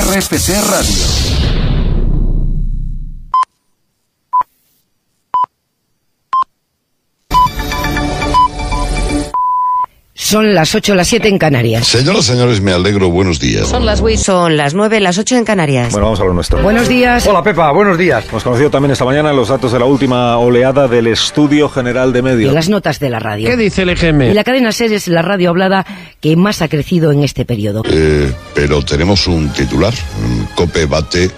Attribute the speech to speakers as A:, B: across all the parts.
A: RFC Radio.
B: Son las 8, las 7 en Canarias.
C: Señoras, señores, me alegro. Buenos días.
B: Son las Son las 9, las 8 en Canarias.
D: Bueno, vamos a lo nuestro.
B: Buenos días.
D: Hola, Pepa. Buenos días. Hemos conocido también esta mañana los datos de la última oleada del Estudio General de Medios.
B: Y las notas de la radio.
E: ¿Qué dice el EGM?
B: Y la cadena SER es la radio hablada que más ha crecido en este periodo.
C: Eh, pero tenemos un titular. COPE bate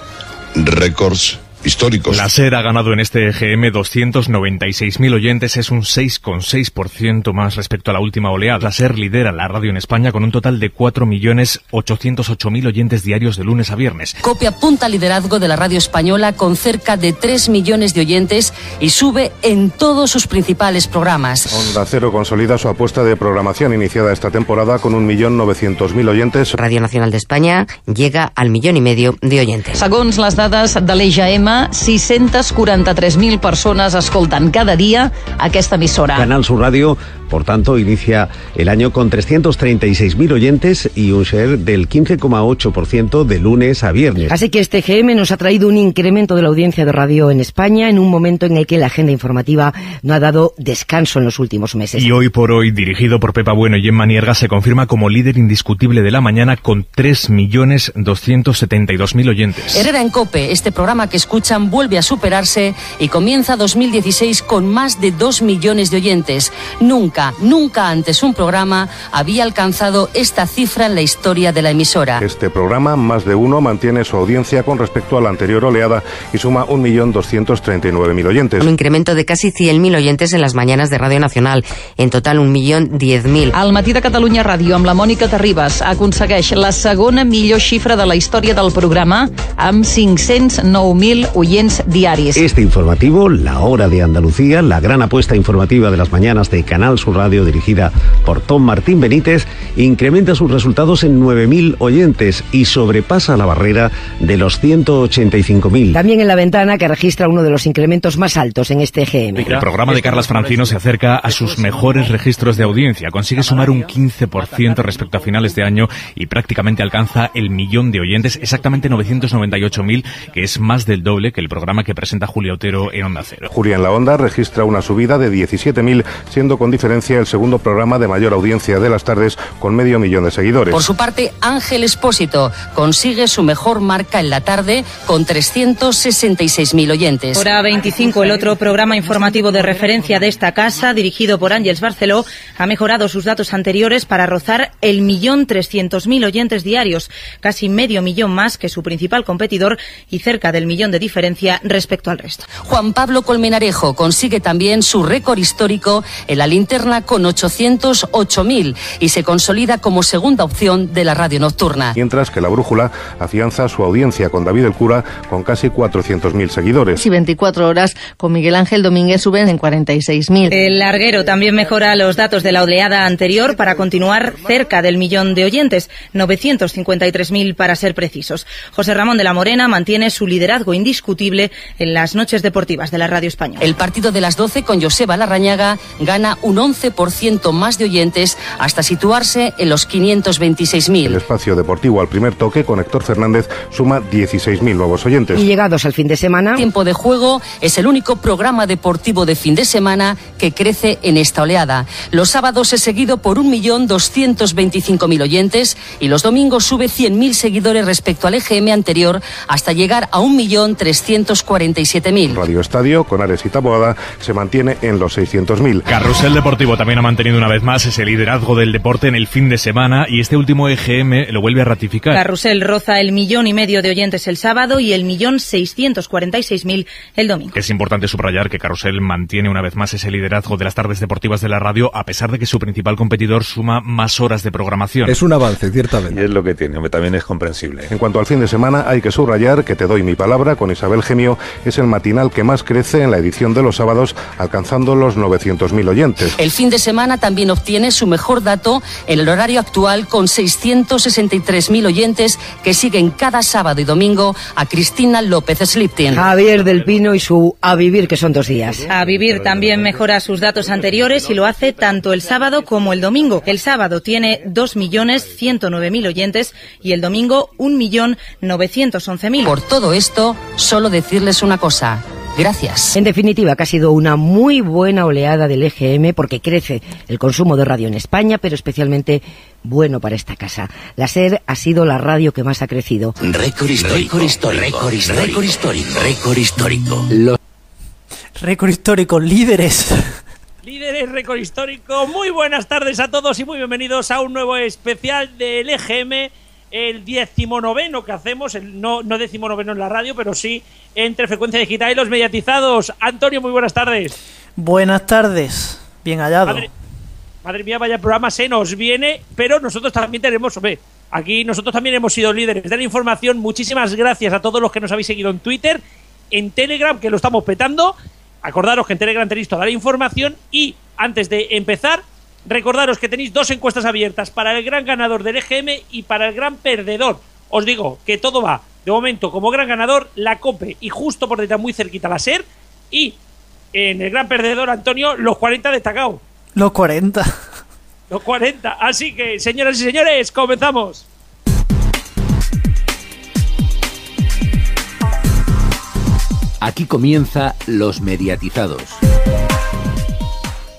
C: récords históricos.
F: La SER ha ganado en este EGM 296.000 oyentes, es un 6,6% más respecto a la última oleada. La SER lidera la radio en España con un total de 4.808.000 oyentes diarios de lunes a viernes.
G: Copia apunta liderazgo de la radio española con cerca de 3 millones de oyentes y sube en todos sus principales programas.
H: Onda Cero consolida su apuesta de programación iniciada esta temporada con 1.900.000 oyentes.
G: Radio Nacional de España llega al millón y medio de oyentes.
I: Segons les dades de l'EGM, 643.000 persones escolten cada dia aquesta emissora.
J: Canal Sur Radio, por tanto, inicia el año con 336.000 oyentes y un share del 15,8% de lunes a viernes.
B: Así que este GM nos ha traído un incremento de la audiencia de radio en España en un momento en el que la agenda informativa no ha dado descanso en los últimos meses.
F: Y hoy por hoy, dirigido por Pepa Bueno y Emma Nierga, se confirma como líder indiscutible de la mañana con 3.272.000 oyentes.
G: Herrera en Cope, este programa que escuchan, vuelve a superarse y comienza 2016 con más de 2 millones de oyentes. Nunca Nunca, antes un programa había alcanzado esta cifra en la historia de la emisora.
H: Este programa, más de uno, mantiene su audiencia con respecto a la anterior oleada y suma 1.239.000 oyentes.
G: Un incremento de casi 100.000 oyentes en las mañanas de Radio Nacional. En total, 1.010.000.
I: Al matí de Catalunya Ràdio amb la Mònica Terribas aconsegueix la segona millor xifra de la història del programa amb 509.000 oyents diaris.
J: Este informativo, La Hora de Andalucía, la gran apuesta informativa de las mañanas de Canal Sur Radio dirigida por Tom Martín Benítez, incrementa sus resultados en 9.000 oyentes y sobrepasa la barrera de los 185.000.
B: También en la ventana que registra uno de los incrementos más altos en este GM.
F: El programa de Carlas Francino se acerca a sus mejores registros de audiencia. Consigue sumar un 15% respecto a finales de año y prácticamente alcanza el millón de oyentes, exactamente 998.000, que es más del doble que el programa que presenta Julia Otero en Onda Cero.
H: Julia en la Onda registra una subida de 17.000, siendo con diferencia el segundo programa de mayor audiencia de las tardes con medio millón de seguidores.
G: Por su parte, Ángel Espósito consigue su mejor marca en la tarde con 366.000 oyentes.
I: Hora 25, el otro programa informativo de referencia de esta casa, dirigido por Ángeles Barceló, ha mejorado sus datos anteriores para rozar el millón trescientos mil oyentes diarios, casi medio millón más que su principal competidor y cerca del millón de diferencia respecto al resto.
G: Juan Pablo Colmenarejo consigue también su récord histórico en la linterna con 808.000 y se consolida como segunda opción de la radio nocturna.
H: Mientras que la brújula afianza su audiencia con David el Cura con casi 400.000 seguidores.
I: Y 24 horas con Miguel Ángel Domínguez suben en 46.000. El larguero también mejora los datos de la oleada anterior para continuar cerca del millón de oyentes, 953.000 para ser precisos. José Ramón de la Morena mantiene su liderazgo indiscutible en las noches deportivas de la radio española.
G: El partido de las 12 con Joseba Larrañaga gana un 11% más de oyentes hasta situarse en los 526.000.
H: El espacio deportivo al primer toque con Héctor Fernández suma 16.000 nuevos oyentes.
B: Y llegados al fin de semana.
G: Tiempo de juego es el único programa deportivo de fin de semana que crece en esta oleada. Los sábados es seguido por 1.225.000 oyentes y los domingos sube 100.000 seguidores respecto al EGM anterior hasta llegar a 1.347.000.
H: Radio Estadio con Ares y Taboada se mantiene en los 600.000.
F: Carrusel Deportivo también ha mantenido una vez más ese liderazgo del deporte en el fin de semana y este último EGM lo vuelve a ratificar.
I: Carrusel roza el millón y medio de oyentes el sábado y el millón seiscientos cuarenta y seis mil el domingo.
F: Es importante subrayar que Carrusel mantiene una vez más ese liderazgo de las tardes deportivas de la radio a pesar de que su principal competidor suma más horas de programación.
D: Es un avance, ciertamente.
K: Y es lo que tiene, también es comprensible.
H: En cuanto al fin de semana, hay que subrayar que Te doy mi palabra con Isabel Gemio, es el matinal que más crece en la edición de los sábados, alcanzando los 900.000 oyentes.
G: El fin de semana también obtiene su mejor dato en el horario actual con 663.000 oyentes que siguen cada sábado y domingo a Cristina López Sliptin.
B: Javier del Pino y su A Vivir, que son dos días.
I: A Vivir también mejora sus datos anteriores y lo hace tanto el sábado como el domingo. El sábado tiene 2.109.000 oyentes y el domingo 1.911.000.
G: Por todo esto, solo decirles una cosa. Gracias.
B: En definitiva, que ha sido una muy buena oleada del EGM porque crece el consumo de radio en España, pero especialmente bueno para esta casa. La SER ha sido la radio que más ha crecido.
A: Récord histórico. Récord histórico. Récord histórico. Récord histórico.
E: Récord histórico. Líderes.
K: Líderes récord histórico. Muy buenas tardes a todos y muy bienvenidos a un nuevo especial del EGM el noveno que hacemos, el no, no noveno en la radio, pero sí entre Frecuencia Digital y los mediatizados. Antonio, muy buenas tardes.
E: Buenas tardes, bien hallado.
K: Madre, mía, vaya programa se nos viene, pero nosotros también tenemos, aquí nosotros también hemos sido líderes de la información. Muchísimas gracias a todos los que nos habéis seguido en Twitter, en Telegram, que lo estamos petando. Acordaros que en Telegram tenéis toda la información y antes de empezar, Recordaros que tenéis dos encuestas abiertas para el gran ganador del EGM y para el gran perdedor. Os digo que todo va, de momento, como gran ganador, la COPE y justo por detrás, muy cerquita, la SER. Y en el gran perdedor, Antonio, los 40 destacados.
E: Los 40.
K: Los 40. Así que, señoras y señores, comenzamos.
A: Aquí comienza Los Mediatizados.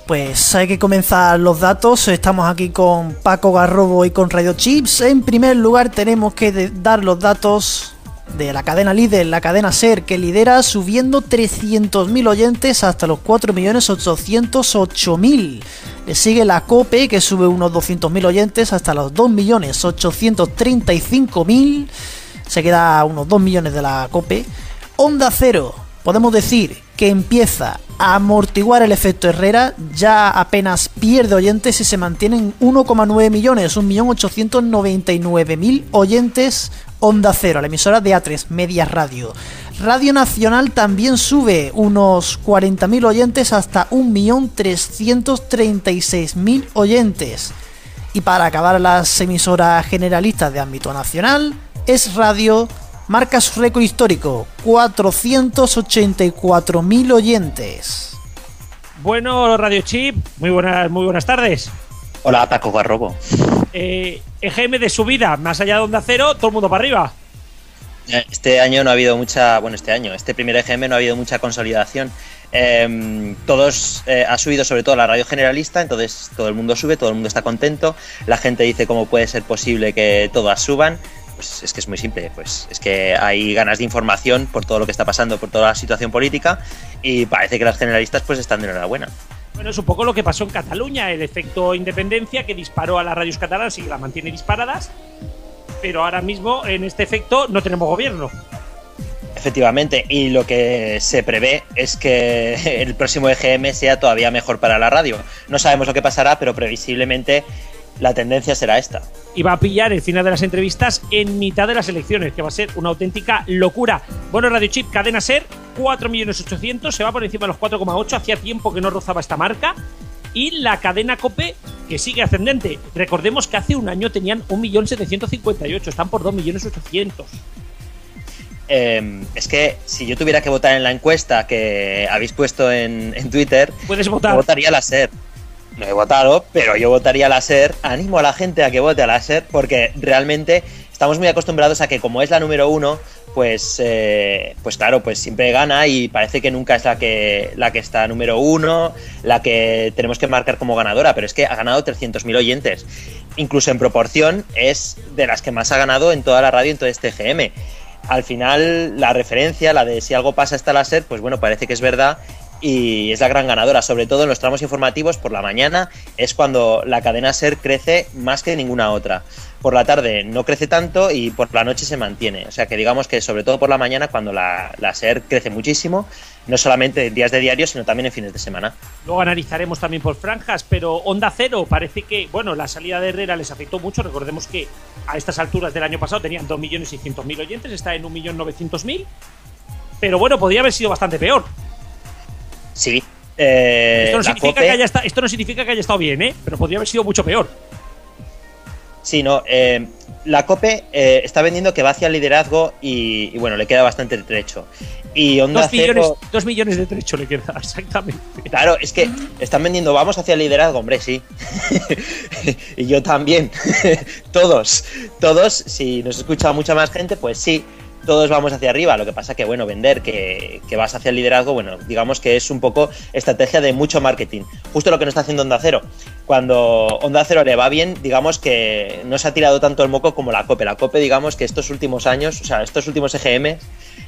E: Pues hay que comenzar los datos. Estamos aquí con Paco Garrobo y con Radio Chips. En primer lugar tenemos que dar los datos de la cadena líder, la cadena SER, que lidera subiendo 300.000 oyentes hasta los 4.808.000. Le sigue la COPE, que sube unos 200.000 oyentes hasta los 2.835.000. Se queda unos 2 millones de la COPE. Onda Cero, podemos decir que empieza a amortiguar el efecto Herrera, ya apenas pierde oyentes y se mantienen 1,9 millones, 1.899.000 oyentes Onda Cero, la emisora de A3 Media Radio. Radio Nacional también sube unos 40.000 oyentes hasta 1.336.000 oyentes. Y para acabar las emisoras generalistas de ámbito nacional, es Radio marca su récord histórico, 484.000 oyentes.
K: Bueno, Radio Chip, muy buenas, muy buenas tardes.
L: Hola, Paco Garrobo.
K: Eh, EGM de subida, más allá de Onda Cero, todo el mundo para arriba.
L: Eh, este año no ha habido mucha, bueno, este año, este primer EGM no ha habido mucha consolidación. Em, todos eh, ha subido sobre todo la radio generalista, entonces todo el mundo sube, todo el mundo está contento. La gente dice cómo puede ser posible que todas suban. Pues es que es muy simple, pues es que hay ganas de información por todo lo que está pasando, por toda la situación política y parece que las generalistas pues están de enhorabuena.
K: Bueno, es un poco lo que pasó en Cataluña, el efecto independencia que disparó a las radios catalanas y que las mantiene disparadas, pero ahora mismo en este efecto no tenemos gobierno.
L: Efectivamente, y lo que se prevé es que el próximo EGM sea todavía mejor para la radio. No sabemos lo que pasará, pero previsiblemente la tendencia será esta.
K: Y va a pillar el final de las entrevistas en mitad de las elecciones, que va a ser una auténtica locura. Bueno, Radio Chip, cadena ser, 4.800.000, se va por encima de los 4,8, hacía tiempo que no rozaba esta marca. Y la cadena COPE, que sigue ascendente. Recordemos que hace un año tenían 1.758, están por 2.800.000.
L: Eh, es que si yo tuviera que votar en la encuesta que habéis puesto en, Twitter,
K: puedes votar.
L: Votaría la SER no he votado, pero yo votaría a la SER. Animo a la gente a que vote a la SER porque realmente estamos muy acostumbrados a que como es la número uno, pues, eh, pues claro, pues siempre gana y parece que nunca es la que, la que está número uno, la que tenemos que marcar como ganadora, pero es que ha ganado 300.000 oyentes. Incluso en proporción es de las que más ha ganado en toda la radio en todo este GM. Al final, la referencia, la de si algo pasa está la SER, pues bueno, parece que es verdad y es la gran ganadora, sobre todo en los tramos informativos por la mañana, es cuando la cadena SER crece más que ninguna otra. Por la tarde no crece tanto y por la noche se mantiene. O sea que digamos que sobre todo por la mañana cuando la, SER crece muchísimo, no solamente en días de diario, sino también en fines de semana.
K: Luego analizaremos también por franjas, pero Onda Cero parece que, bueno, la salida de Herrera les afectó mucho. Recordemos que a estas alturas del año pasado tenían 2.600.000 oyentes, está en 1.900.000 pero bueno, podría haber sido bastante peor.
L: Sí. Eh,
K: esto, no significa que haya esto no significa que haya estado bien, ¿eh? Pero podría haber sido mucho peor.
L: Sí, no. Eh, la COPE eh, está vendiendo que va hacia el liderazgo y, bueno, le queda bastante trecho. Y Onda
K: dos, millones, dos millones de trecho le queda, exactamente.
L: Claro, es que están vendiendo, vamos hacia el liderazgo, hombre, sí. y yo también. todos, todos, si nos escucha mucha más gente, pues sí todos vamos hacia arriba. Lo que pasa que, bueno, vender que, vas hacia el liderazgo, bueno, digamos que es un poco estrategia de mucho marketing. Justo lo que no está haciendo Onda Cero. Cuando Onda Cero le va bien, digamos que no se ha tirado tanto el moco como la COPE. La COPE, digamos que estos últimos años, o sea, estos últimos EGM,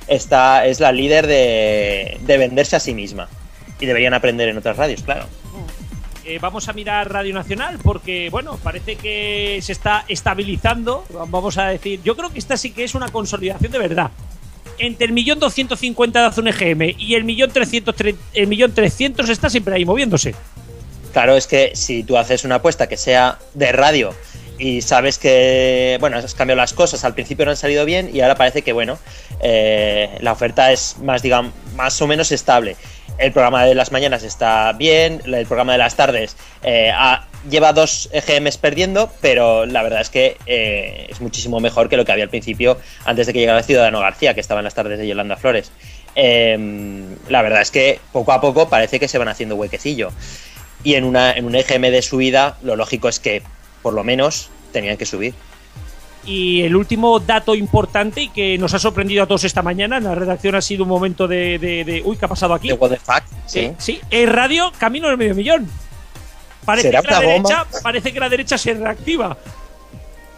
L: está, es la líder de, de venderse a sí misma. Y deberían aprender en otras radios, claro.
K: Eh, vamos a mirar Radio Nacional porque, bueno, parece que se está estabilizando. Vamos a decir, yo creo que esta sí que es una consolidación de verdad. Entre el millón doscientos cincuenta de Azun EGM y el millón trescientos, el millón trescientos está siempre ahí moviéndose.
L: Claro, es que si tú haces una apuesta que sea de radio y sabes que, bueno, has cambiado las cosas, al principio no han salido bien y ahora parece que, bueno, eh, la oferta es más, digamos, más o menos estable el programa de las mañanas está bien, el programa de las tardes eh, lleva dos EGMs perdiendo, pero la verdad es que eh, es muchísimo mejor que lo que había al principio antes de que llegara Ciudadano García, que estaba en las tardes de Yolanda Flores. Em, la verdad es que poco a poco parece que se van haciendo huequecillo. Y en, una, en un EGM de subida, lo lógico es que por lo menos tenían que subir.
K: Y el último dato importante y que nos ha sorprendido a todos esta mañana en la redacción ha sido un momento de. uy, ¿qué ha pasado aquí?
L: De what the fuck, sí.
K: sí, el radio camino del medio millón. Parece que, la derecha, parece que la derecha se reactiva.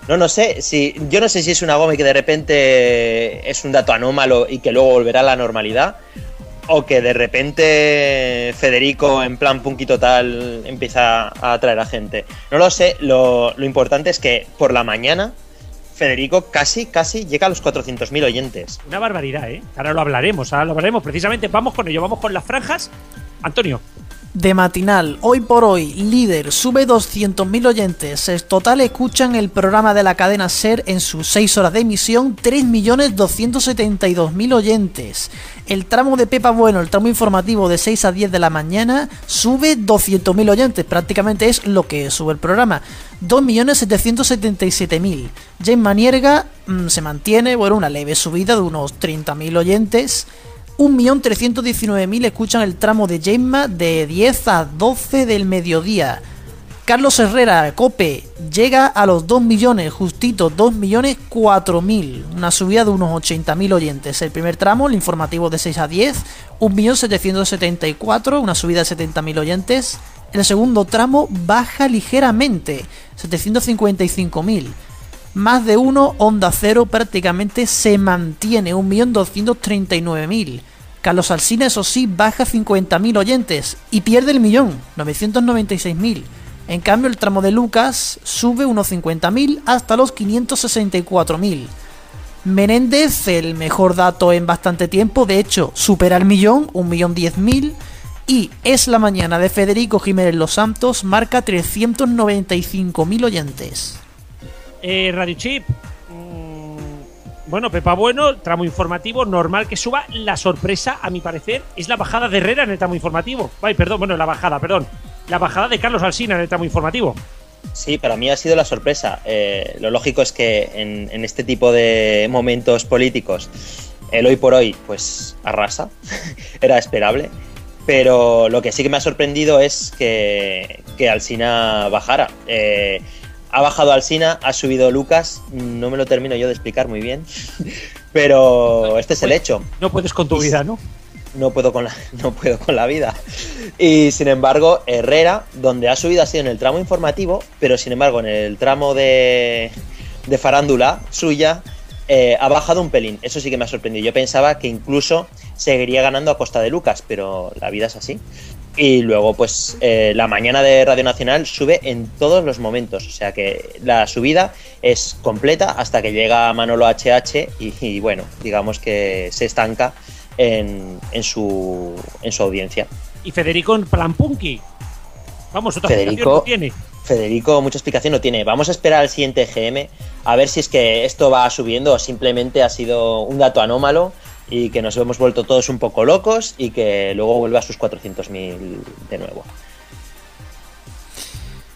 L: No, no sé. Si, yo no sé si es una goma y que de repente es un dato anómalo y que luego volverá a la normalidad. O que de repente Federico, en plan punky total, empieza a atraer a gente. No lo sé. Lo, lo importante es que por la mañana Federico casi, casi llega a los 400.000 oyentes.
K: Una barbaridad, ¿eh? Ahora lo hablaremos, ahora lo hablaremos. Precisamente vamos con ello, vamos con las franjas. Antonio
E: de matinal, hoy por hoy, líder, sube 200.000 oyentes. En total escuchan el programa de la cadena SER en sus 6 horas de emisión, 3.272.000 oyentes. El tramo de Pepa Bueno, el tramo informativo de 6 a 10 de la mañana, sube 200.000 oyentes. Prácticamente es lo que sube el programa. 2.777.000. James Manierga se mantiene, bueno, una leve subida de unos 30.000 oyentes. 1.319.000 escuchan el tramo de Gemma de 10 a 12 del mediodía. Carlos Herrera, Cope, llega a los 2 millones, justito, 2 millones 4 mil, una subida de unos 80.000 oyentes. El primer tramo, el informativo de 6 a 10, 1.774, una subida de 70.000 oyentes. El segundo tramo baja ligeramente, 755.000. Más de uno, Onda Cero prácticamente se mantiene, 1.239.000. Carlos Alsina, eso sí, baja 50.000 oyentes y pierde el millón, 996.000. En cambio, el tramo de Lucas sube unos 50.000 hasta los 564.000. Menéndez, el mejor dato en bastante tiempo, de hecho, supera el millón, 1.010.000. Y es la mañana de Federico Jiménez Los Santos, marca 395.000 oyentes.
K: Eh, Radio Chip. Mm, bueno, Pepa Bueno, tramo informativo, normal que suba. La sorpresa, a mi parecer, es la bajada de Herrera en el tramo informativo. Ay, perdón, bueno, la bajada, perdón. La bajada de Carlos Alsina en el tramo informativo.
L: Sí, para mí ha sido la sorpresa. Eh, lo lógico es que en, este tipo de momentos políticos, el hoy por hoy, pues arrasa. Era esperable. Pero lo que sí que me ha sorprendido es que, que Alsina bajara. Eh, ha bajado Alsina, ha subido Lucas, no me lo termino yo de explicar muy bien, pero este es el hecho.
K: No puedes con tu vida, ¿no?
L: No puedo con la, no puedo con la vida. Y sin embargo, Herrera, donde ha subido ha sido en el tramo informativo, pero sin embargo en el tramo de, de farándula suya eh, ha bajado un pelín. Eso sí que me ha sorprendido. Yo pensaba que incluso seguiría ganando a costa de Lucas, pero la vida es así. Y luego, pues eh, la mañana de Radio Nacional sube en todos los momentos. O sea que la subida es completa hasta que llega Manolo HH y, bueno, digamos que se estanca en, su, en su audiencia.
K: Y Federico en plan punky. Vamos, otra
L: Federico, no tiene. Federico, mucha explicación no tiene. Vamos a esperar al siguiente GM a ver si es que esto va subiendo o simplemente ha sido un dato anómalo y que nos hemos vuelto todos un poco locos y que luego vuelve a sus 400.000 de nuevo.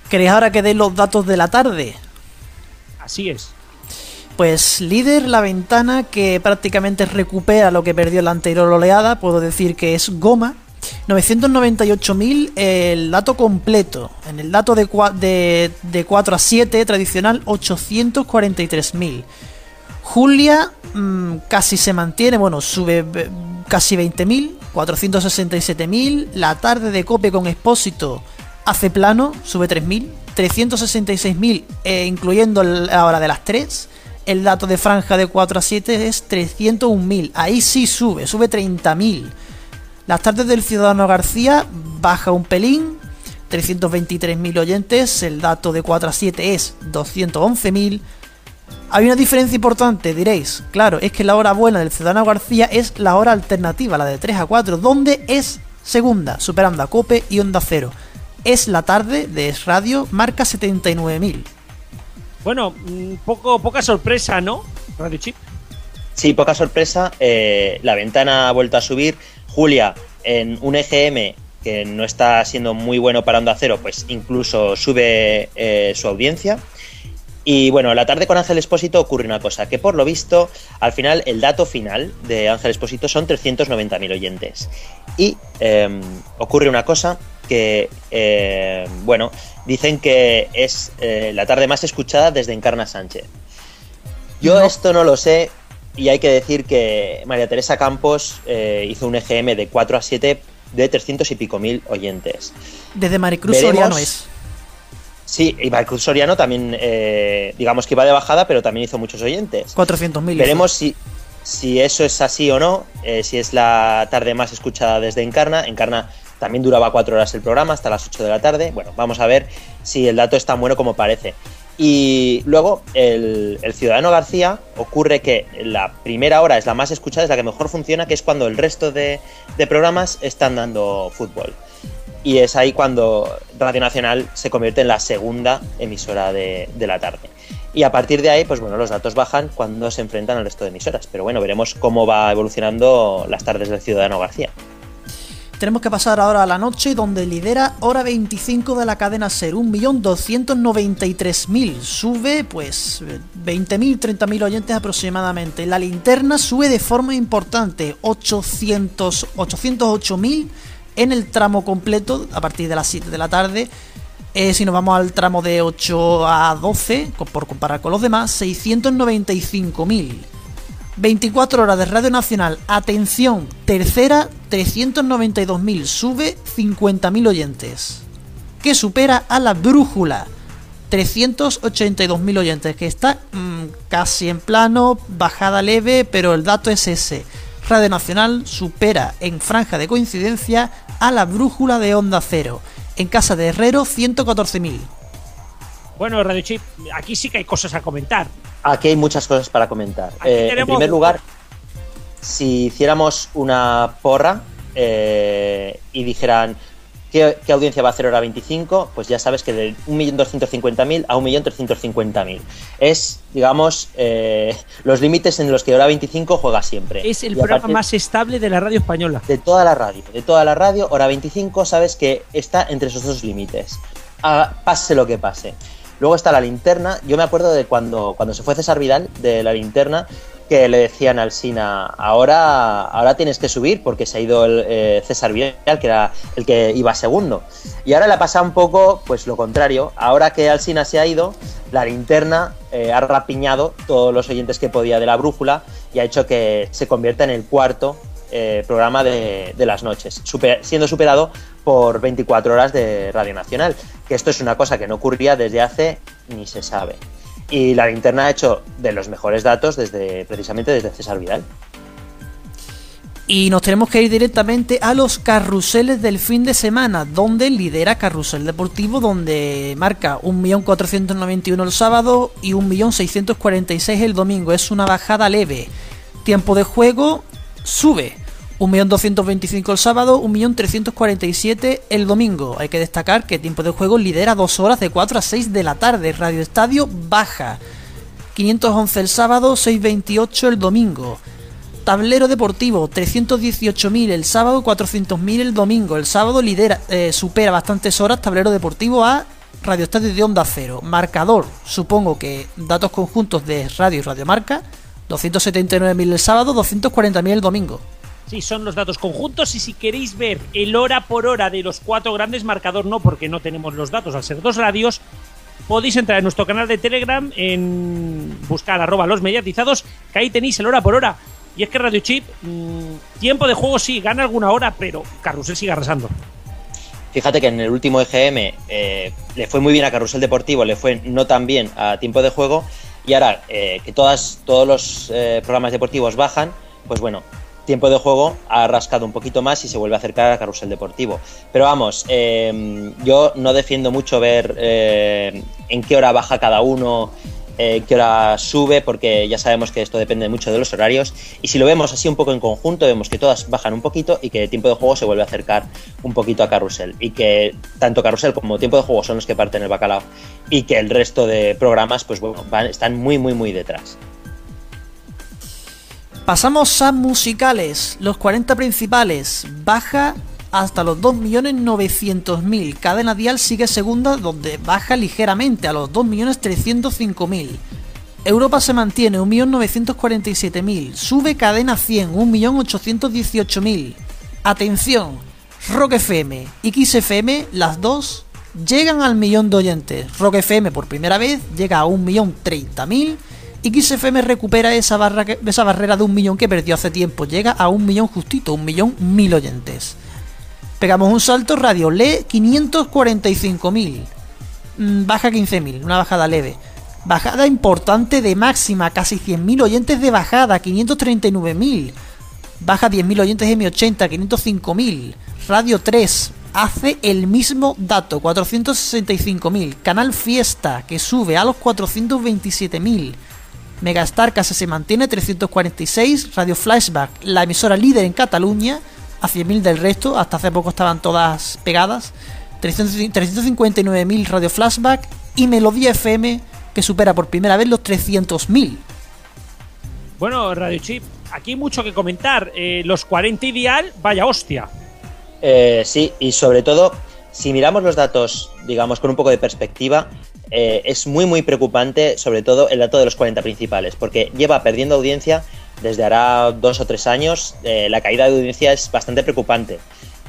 E: ¿Queréis ahora que dé los datos de la tarde?
K: Así es.
E: Pues líder la ventana que prácticamente recupera lo que perdió en la anterior oleada, puedo decir que es Goma. 998.000 el dato completo. En el dato de, de, de 4 a 7 tradicional 843.000. Julia mmm, casi se mantiene, bueno, sube casi 20.000, 467.000. La tarde de Cope con Expósito hace plano, sube 3.000. 366.000, eh, incluyendo la hora de las 3. El dato de franja de 4 a 7 es 301.000. Ahí sí sube, sube 30.000. Las tardes del Ciudadano García baja un pelín, 323.000 oyentes. El dato de 4 a 7 es 211.000. Hay una diferencia importante, diréis. Claro, es que la hora buena del Ciudadano García es la hora alternativa, la de 3 a 4, donde es segunda, superando a Cope y Onda Cero. Es la tarde de Es Radio, marca 79.000.
K: Bueno, poco, poca sorpresa, ¿no? Radio Chip.
L: Sí, poca sorpresa. Eh, la ventana ha vuelto a subir. Julia, en un EGM que no está siendo muy bueno para Onda Cero, pues incluso sube eh, su audiencia. Y bueno, la tarde con Ángel Espósito ocurre una cosa, que por lo visto, al final, el dato final de Ángel Espósito son 390.000 oyentes. Y em, ocurre una cosa que, eh, bueno, dicen que es eh, la tarde más escuchada desde Encarna Sánchez. Yo esto no lo sé y hay que decir que María Teresa Campos eh, hizo un EGM de 4 a 7 de 300 y pico mil oyentes.
E: Desde Maricruz Soriano es.
L: Sí, y Maricruz Soriano también, digamos que iba de bajada, pero también hizo muchos oyentes.
E: 400.000.
L: Veremos si, si eso es así o no, si es la tarde más escuchada desde Encarna. Encarna también duraba cuatro horas el programa, hasta las 8 de la tarde. Bueno, vamos a ver si el dato es tan bueno como parece. Y luego, el, Ciudadano García, ocurre que la primera hora es la más escuchada, es la que mejor funciona, que es cuando el resto de, programas están dando fútbol. Y es ahí cuando Radio Nacional se convierte en la segunda emisora de, la tarde. Y a partir de ahí, pues bueno, los datos bajan cuando se enfrentan al resto de emisoras. Pero bueno, veremos cómo va evolucionando las tardes del Ciudadano García.
E: Tenemos que pasar ahora a la noche, donde lidera hora 25 de la cadena Ser, 1.293.000. Sube, pues, 20.000, 30.000 oyentes aproximadamente. La linterna sube de forma importante, 800, 808.000 en el tramo completo, a partir de las 7 de la tarde. Eh, si nos vamos al tramo de 8 a 12, por comparar con los demás, 695.000. 24 horas de Radio Nacional, atención, tercera, 392.000, sube 50.000 oyentes, que supera a la brújula, 382.000 oyentes, que está mm, casi en plano, bajada leve, pero el dato es ese. Radio Nacional supera en franja de coincidencia a la brújula de Onda Cero. En Casa de Herrero, 114.000.
K: Bueno, Radio Chip, aquí sí que hay cosas a comentar.
L: Aquí hay muchas cosas para comentar. Eh, en primer lugar, si hiciéramos una porra eh, y dijeran ¿qué, audiencia va a hacer hora 25, pues ya sabes que de 1.250.000 a 1.350.000. Es, digamos, eh, los límites en los que hora 25 juega siempre.
K: Es el programa más estable de la radio española.
L: De toda la radio, de toda la radio, hora 25 sabes que está entre esos dos límites. Ah, pase lo que pase. Luego está la linterna. Yo me acuerdo de cuando, cuando se fue César Vidal de la linterna, que le decían al Sina, ahora, ahora tienes que subir porque se ha ido el eh, César Vidal, que era el que iba segundo. Y ahora le ha pasado un poco pues lo contrario. Ahora que Alsina se ha ido, la linterna eh, ha rapiñado todos los oyentes que podía de la brújula y ha hecho que se convierta en el cuarto eh, programa de, las noches, siendo superado por 24 horas de Radio Nacional, que esto es una cosa que no ocurría desde hace ni se sabe. Y la linterna ha hecho de los mejores datos desde precisamente desde César Vidal.
E: Y nos tenemos que ir directamente a los carruseles del fin de semana, donde lidera Carrusel Deportivo, donde marca 1.491 el sábado y 1.646 el domingo. Es una bajada leve. Tiempo de juego sube 1.225.000 el sábado, 1.347.000 el domingo. Hay que destacar que tiempo de juego lidera 2 horas de 4 a 6 de la tarde. Radio Estadio baja. 511 el sábado, 628 el domingo. tablero deportivo, 318.000 el sábado, 400.000 el domingo. El sábado lidera, eh, supera bastantes horas tablero deportivo a Radio Estadio de Onda Cero. Marcador, supongo que datos conjuntos de radio y radiomarca, 279.000 el sábado, 240.000 el domingo.
K: Sí, son los datos conjuntos y si queréis ver el hora por hora de los cuatro grandes, marcador no, porque no tenemos los datos al ser dos radios, podéis entrar en nuestro canal de Telegram en buscar arroba los mediatizados, que ahí tenéis el hora por hora. Y es que Radio Chip, mmm, tiempo de juego sí, gana alguna hora, pero Carrusel sigue arrasando.
L: Fíjate que en el último EGM eh, le fue muy bien a Carrusel Deportivo, le fue no tan bien a tiempo de juego, y ahora eh, que todas, todos los eh, programas deportivos bajan, pues bueno, tiempo de juego ha rascado un poquito más y se vuelve a acercar a Carrusel Deportivo. Pero vamos, eh, yo no defiendo mucho ver eh, en qué hora baja cada uno, eh, qué hora sube, porque ya sabemos que esto depende mucho de los horarios. Y si lo vemos así un poco en conjunto, vemos que todas bajan un poquito y que tiempo de juego se vuelve a acercar un poquito a Carrusel. Y que tanto Carrusel como tiempo de juego son los que parten el bacalao y que el resto de programas pues van, están muy, muy, muy detrás.
E: Pasamos a musicales. Los 40 principales baja hasta los 2.900.000. Cadena Dial sigue segunda donde baja ligeramente a los 2.305.000. Europa se mantiene 1.947.000. Sube Cadena 100 1.818.000. Atención, Rock FM y XFM, las dos llegan al millón de oyentes. Rock FM por primera vez llega a 1.030.000 y XFM recupera esa, barrera de un millón que perdió hace tiempo. Llega a un millón justito, un millón mil oyentes. Pegamos un salto, Radio lee 545.000. Mm, baja 15.000, una bajada leve. Bajada importante de máxima, casi 100.000 oyentes de bajada, 539.000. Baja 10.000 oyentes M80, 505.000. Radio 3 hace el mismo dato, 465.000. Canal Fiesta, que sube a los 427.000. Megastar casi se mantiene 346, Radio Flashback, la emisora líder en Cataluña, a 100.000 del resto, hasta hace poco estaban todas pegadas, 359.000 Radio Flashback y Melodía FM que supera por primera vez los 300.000.
K: Bueno, Radio Chip, aquí hay mucho que comentar. Eh, los 40 ideal, vaya hostia.
L: Eh, sí, y sobre todo, si miramos los datos, digamos, con un poco de perspectiva, eh, es muy muy preocupante sobre todo el dato de los 40 principales, porque lleva perdiendo audiencia desde hará dos o tres años, eh, la caída de audiencia es bastante preocupante.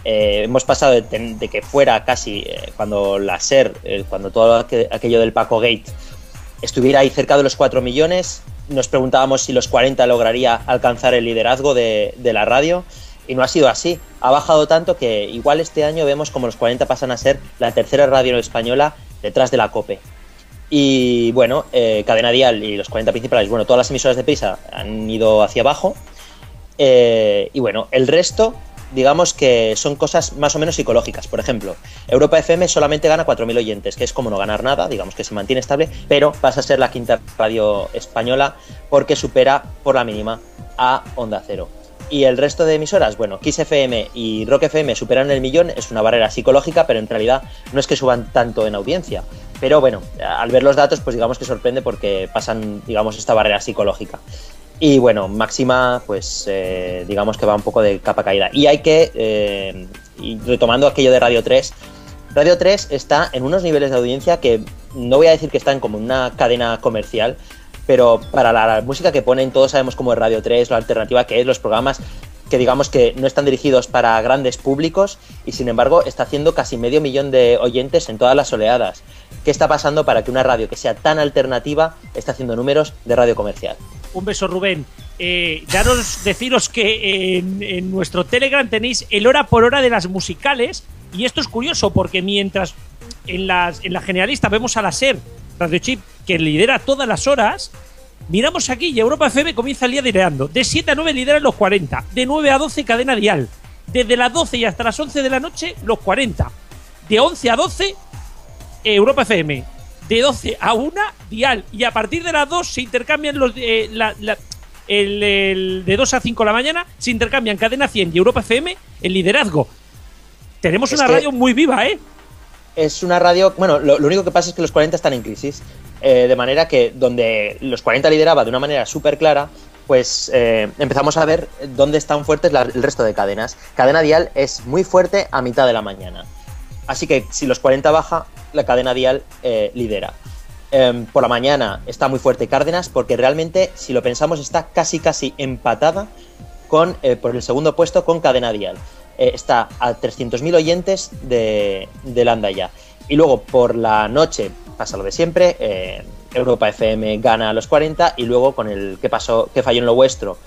L: Eh, hemos pasado de, de, que fuera casi eh, cuando la SER, eh, cuando todo aquello del Paco Gate estuviera ahí cerca de los 4 millones, nos preguntábamos si los 40 lograría alcanzar el liderazgo de, de la radio y no ha sido así. Ha bajado tanto que igual este año vemos como los 40 pasan a ser la tercera radio española detrás de la COPE. Y bueno, eh, Cadena Dial y los 40 principales, bueno, todas las emisoras de prisa han ido hacia abajo. Eh, y bueno, el resto, digamos que son cosas más o menos psicológicas. Por ejemplo, Europa FM solamente gana 4.000 oyentes, que es como no ganar nada, digamos que se mantiene estable, pero pasa a ser la quinta radio española porque supera por la mínima a Onda Cero. Y el resto de emisoras, bueno, Kiss FM y Rock FM superan el millón, es una barrera psicológica, pero en realidad no es que suban tanto en audiencia. Pero bueno, al ver los datos, pues digamos que sorprende porque pasan, digamos, esta barrera psicológica. Y bueno, máxima, pues eh, digamos que va un poco de capa caída. Y hay que, eh, y retomando aquello de Radio 3, Radio 3 está en unos niveles de audiencia que no voy a decir que están como una cadena comercial, pero para la, música que ponen todos sabemos cómo es Radio 3, la alternativa que es, los programas que digamos que no están dirigidos para grandes públicos y sin embargo está haciendo casi medio millón de oyentes en todas las oleadas. ¿Qué está pasando para que una radio que sea tan alternativa esté haciendo números de radio comercial?
K: Un beso Rubén. Eh, daros, deciros que en, nuestro Telegram tenéis el hora por hora de las musicales y esto es curioso porque mientras en, en la generalista vemos a la SER, Radio Chip, que lidera todas las horas, miramos aquí y Europa FM comienza el día liderando. De 7 a 9 lideran los 40, de 9 a 12 cadena dial. Desde las 12 y hasta las 11 de la noche, los 40. De 11 a 12, Europa FM. De 12 a 1, dial. Y a partir de las 2 se intercambian los... Eh, la, la, el, el, de 2 a 5 de la mañana se intercambian Cadena 100 y Europa FM el liderazgo. Tenemos es una radio muy viva, ¿eh?
L: Es una radio. Bueno, lo, único que pasa es que los 40 están en crisis. Eh, de manera que donde los 40 lideraba de una manera súper clara, pues eh, empezamos a ver dónde están fuertes el resto de cadenas. Cadena Dial es muy fuerte a mitad de la mañana. Así que si los 40 baja, la cadena Dial eh, lidera. Em, por la mañana está muy fuerte Cárdenas porque realmente, si lo pensamos, está casi casi empatada con, por el segundo puesto con Cadena Dial. Está a 300.000 oyentes de, de Landa ya. Y luego por la noche pasa lo de siempre. Europa FM gana a los 40 y luego con el que pasó, que falló en lo vuestro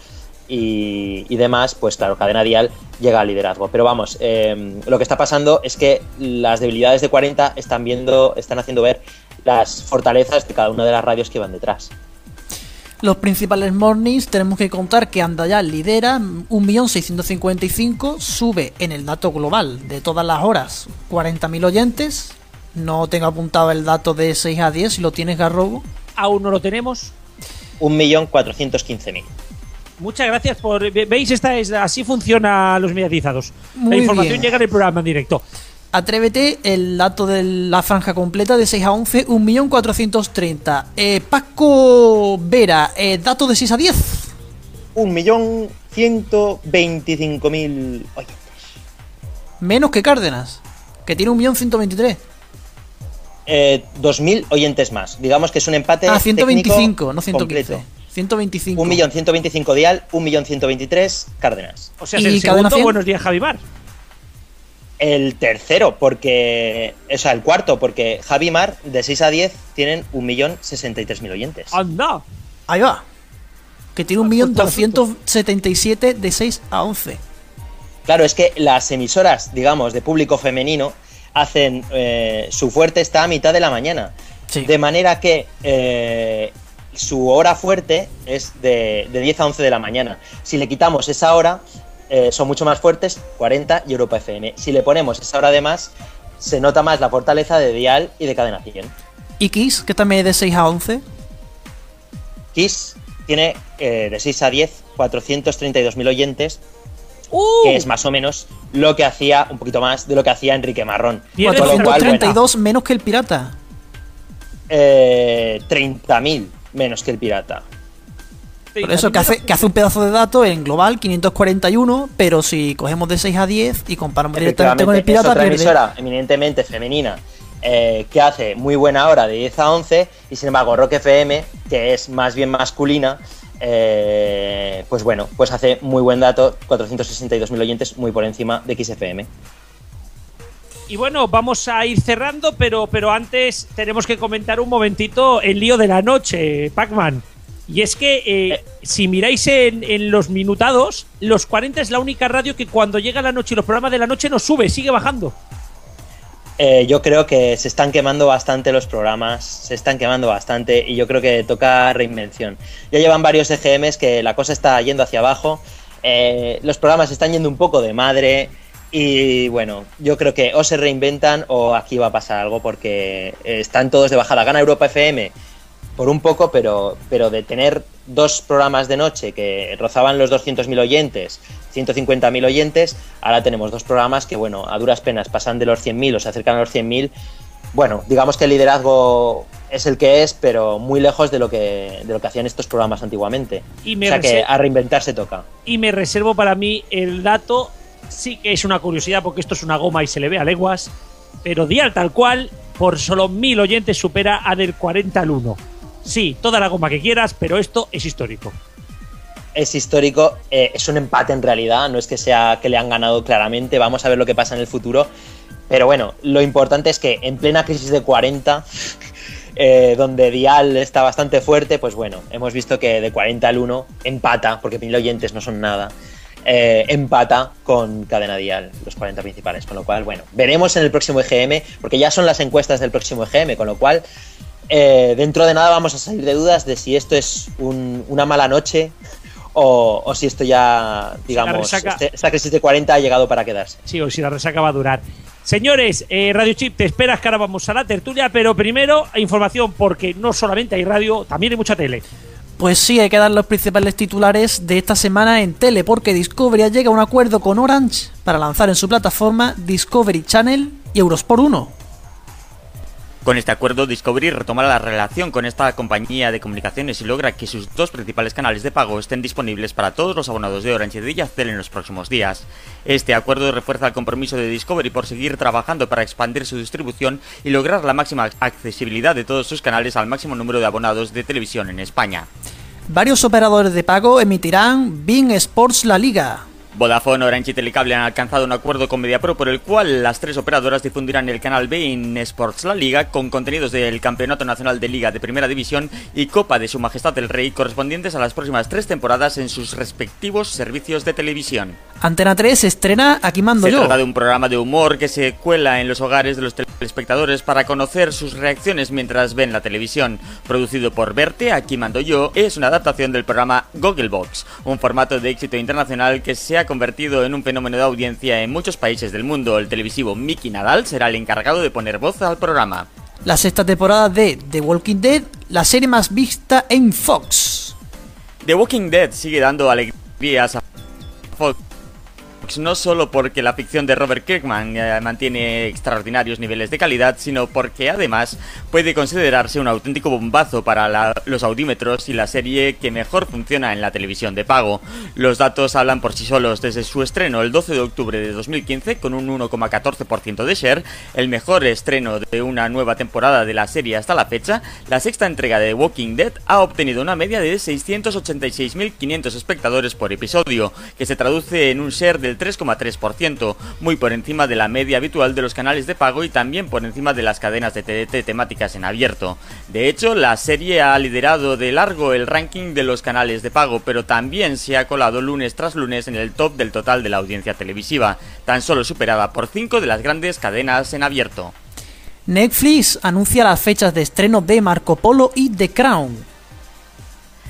L: y, demás, pues claro, Cadena Dial llega al liderazgo. Pero vamos, em, lo que está pasando es que las debilidades de 40 están viendo, están haciendo ver las fortalezas de cada una de las radios que van detrás.
E: Los principales mornings tenemos que contar que Andayal lidera 1.655, sube en el dato global de todas las horas 40.000 oyentes, no tengo apuntado el dato de 6 a 10, si lo tienes Garrobo.
K: Aún no lo tenemos.
L: 1.415.000.
K: Muchas gracias por. ¿Veis? Esta es, así funciona los mediatizados. la información llega en el programa en directo.
E: Atrévete, el dato de la franja completa de 6 a 11, 1.430. Eh, Paco Vera, eh, dato de 6 a 10.
L: 1.125.000 oyentes.
E: Menos que Cárdenas, que tiene 1.123
L: eh, 2.000 oyentes más. Digamos que es un empate.
E: Ah, 125, no 115. Completo. 125.
L: 1.125 Dial, 1.123 Cárdenas.
K: O sea, es el segundo Buenos Días, Javimar.
L: El tercero, porque. O sea, el cuarto, porque Javimar, de 6 a 10, tienen 1.063.000 oyentes.
K: ¡Anda!
E: Ahí va. Que tiene 1.277 de 6 a 11.
L: Claro, es que las emisoras, digamos, de público femenino hacen eh, su fuerte está a mitad de la mañana. De manera que eh, su hora fuerte es de, 10 a 11 de la mañana. Si le quitamos esa hora, eh, son mucho más fuertes 40 y Europa FM. Si le ponemos esa hora de más, se nota más la fortaleza de Dial y de Cadena 100.
E: ¿Y Kiss, que también es de 6 a 11?
L: Kiss tiene de 6 a 10 432.000 oyentes
E: Uh.
L: que es más o menos lo que hacía, un poquito más de lo que hacía Enrique Marrón.
E: 432 menos que el pirata.
L: Eh, 30.000 menos que el pirata.
E: Por eso que hace, que hace un pedazo de dato en global 541, pero si cogemos de 6 a 10 y comparamos directamente con el pirata,
L: es otra emisora eminentemente femenina eh, que hace muy buena hora de 10 a 11 y sin embargo Rock FM, que es más bien masculina, eh, pues bueno, pues hace muy buen dato, 462.000 oyentes, muy por encima de XFM.
K: Y bueno, vamos a ir cerrando, pero, pero antes tenemos que comentar un momentito el lío de la noche, Pac-Man. Y es que eh, eh. si miráis en, los minutados, los 40 es la única radio que cuando llega la noche y los programas de la noche no sube, sigue bajando.
L: Eh, yo creo que se están quemando bastante los programas, se están quemando bastante y yo creo que toca reinvención. Ya llevan varios EGMs que la cosa está yendo hacia abajo, eh, los programas están yendo un poco de madre y bueno, yo creo que o se reinventan o aquí va a pasar algo porque están todos de bajada. Gana Europa FM por un poco, pero, pero de tener dos programas de noche que rozaban los 200.000 oyentes, 150.000 oyentes, ahora tenemos dos programas que, bueno, a duras penas pasan de los 100.000 o se acercan a los 100.000. Bueno, digamos que el liderazgo es el que es, pero muy lejos de lo que, de lo que hacían estos programas antiguamente. o sea que a reinventarse toca.
K: Y me reservo para mí el dato, sí que es una curiosidad porque esto es una goma y se le ve a leguas, pero Dial tal cual, por solo 1.000 oyentes supera a del 40 al 1 Sí, toda la goma que quieras, pero esto es histórico.
L: Es histórico, eh, es un empate en realidad, no es que sea que le han ganado claramente, vamos a ver lo que pasa en el futuro. Pero bueno, lo importante es que en plena crisis de 40, eh, donde Dial está bastante fuerte, pues bueno, hemos visto que de 40 al 1 empata, porque mil oyentes no son nada, eh, empata con Cadena Dial, los 40 principales. Con lo cual, bueno, veremos en el próximo EGM, porque ya son las encuestas del próximo EGM, con lo cual eh, dentro de nada vamos a salir de dudas de si esto es una mala noche o, si esto ya, digamos, este, esta crisis de 40 ha llegado para quedarse.
K: Sí, o si la resaca va a durar. Señores, eh, Radio Chip, te esperas que ahora vamos a la tertulia, pero primero información, porque no solamente hay radio, también hay mucha tele.
E: Pues sí, hay que dar los principales titulares de esta semana en tele, porque Discovery llega a un acuerdo con Orange para lanzar en su plataforma Discovery Channel y Eurosport 1.
M: Con este acuerdo, Discovery retoma la relación con esta compañía de comunicaciones y logra que sus dos principales canales de pago estén disponibles para todos los abonados de Orange y de Yastel en los próximos días. Este acuerdo refuerza el compromiso de Discovery por seguir trabajando para expandir su distribución y lograr la máxima accesibilidad de todos sus canales al máximo número de abonados de televisión en España.
E: Varios operadores de pago emitirán Bing Sports La Liga,
M: Vodafone, Orange y Telecable han alcanzado un acuerdo con MediaPro por el cual las tres operadoras difundirán el canal Bein Sports La Liga con contenidos del Campeonato Nacional de Liga de Primera División y Copa de Su Majestad el Rey correspondientes a las próximas tres temporadas en sus respectivos servicios de televisión.
E: Antena 3 estrena Aquí mando
M: se
E: yo.
M: Se trata de un programa de humor que se cuela en los hogares de los telespectadores para conocer sus reacciones mientras ven la televisión. Producido por Verte, Aquí mando yo, es una adaptación del programa Gogglebox, un formato de éxito internacional que se ha convertido en un fenómeno de audiencia en muchos países del mundo. El televisivo Mickey Nadal será el encargado de poner voz al programa.
E: La sexta temporada de The Walking Dead, la serie más vista en Fox.
M: The Walking Dead sigue dando alegrías a Fox no solo porque la ficción de Robert Kirkman eh, mantiene extraordinarios niveles de calidad, sino porque además puede considerarse un auténtico bombazo para los audímetros y la serie que mejor funciona en la televisión de pago. Los datos hablan por sí solos desde su estreno el 12 de octubre de 2015 con un 1,14% de share, el mejor estreno de una nueva temporada de la serie hasta la fecha, la sexta entrega de Walking Dead ha obtenido una media de 686.500 espectadores por episodio, que se traduce en un share del 3,3%, muy por encima de la media habitual de los canales de pago y también por encima de las cadenas de TDT temáticas en abierto. De hecho, la serie ha liderado de largo el ranking de los canales de pago, pero también se ha colado lunes tras lunes en el top del total de la audiencia televisiva, tan solo superada por cinco de las grandes cadenas en abierto.
E: Netflix anuncia las fechas de estreno de Marco Polo y The Crown.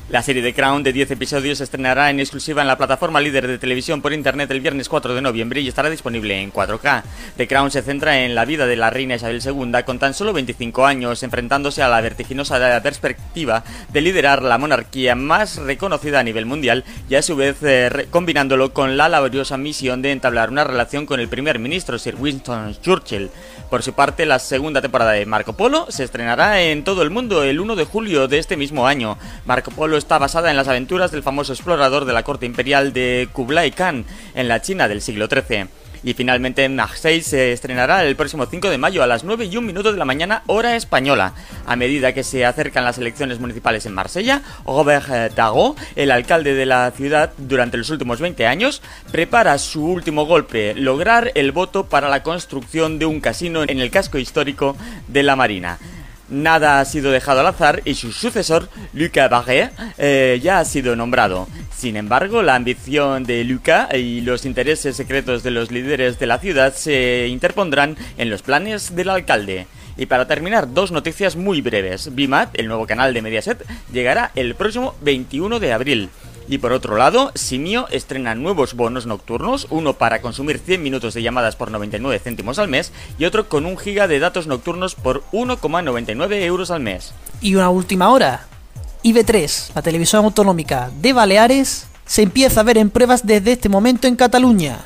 M: La serie de Crown de 10 episodios se estrenará en exclusiva en la plataforma líder de televisión por internet el viernes 4 de noviembre y estará disponible en 4K. The Crown se centra en la vida de la reina Isabel II con tan solo 25 años, enfrentándose a la vertiginosa perspectiva de liderar la monarquía más reconocida a nivel mundial y a su vez eh, combinándolo con la laboriosa misión de entablar una relación con el primer ministro Sir Winston Churchill. Por su parte, la segunda temporada de Marco Polo se estrenará en todo el mundo el 1 de julio de este mismo año. Marco Polo está basada en las aventuras del famoso explorador de la corte imperial de Kublai Khan en la China del siglo XIII. Y finalmente Marseille se estrenará el próximo 5 de mayo a las 9 y un minuto de la mañana hora española. A medida que se acercan las elecciones municipales en Marsella, Robert Dago, el alcalde de la ciudad durante los últimos 20 años, prepara su último golpe, lograr el voto para la construcción de un casino en el casco histórico de la Marina. Nada ha sido dejado al azar y su sucesor, Lucas Barré, eh, ya ha sido nombrado. Sin embargo, la ambición de Lucas y los intereses secretos de los líderes de la ciudad se interpondrán en los planes del alcalde. Y para terminar, dos noticias muy breves. Bimat, el nuevo canal de Mediaset, llegará el próximo 21 de abril. Y por otro lado, Simio estrena nuevos bonos nocturnos, uno para consumir 100 minutos de llamadas por 99 céntimos al mes y otro con un giga de datos nocturnos por 1,99 euros al mes.
E: Y una última hora. IB3, la televisión autonómica de Baleares, se empieza a ver en pruebas desde este momento en Cataluña.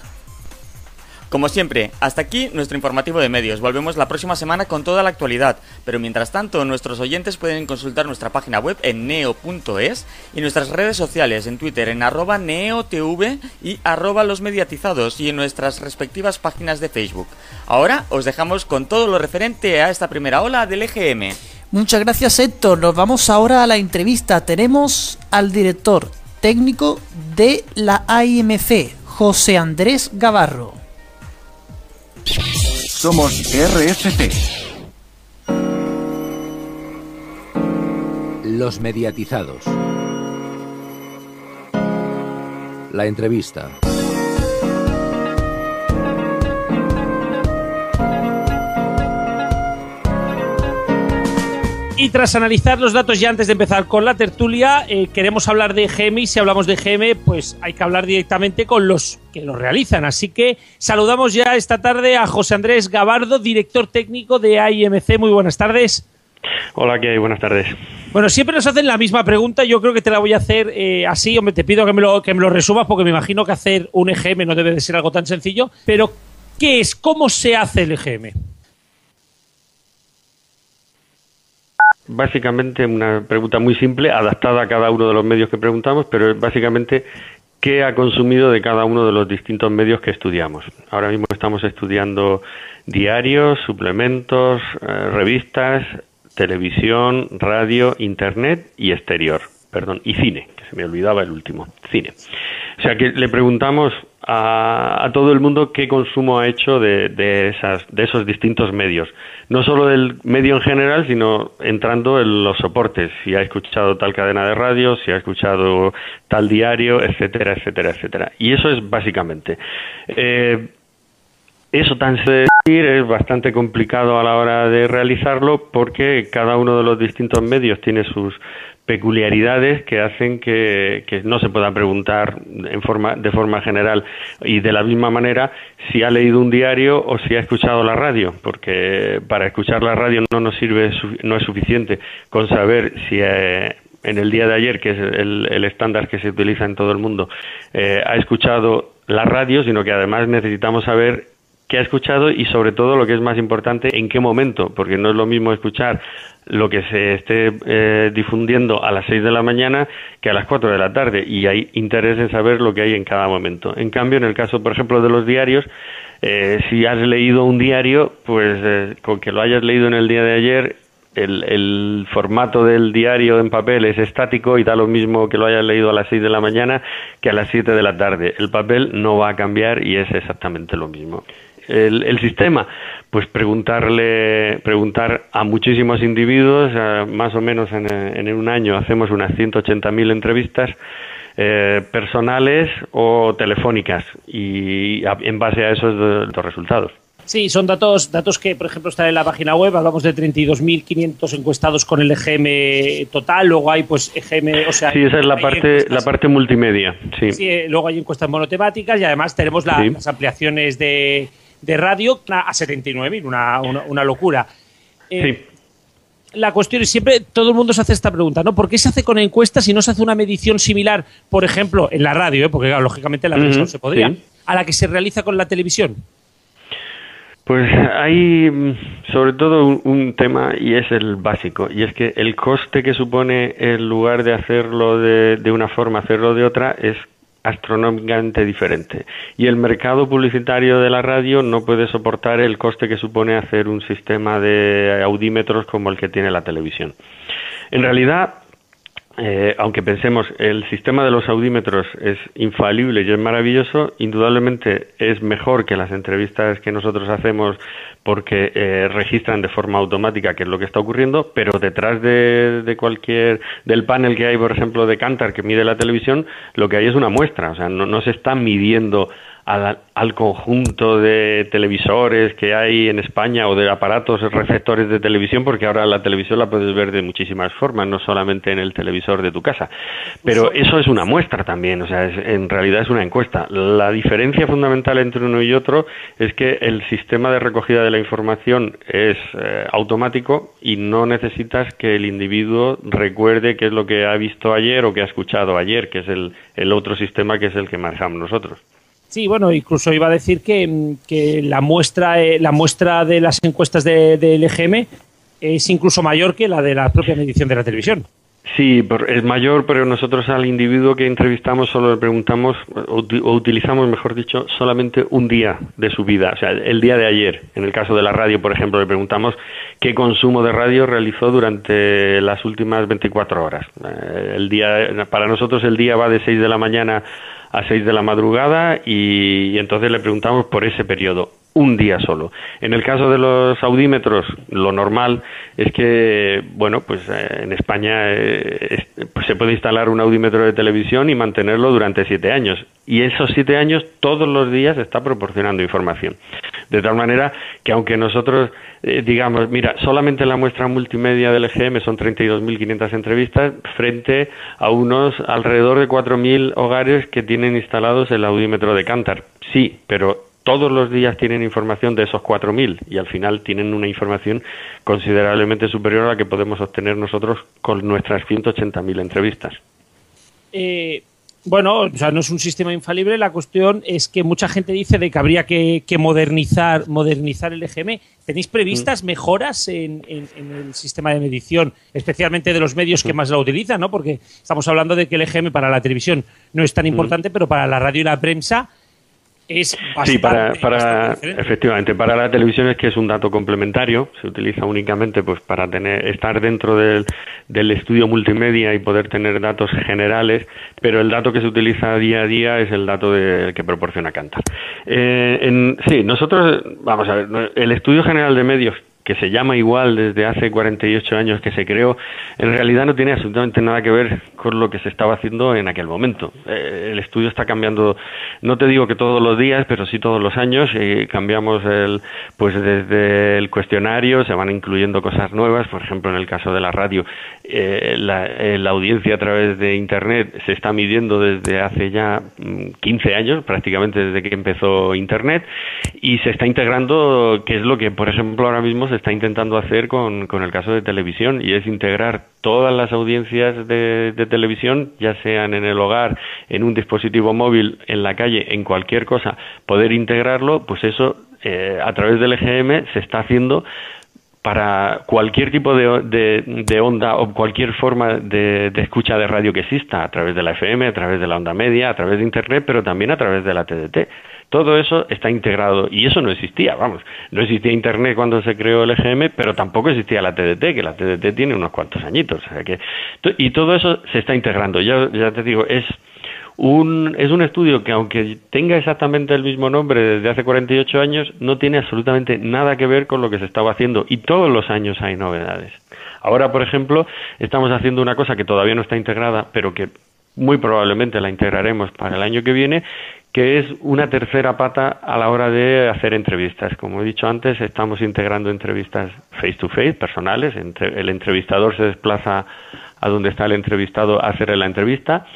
M: Como siempre, hasta aquí nuestro informativo de medios. Volvemos la próxima semana con toda la actualidad, pero mientras tanto nuestros oyentes pueden consultar nuestra página web en neo.es y nuestras redes sociales en Twitter en arroba neotv y arroba los mediatizados y en nuestras respectivas páginas de Facebook. Ahora os dejamos con todo lo referente a esta primera ola del EGM.
E: Muchas gracias Héctor, nos vamos ahora a la entrevista. Tenemos al director técnico de la AIMC, José Andrés Gavarro.
N: Somos RFT. Los mediatizados. La entrevista.
K: Y tras analizar los datos ya antes de empezar con la tertulia, eh, queremos hablar de GM y si hablamos de GM, pues hay que hablar directamente con los que lo realizan. Así que saludamos ya esta tarde a José Andrés Gabardo, director técnico de AIMC. Muy buenas tardes.
O: Hola, ¿qué hay? Buenas tardes.
K: Bueno, siempre nos hacen la misma pregunta. Yo creo que te la voy a hacer eh, así. Hombre, te pido que me, lo, que me lo resumas porque me imagino que hacer un EGM no debe de ser algo tan sencillo. Pero, ¿qué es? ¿Cómo se hace el EGM?
O: Básicamente una pregunta muy simple, adaptada a cada uno de los medios que preguntamos, pero básicamente qué ha consumido de cada uno de los distintos medios que estudiamos. Ahora mismo estamos estudiando diarios, suplementos, eh, revistas, televisión, radio, internet y exterior, perdón, y cine, que se me olvidaba el último, cine. O sea que le preguntamos a, todo el mundo qué consumo ha hecho de, de, esas, de esos distintos medios. No solo del medio en general, sino entrando en los soportes. Si ha escuchado tal cadena de radio, si ha escuchado tal diario, etcétera, etcétera, etcétera. Y eso es básicamente. Eh, eso tan decir es bastante complicado a la hora de realizarlo porque cada uno de los distintos medios tiene sus peculiaridades que hacen que, no se pueda preguntar en forma, de forma general. Y de la misma manera si ha leído un diario o si ha escuchado la radio, porque para escuchar la radio no nos sirve, no es suficiente con saber si eh, en el día de ayer, que es el, estándar que se utiliza en todo el mundo, eh, ha escuchado la radio, sino que además necesitamos saber qué ha escuchado y sobre todo lo que es más importante, en qué momento, porque no es lo mismo escuchar lo que se esté eh, difundiendo a las 6 de la mañana que a las 4 de la tarde y hay interés en saber lo que hay en cada momento. En cambio, en el caso, por ejemplo, de los diarios, eh, si has leído un diario, pues eh, con que lo hayas leído en el día de ayer, el, el, formato del diario en papel es estático y da lo mismo que lo hayas leído a las 6 de la mañana que a las 7 de la tarde. El papel no va a cambiar y es exactamente lo mismo el, sistema? Pues preguntarle, preguntar a muchísimos individuos, más o menos en, en, un año hacemos unas 180.000 entrevistas eh, personales o telefónicas y en base a esos los resultados.
K: Sí, son datos, datos que, por ejemplo, están en la página web. Hablamos de 32.500 encuestados con el EGM total. Luego hay, pues, EGM, o sea...
O: Sí, esa es la parte, la parte multimedia, sí.
K: sí. Eh, luego hay encuestas monotemáticas y además tenemos las ampliaciones de, de radio a 79.000, una, una, una locura. Eh, la cuestión es siempre, todo el mundo se hace esta pregunta, ¿no? ¿Por qué se hace con encuestas si no se hace una medición similar, por ejemplo, en la radio, ¿eh? porque lógicamente en la televisión se podría, a la que se realiza con la televisión?
O: Pues hay mm, sobre todo un, tema y es el básico, y es que el coste que supone el lugar de hacerlo de, de una forma, hacerlo de otra, es astronómicamente diferente. Y el mercado publicitario de la radio no puede soportar el coste que supone hacer un sistema de audímetros como el que tiene la televisión. En realidad, eh, aunque pensemos el sistema de los audímetros es infalible y es maravilloso, indudablemente es mejor que las entrevistas que nosotros hacemos porque eh, registran de forma automática qué es lo que está ocurriendo, pero detrás de, cualquier del panel que hay, por ejemplo, de Cantar que mide la televisión, lo que hay es una muestra, o sea, no se está midiendo al, conjunto de televisores que hay en España o de aparatos receptores de televisión, porque ahora la televisión la puedes ver de muchísimas formas, no solamente en el televisor de tu casa. Pero eso es una muestra también, o sea, en realidad es una encuesta. La diferencia fundamental entre uno y otro es que el sistema de recogida de la información es eh, automático y no necesitas que el individuo recuerde qué es lo que ha visto ayer o que ha escuchado ayer, que es el, el otro sistema que es el que manejamos nosotros.
K: Sí, bueno, incluso iba a decir que, que la muestra eh, la muestra de las encuestas del de, EGM es incluso mayor que la de la propia medición de la televisión.
O: Sí, es mayor, pero nosotros al individuo que entrevistamos solo le preguntamos, o, utilizamos, mejor dicho, solamente un día de su vida, o sea, el día de ayer. En el caso de la radio, por ejemplo, le preguntamos qué consumo de radio realizó durante las últimas 24 horas. Eh, el día, para nosotros el día va de 6 de la mañana a 6 de la madrugada y, entonces le preguntamos por ese periodo un día solo. En el caso de los audímetros, lo normal es que, bueno, pues eh, en España eh, pues se puede instalar un audímetro de televisión y mantenerlo durante siete años. Y esos siete años, todos los días, está proporcionando información. De tal manera que aunque nosotros eh, digamos, mira, solamente la muestra multimedia del EGM son 32.500 entrevistas frente a unos alrededor de 4.000 hogares que tienen instalados el audímetro de Cantar. Sí, pero todos los días tienen información de esos 4.000 y al final tienen una información considerablemente superior a la que podemos obtener nosotros con nuestras 180.000 entrevistas.
K: Eh, Bueno, o sea, no es un sistema infalible. La cuestión es que mucha gente dice de que habría que, modernizar, modernizar el EGM. ¿Tenéis previstas mm. mejoras en, el sistema de medición, especialmente de los medios que mm. más la utilizan? ¿no? Porque estamos hablando de que el EGM para la televisión no es tan mm. importante, pero para la radio y la prensa
O: sí, para, para efectivamente, para la televisión es que es un dato complementario, se utiliza únicamente pues para tener estar dentro del, del estudio multimedia y poder tener datos generales, pero el dato que se utiliza día a día es el dato de, que proporciona Cantar. Eh, en, sí, nosotros, vamos a ver, el estudio general de medios que se llama igual desde hace 48 años que se creó, en realidad no tiene absolutamente nada que ver con lo que se estaba haciendo en aquel momento. Eh, el estudio está cambiando, no te digo que todos los días, pero sí todos los años. y cambiamos el, pues desde el cuestionario se van incluyendo cosas nuevas. Por ejemplo, en el caso de la radio, eh, la, eh, la, audiencia a través de Internet se está midiendo desde hace ya 15 mm, años, prácticamente desde que empezó Internet, y se está integrando, que es lo que, por ejemplo, ahora mismo se está intentando hacer con, con el caso de televisión y es integrar todas las audiencias de, televisión, ya sean en el hogar, en un dispositivo móvil, en la calle, en cualquier cosa, poder integrarlo, pues eso eh, a través del EGM se está haciendo para cualquier tipo de, de, onda o cualquier forma de, de, escucha de radio que exista, a través de la FM, a través de la onda media, a través de Internet, pero también a través de la TDT. Todo eso está integrado y eso no existía, vamos. No existía Internet cuando se creó el EGM, pero tampoco existía la TDT, que la TDT tiene unos cuantos añitos. O sea que, y todo eso se está integrando. Ya, ya te digo, es un, es un estudio que aunque tenga exactamente el mismo nombre desde hace 48 años, no tiene absolutamente nada que ver con lo que se estaba haciendo y todos los años hay novedades. Ahora, por ejemplo, estamos haciendo una cosa que todavía no está integrada, pero que muy probablemente la integraremos para el año que viene, que es una tercera pata a la hora de hacer entrevistas. Como he dicho antes, estamos integrando entrevistas face to face, personales. El entrevistador se desplaza a donde está el entrevistado a hacer la entrevista.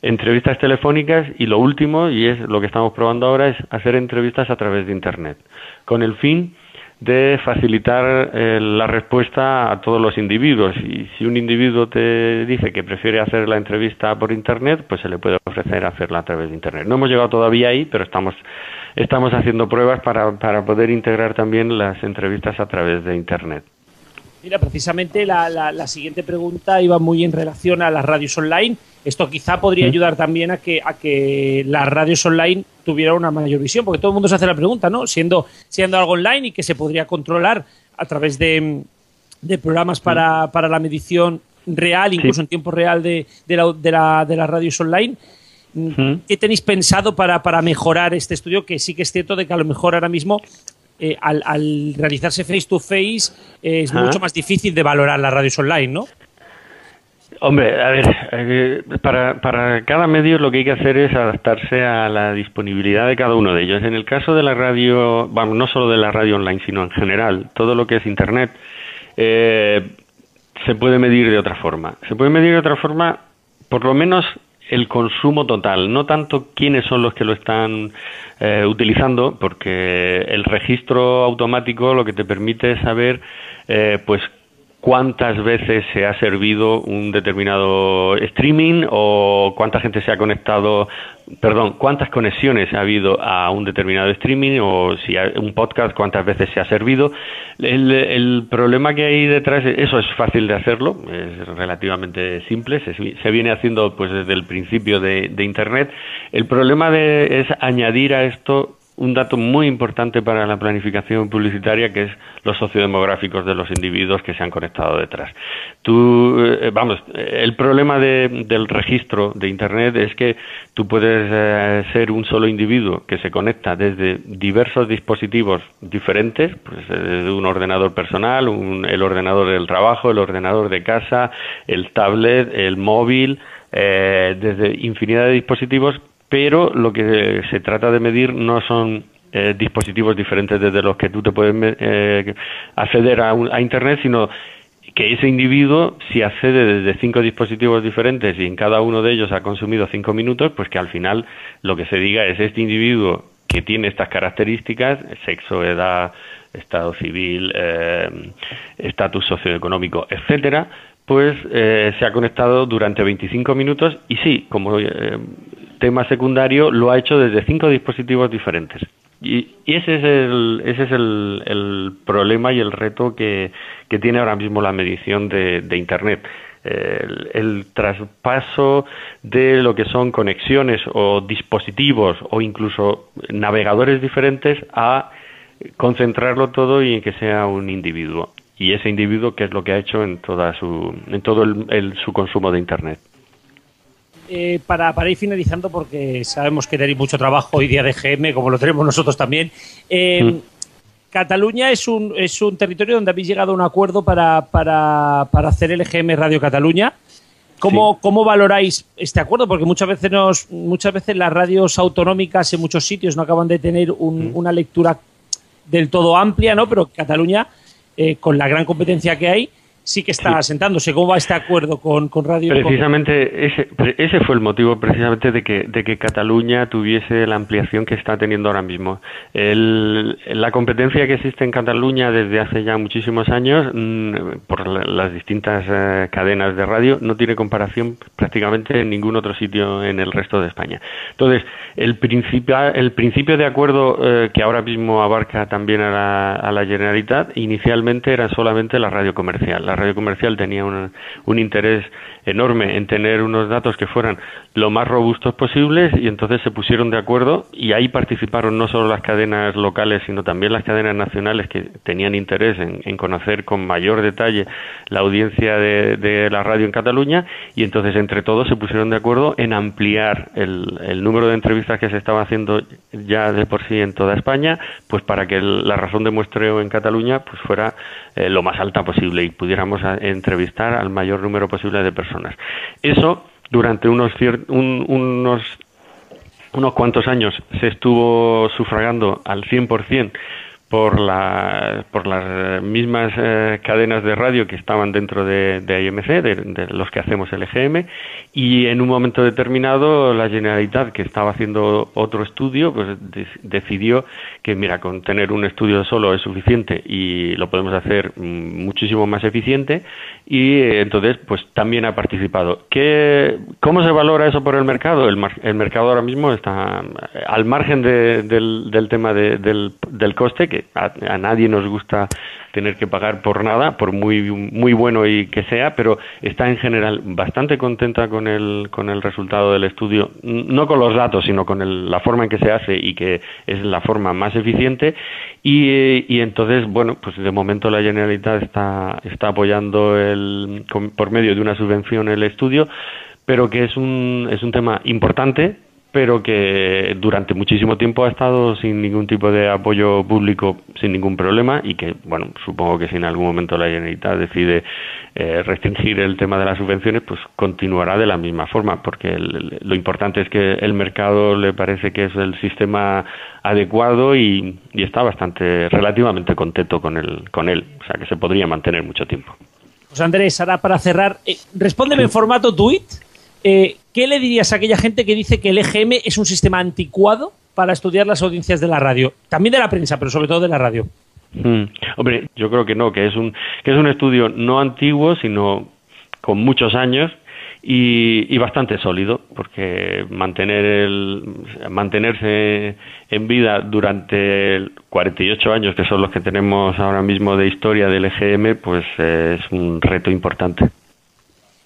O: Entrevistas telefónicas y lo último, y es lo que estamos probando ahora, es hacer entrevistas a través de Internet, con el fin de facilitar eh, la respuesta a todos los individuos. Y si un individuo te dice que prefiere hacer la entrevista por Internet, pues se le puede ofrecer hacerla a través de Internet. No hemos llegado todavía ahí, pero estamos, estamos haciendo pruebas para, para poder integrar también las entrevistas a través de Internet.
K: Mira, precisamente la, la, siguiente pregunta iba muy en relación a las radios online. Esto quizá podría ayudar también a que, a que las radios online tuvieran una mayor visión, porque todo el mundo se hace la pregunta, ¿no? Siendo, siendo algo online y que se podría controlar a través de, de programas para, para, la medición real, incluso en tiempo real de, de, la, de, la, de las radios online. ¿Qué tenéis pensado para, para mejorar este estudio? Que sí que es cierto de que a lo mejor ahora mismo eh, al, realizarse face to face es mucho más difícil de valorar las radios online, ¿no?
O: Hombre, a ver, eh, para, para cada medio lo que hay que hacer es adaptarse a la disponibilidad de cada uno de ellos. En el caso de la radio, vamos, no solo de la radio online, sino en general, todo lo que es Internet, eh, se puede medir de otra forma. Se puede medir de otra forma, por lo menos el consumo total, no tanto quiénes son los que lo están eh, utilizando, porque el registro automático lo que te permite es saber, eh, pues, cuántas veces se ha servido un determinado streaming o cuánta gente se ha conectado, perdón, cuántas conexiones ha habido a un determinado streaming o si hay un podcast, cuántas veces se ha servido. El, problema que hay detrás, eso es fácil de hacerlo, es relativamente simple, se, viene haciendo pues desde el principio de, de Internet. El problema de, es añadir a esto un dato muy importante para la planificación publicitaria que es los sociodemográficos de los individuos que se han conectado detrás. Tú, eh, vamos, el problema del registro de Internet es que tú puedes eh, ser un solo individuo que se conecta desde diversos dispositivos diferentes, pues desde un ordenador personal, el ordenador del trabajo, el ordenador de casa, el tablet, el móvil, eh, desde infinidad de dispositivos pero lo que se trata de medir no son eh, dispositivos diferentes desde los que tú te puedes eh, acceder a, a, Internet, sino que ese individuo, si accede desde cinco dispositivos diferentes y en cada uno de ellos ha consumido cinco minutos, pues que al final lo que se diga es este individuo que tiene estas características, sexo, edad, estado civil, eh, estatus socioeconómico, etcétera, pues se ha conectado durante 25 minutos y sí, como tema secundario lo ha hecho desde cinco dispositivos diferentes. Y, ese es el, ese es el, el problema y el reto que, que, tiene ahora mismo la medición de, Internet. El, traspaso de lo que son conexiones o dispositivos o incluso navegadores diferentes a concentrarlo todo y que sea un individuo. Y ese individuo, ¿qué es lo que ha hecho en, toda su, en todo el, su consumo de Internet?
K: Eh, para, para, ir finalizando, porque sabemos que tenéis mucho trabajo hoy día de GM, como lo tenemos nosotros también. Eh, mm. Cataluña es un, es un territorio donde habéis llegado a un acuerdo para, para, para hacer el GM Radio Cataluña. ¿Cómo, sí. ¿Cómo, valoráis este acuerdo? Porque muchas veces, nos, muchas veces las radios autonómicas en muchos sitios no acaban de tener un, mm. una lectura del todo amplia, ¿no? Pero Cataluña, eh, con la gran competencia que hay, sí que está sí. asentándose. ¿Cómo va este acuerdo con, con Radio?
O: Precisamente ese, ese fue el motivo precisamente de que, de que Cataluña tuviese la ampliación que está teniendo ahora mismo. El, la competencia que existe en Cataluña desde hace ya muchísimos años mmm, por la, las distintas eh, cadenas de radio no tiene comparación prácticamente en ningún otro sitio en el resto de España. Entonces, el, principio, el principio de acuerdo eh, que ahora mismo abarca también a la, a la Generalitat inicialmente era solamente la radio comercial la radio comercial tenía un, un, interés enorme en tener unos datos que fueran lo más robustos posibles y entonces se pusieron de acuerdo y ahí participaron no solo las cadenas locales sino también las cadenas nacionales que tenían interés en, conocer con mayor detalle la audiencia de, de, la radio en Cataluña y entonces entre todos se pusieron de acuerdo en ampliar el, el número de entrevistas que se estaba haciendo ya de por sí en toda España pues para que la razón de muestreo en Cataluña pues fuera eh, lo más alta posible y pudiera pudiéramos entrevistar al mayor número posible de personas. Eso durante unos, un, unos, unos cuantos años se estuvo sufragando al 100% por, la, por las mismas eh, cadenas de radio que estaban dentro de, de IMC, de, los que hacemos el EGM, y en un momento determinado la Generalitat, que estaba haciendo otro estudio, pues de, decidió que, mira, con tener un estudio solo es suficiente y lo podemos hacer mm, muchísimo más eficiente, y eh, entonces, pues también ha participado. ¿Qué, ¿Cómo se valora eso por el mercado? El, mar, el mercado ahora mismo está eh, al margen de, del, del tema del, del coste, que a, nadie nos gusta tener que pagar por nada, por muy muy bueno y que sea, pero está en general bastante contenta con el con el resultado del estudio, no con los datos, sino con el, la forma en que se hace y que es la forma más eficiente. Y, y entonces bueno, pues de momento la Generalitat está está apoyando el por medio de una subvención el estudio, pero que es un es un tema importante pero que durante muchísimo tiempo ha estado sin ningún tipo de apoyo público, sin ningún problema, y que, bueno, supongo que si en algún momento la Generalitat decide eh, restringir el tema de las subvenciones, pues continuará de la misma forma, porque el, lo importante es que el mercado le parece que es el sistema adecuado y, y está bastante, relativamente contento con, el, con él, o sea que se podría mantener mucho tiempo.
K: Pues Andrés, ahora para cerrar, eh, respóndeme en formato tweet. Eh, ¿Qué le dirías a aquella gente que dice que el EGM es un sistema anticuado para estudiar las audiencias de la radio? También de la prensa, pero sobre todo de la radio.
O: Mm, hombre, yo creo que no, que es un que es un estudio no antiguo, sino con muchos años y, y, bastante sólido, porque mantener el, mantenerse en vida durante 48 años, que son los que tenemos ahora mismo de historia del EGM, pues eh, es un reto importante.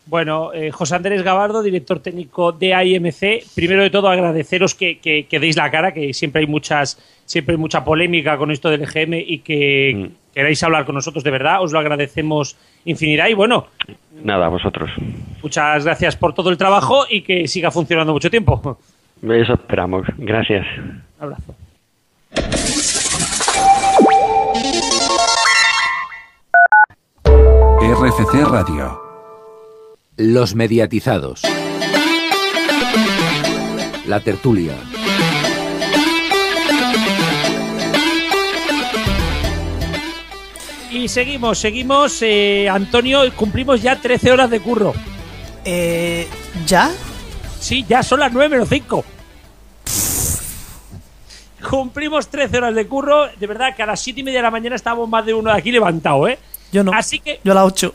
K: Bueno, eh, José Andrés Gabardo, director técnico de AIMC, primero de todo agradeceros que, que, que, deis la cara, que siempre hay muchas, siempre hay mucha polémica con esto del EGM y que mm. queráis hablar con nosotros de verdad, os lo agradecemos infinidad y bueno.
O: Nada, vosotros.
K: Muchas gracias por todo el trabajo y que siga funcionando mucho tiempo.
O: Eso esperamos. Gracias.
K: Un abrazo.
N: RCC Radio los mediatizados. La tertulia.
K: Y seguimos, seguimos. Eh, Antonio, cumplimos ya 13 horas de curro.
E: Eh, ¿Ya?
K: Sí, ya son las 9 menos 5. Cumplimos 13 horas de curro. De verdad que a las 7 y media de la mañana estábamos más de uno de aquí levantado, ¿eh?
E: Yo no.
K: Así que.
E: Yo a las 8.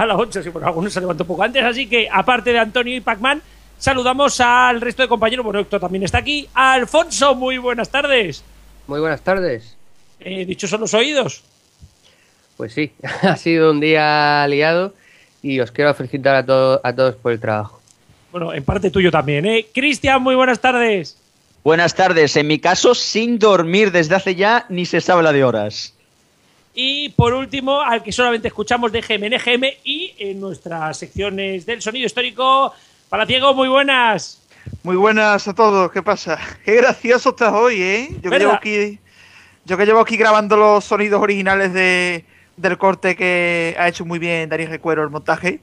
K: A las 8, sí, bueno, algunos se levantó un poco antes. Así que, aparte de Antonio y Pacman, Saludamos al resto de compañeros. Bueno, Héctor también está aquí. Alfonso, muy buenas tardes.
P: Muy buenas tardes.
K: Eh, dicho son los oídos.
P: Pues sí, ha sido un día liado y os quiero felicitar a, a todos por el trabajo.
K: Bueno, en parte tuyo también, ¿eh? Cristian, muy buenas tardes.
Q: Buenas tardes. En mi caso, sin dormir desde hace ya ni se sabe la de horas.
K: Y por último, al que solamente escuchamos de GM y en nuestras secciones del sonido histórico, Palaciego, muy buenas.
R: Muy buenas a todos, ¿qué pasa? Qué gracioso estás hoy, ¿eh? Yo que, llevo aquí, yo que llevo aquí grabando los sonidos originales de, del corte que ha hecho muy bien Darío Recuero el montaje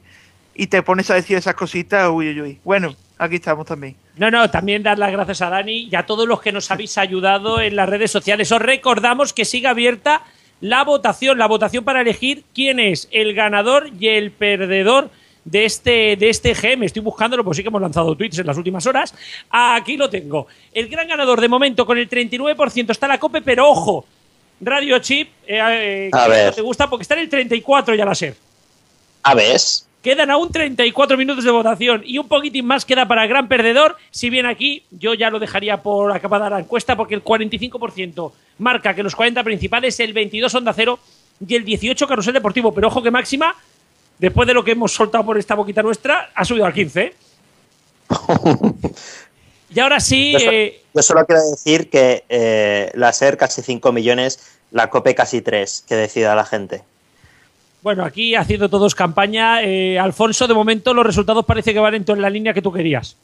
R: y te pones a decir esas cositas, uy, uy, uy. Bueno, aquí estamos también.
K: No, no, también dar las gracias a Dani y a todos los que nos habéis ayudado en las redes sociales. Os recordamos que sigue abierta la votación, la votación para elegir quién es el ganador y el perdedor de este, de este GM. Estoy buscándolo, pues sí que hemos lanzado tweets en las últimas horas. Aquí lo tengo. El gran ganador de momento con el 39% está la COPE, pero ojo, Radio Chip, eh, eh, te gusta porque está en el 34 ya la ser.
L: A ver.
K: Quedan aún 34 minutos de votación y un poquitín más queda para el gran perdedor. Si bien aquí yo ya lo dejaría por acabada la encuesta porque el 45% marca que los 40 principales, el 22 Onda Cero y el 18 Carrusel Deportivo. Pero ojo que máxima, después de lo que hemos soltado por esta boquita nuestra, ha subido al 15. ¿eh? y ahora sí...
L: Eh, yo, solo quiero decir que eh, la SER casi 5 millones, la COPE casi 3, que decida la gente.
K: Bueno, aquí haciendo todos campaña. Eh, Alfonso, de momento los resultados parece que van en la línea que tú querías.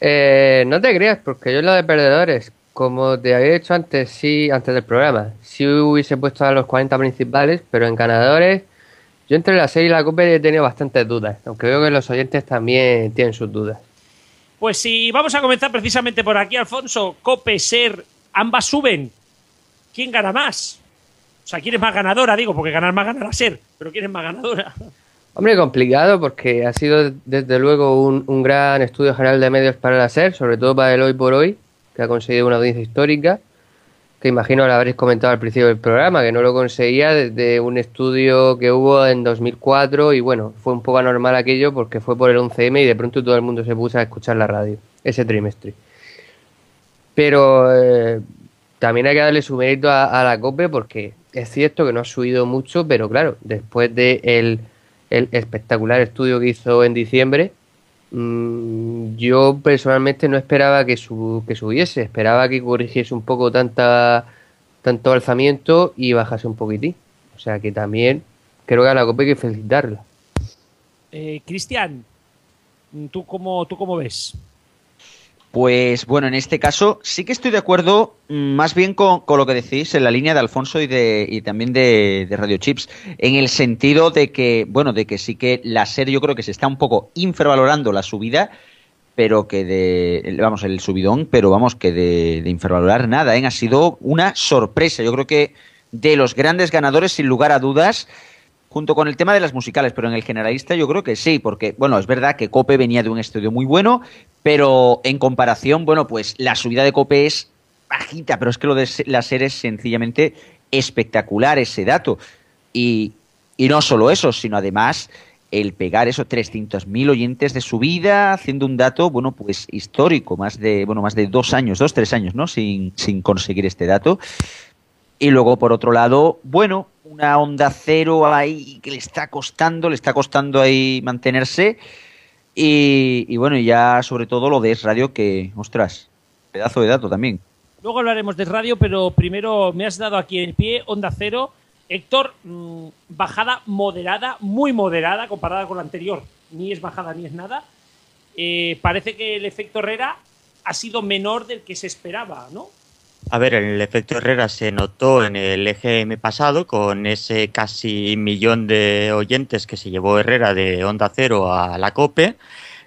P: Eh, no te creas, porque yo lo de perdedores, como te había dicho antes, sí, antes del programa, sí hubiese puesto a los 40 principales, pero en ganadores, yo entre la serie y la Copa he tenido bastantes dudas, aunque veo que los oyentes también tienen sus dudas.
K: Pues sí, vamos a comenzar precisamente por aquí, Alfonso. Cope, Ser, ambas suben. ¿Quién gana más? O sea, ¿quién más ganadora? Digo, porque ganar más ganará ser, pero ¿quién más ganadora?
P: Hombre, complicado porque ha sido desde luego un, gran estudio general de medios para la SER, sobre todo para el hoy por hoy, que ha conseguido una audiencia histórica, que imagino lo habréis comentado al principio del programa, que no lo conseguía desde un estudio que hubo en 2004 y bueno, fue un poco anormal aquello porque fue por el 11M y de pronto todo el mundo se puso a escuchar la radio ese trimestre. Pero eh, también hay que darle su mérito a la COPE porque es cierto que no ha subido mucho, pero claro, después de el, espectacular estudio que hizo en diciembre, mm, yo personalmente no esperaba que, que subiese, esperaba que corrigiese un poco tanta tanto alzamiento y bajase un poquitín. O sea que también creo que a la COPE hay que felicitarla.
K: Eh, Cristian, ¿tú cómo, ¿tú cómo ves?
Q: Pues bueno, en este caso sí que estoy de acuerdo mm, más bien con, lo que decís en la línea de Alfonso y, de, y también de, Radio Chips, en el sentido de que, bueno, de que sí que la serie yo creo que se está un poco infravalorando la subida, pero que de, vamos, el subidón, pero vamos, que de, de infravalorar nada, ¿eh? ha sido una sorpresa. Yo creo que de los grandes ganadores, sin lugar a dudas, junto con el tema de las musicales, pero en el generalista yo creo que sí, porque, bueno, es verdad que Cope venía de un estudio muy bueno, pero en comparación, bueno, pues la subida de Cope es bajita, pero es que lo de la serie es sencillamente espectacular ese dato. Y, y no solo eso, sino además el pegar esos 300.000 oyentes de subida, haciendo un dato, bueno, pues histórico, más de, bueno, más de dos años, dos, tres años, ¿no? Sin, sin conseguir este dato. Y luego, por otro lado, bueno, una onda cero ahí que le está costando, le está costando ahí mantenerse. Y, bueno, ya sobre todo lo de Es Radio, que, ostras, pedazo de dato también.
K: Luego hablaremos de radio, pero primero me has dado aquí en pie, onda cero. Héctor, mm, bajada moderada, muy moderada comparada con la anterior. Ni es bajada ni es nada. Eh, parece que el efecto Herrera ha sido menor del que se esperaba, ¿no?
M: A ver, el efecto Herrera se notó en el EGM pasado con ese casi millón de oyentes que se llevó Herrera de Onda Cero a la COPE,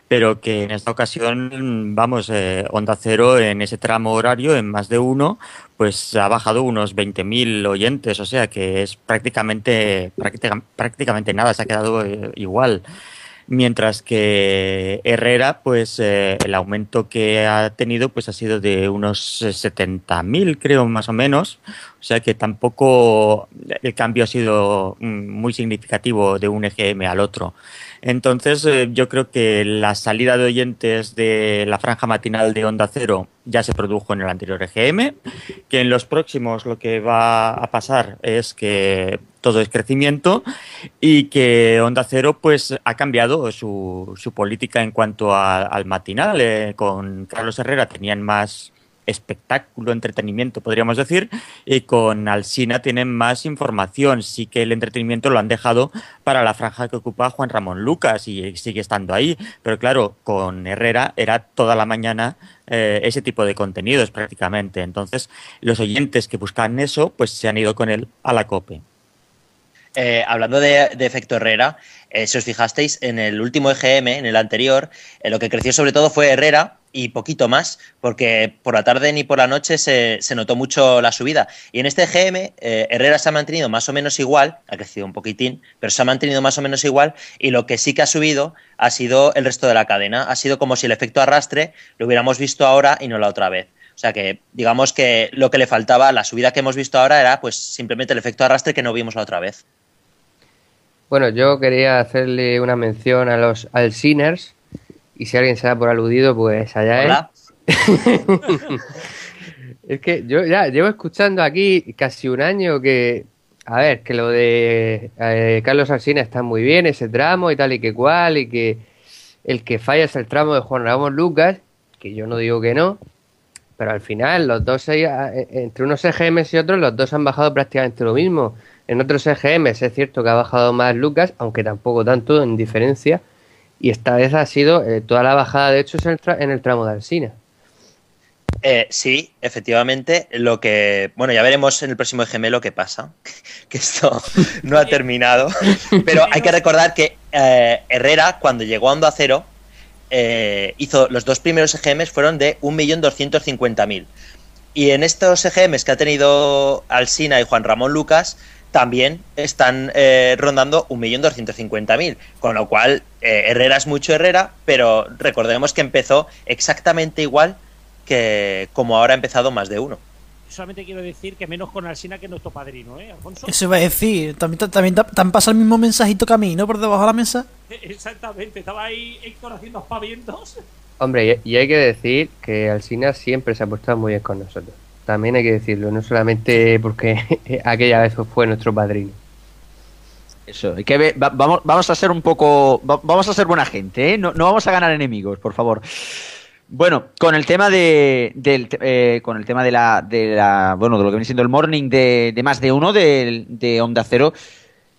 M: pero que en esta ocasión, vamos, eh, Onda Cero en ese tramo horario, en más de uno, pues ha bajado unos 20.000 oyentes, o sea que es prácticamente, prácticamente nada, se ha quedado eh, igual mientras que Herrera, pues eh, el aumento que ha tenido pues ha sido de unos 70.000, creo, más o menos. O sea que tampoco el cambio ha sido mm, muy significativo de un EGM al otro. Entonces, eh, yo creo que la salida de oyentes de la franja matinal de Onda Cero ya se produjo en el anterior EGM, que en los próximos lo que va a pasar es que todo es crecimiento y que Onda Cero pues ha cambiado su, su política en cuanto al matinal. Eh, con Carlos Herrera tenían más espectáculo, entretenimiento, podríamos decir, y con Alsina tienen más información. Sí que el entretenimiento lo han dejado para la franja que ocupa Juan Ramón Lucas y sigue estando ahí, pero claro, con Herrera era toda la mañana eh, ese tipo de contenidos prácticamente. Entonces, los oyentes que buscan eso, pues se han ido con él a la COPE.
L: Eh, hablando de, efecto Herrera, eh, si os fijasteis, en el último EGM, en el anterior, lo que creció sobre todo fue Herrera, y poquito más, porque por la tarde ni por la noche se, notó mucho la subida. Y en este GM, eh, Herrera se ha mantenido más o menos igual, ha crecido un poquitín, pero se ha mantenido más o menos igual, y lo que sí que ha subido ha sido el resto de la cadena. Ha sido como si el efecto arrastre lo hubiéramos visto ahora y no la otra vez. O sea que digamos que lo que le faltaba, la subida que hemos visto ahora era pues simplemente el efecto arrastre que no vimos la otra vez.
P: Bueno, yo quería hacerle una mención a los Alciners, y si alguien se da por aludido, pues allá es. es que yo ya llevo escuchando aquí casi un año que, a ver, que lo de eh, Carlos Alsina está muy bien, ese tramo y tal y que cual, y que el que falla es el tramo de Juan Ramón Lucas, que yo no digo que no, pero al final los dos, eh, entre unos EGMs y otros, los dos han bajado prácticamente lo mismo. En otros EGMs es cierto que ha bajado más Lucas, aunque tampoco tanto en diferencia, y esta vez ha sido eh, toda la bajada, de hecho, en el, tramo de Alsina.
L: Eh, sí, efectivamente. Lo que. Bueno, ya veremos en el próximo EGM lo que pasa. que esto no ha terminado. Pero hay que recordar que eh, Herrera, cuando llegó a Onda Cero, hizo los dos primeros EGMs fueron de 1.250.000. Y en estos EGMs que ha tenido Alsina y Juan Ramón Lucas, también están eh, rondando 1.250.000, con lo cual eh, Herrera es mucho Herrera, pero recordemos que empezó exactamente igual que como ahora ha empezado más de uno.
K: Solamente quiero decir que menos con Alsina que nuestro padrino, ¿eh, Alfonso?
E: Eso iba a decir, también, también te han pasado el mismo mensajito que a mí, ¿no? Por debajo de la mesa.
K: Exactamente, estaba ahí Héctor haciendo aspavientos.
P: Hombre, y hay que decir que Alsina siempre se ha portado muy bien con nosotros. También hay que decirlo, no solamente porque aquella vez fue nuestro padrino.
Q: Eso, hay que vamos, vamos a ser un poco, vamos a ser buena gente, ¿eh? no, vamos a ganar enemigos, por favor. Bueno, con el tema de, del, eh, con el tema de la, de la, bueno, de lo que viene siendo el morning de, de más de uno de, de Onda Cero,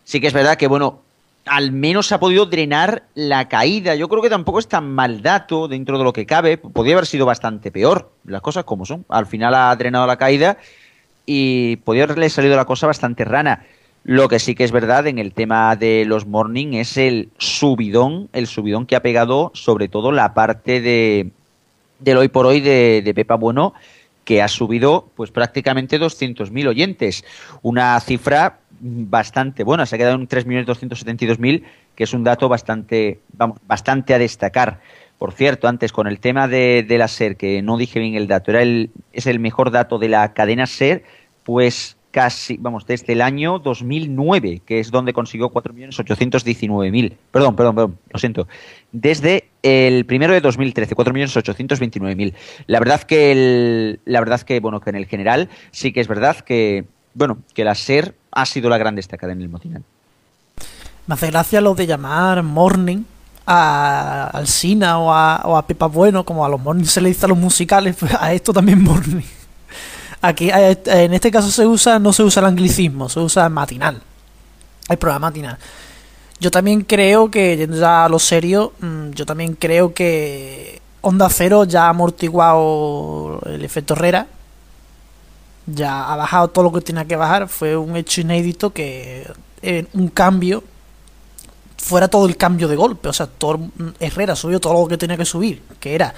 Q: sí que es verdad que, bueno, al menos ha podido drenar la caída. Yo creo que tampoco es tan mal dato dentro de lo que cabe. Podría haber sido bastante peor, las cosas como son. Al final ha drenado la caída y podría haberle salido la cosa bastante rana. Lo que sí que es verdad en el tema de los morning es el subidón, el subidón que ha pegado sobre todo la parte de del hoy por hoy de, de Pepa Bueno, que ha subido pues prácticamente 200.000 oyentes. Una cifra bastante buena, se ha quedado en 3.272.000, que es un dato bastante, vamos, bastante a destacar. Por cierto, antes con el tema de, la SER, que no dije bien el dato, era el, es el mejor dato de la cadena SER, pues casi, vamos, desde el año 2009, que es donde consiguió 4.819.000. Perdón, perdón, perdón, lo siento. Desde el primero de 2013, 4.829.000. La verdad que el, la verdad que bueno, que en el general sí que es verdad que bueno, que la SER ha sido la gran destacada en el Motinal.
E: Me hace gracia lo de llamar morning a Alcina o a, o a Pepa Bueno, como a los morning se le dice a los musicales, pues a esto también morning. Aquí, en este caso se usa, no se usa el anglicismo, se usa matinal. El programa matinal. Yo también creo que, yendo ya a lo serio, mm, yo también creo que Onda Cero ya ha amortiguado el efecto Herrera ya ha bajado todo lo que tenía que bajar. Fue un hecho inédito que en un cambio fuera todo el cambio de golpe. O sea, todo, Herrera subió todo lo que tenía que subir, que era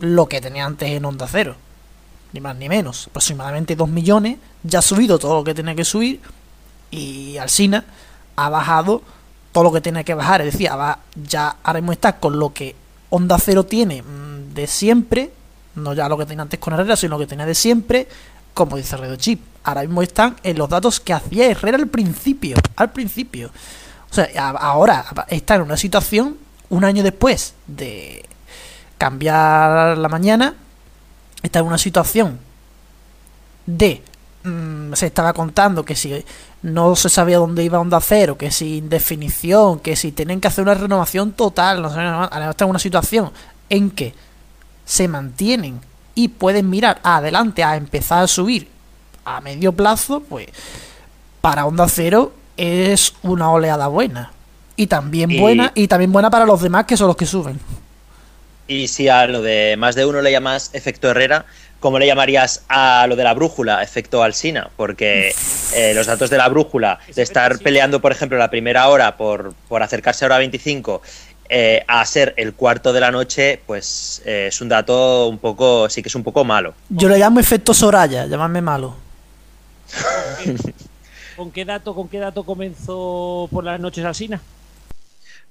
E: lo que tenía antes en Onda Cero. Ni más ni menos. Aproximadamente 2 millones. Ya ha subido todo lo que tenía que subir. Y Alcina ha bajado todo lo que tenía que bajar. Es decir, ya ahora mismo está con lo que Onda Cero tiene mm, de siempre. No ya lo que tenía antes con Herrera, sino lo que tenía de siempre como dice Redo Chip. Ahora mismo están en los datos que hacía Herrera al principio. Al principio. O sea, ahora está en una situación, un año después de cambiar la mañana, está en una situación de mm, se estaba contando que si no se sabía dónde iba Onda Cero, que sin definición, que si tienen que hacer una renovación total, no sé, está en una situación en que se mantienen y pueden mirar adelante a empezar a subir a medio plazo, pues para Onda Cero es una oleada buena. Y también buena, y también buena para los demás que son los que suben.
L: Y si a lo de más de uno le llamas efecto Herrera, ¿cómo le llamarías a lo de la brújula, efecto Alsina? Porque eh, los datos de la brújula, de estar peleando, por ejemplo, la primera hora por, por acercarse a hora 25 eh, a ser el cuarto de la noche, pues eh, es un dato un poco, sí que es un poco malo.
E: Yo le llamo efecto Soraya, llamadme malo.
K: ¿Con qué dato, con qué dato comenzó por las noches Alsina?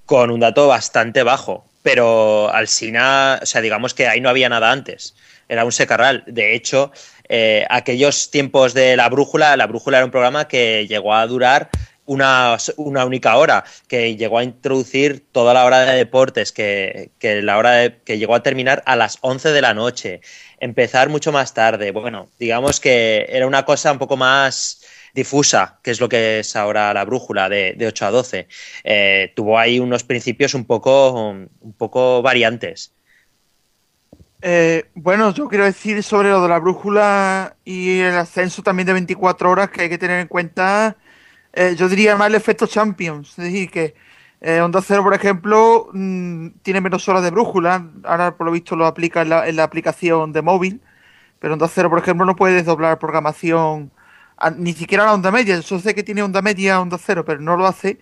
L: Con un dato bastante bajo, pero Alsina, o sea, digamos que ahí no había nada antes, era un secarral. De hecho, eh, aquellos tiempos de la brújula, la brújula era un programa que llegó a durar una, única hora, que llegó a introducir toda la hora de deportes, que, la hora que llegó a terminar a las 11 de la noche, empezar mucho más tarde. Bueno, digamos que era una cosa un poco más difusa, que es lo que es ahora la brújula de, 8 a 12. Eh, tuvo ahí unos principios un poco, un poco variantes.
R: Eh, bueno, yo quiero decir sobre lo de la brújula y el ascenso también de 24 horas que hay que tener en cuenta eh, yo diría más el efecto Champions. Es decir, que eh, Onda Cero, por ejemplo, mm, tiene menos horas de brújula. Ahora, por lo visto, lo aplica en la, aplicación de móvil. Pero Onda Cero, por ejemplo, no puede desdoblar programación ni siquiera la onda media. Yo sé que tiene onda media, onda cero, pero no lo hace.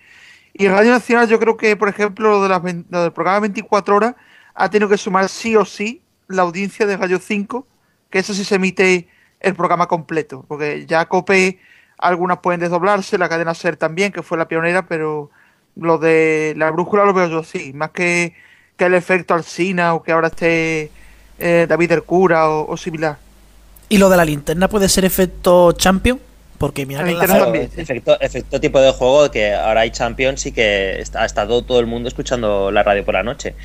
R: Y Radio Nacional, yo creo que, por ejemplo, lo, de del programa 24 horas ha tenido que sumar sí o sí la audiencia de Radio 5, que eso sí se emite el programa completo. Porque ya COPE algunas pueden desdoblarse, la cadena SER también, que fue la pionera, pero lo de la brújula lo veo yo así, más que, que el efecto Alcina o que ahora esté eh, David el Cura o, similar.
E: ¿Y lo de la linterna puede ser efecto Champion? Porque mira
L: que también, efecto, efecto tipo de juego que ahora hay Champions y que ha estado todo el mundo escuchando la radio por la noche.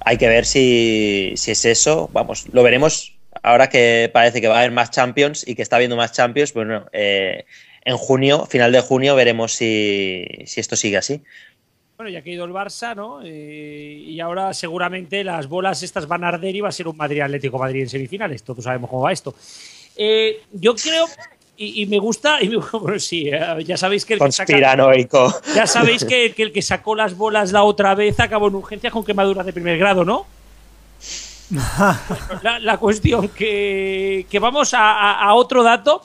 L: Hay que ver si, si es eso. Vamos, lo veremos ahora que parece que va a haber más Champions y que está habiendo más Champions. Bueno, eh, en junio, final de junio, veremos si, esto sigue así.
K: Bueno, ya ha ido el Barça, ¿no? Eh, y ahora seguramente las bolas estas van a arder y va a ser un Madrid Atlético Madrid en semifinales. Todos sabemos cómo va esto. Eh, yo creo, y, me gusta, y bueno, sí, ya sabéis que el
L: que
K: ya sabéis que, el que sacó las bolas la otra vez acabó en urgencias con quemaduras de primer grado, ¿no? La, cuestión que, que vamos a otro dato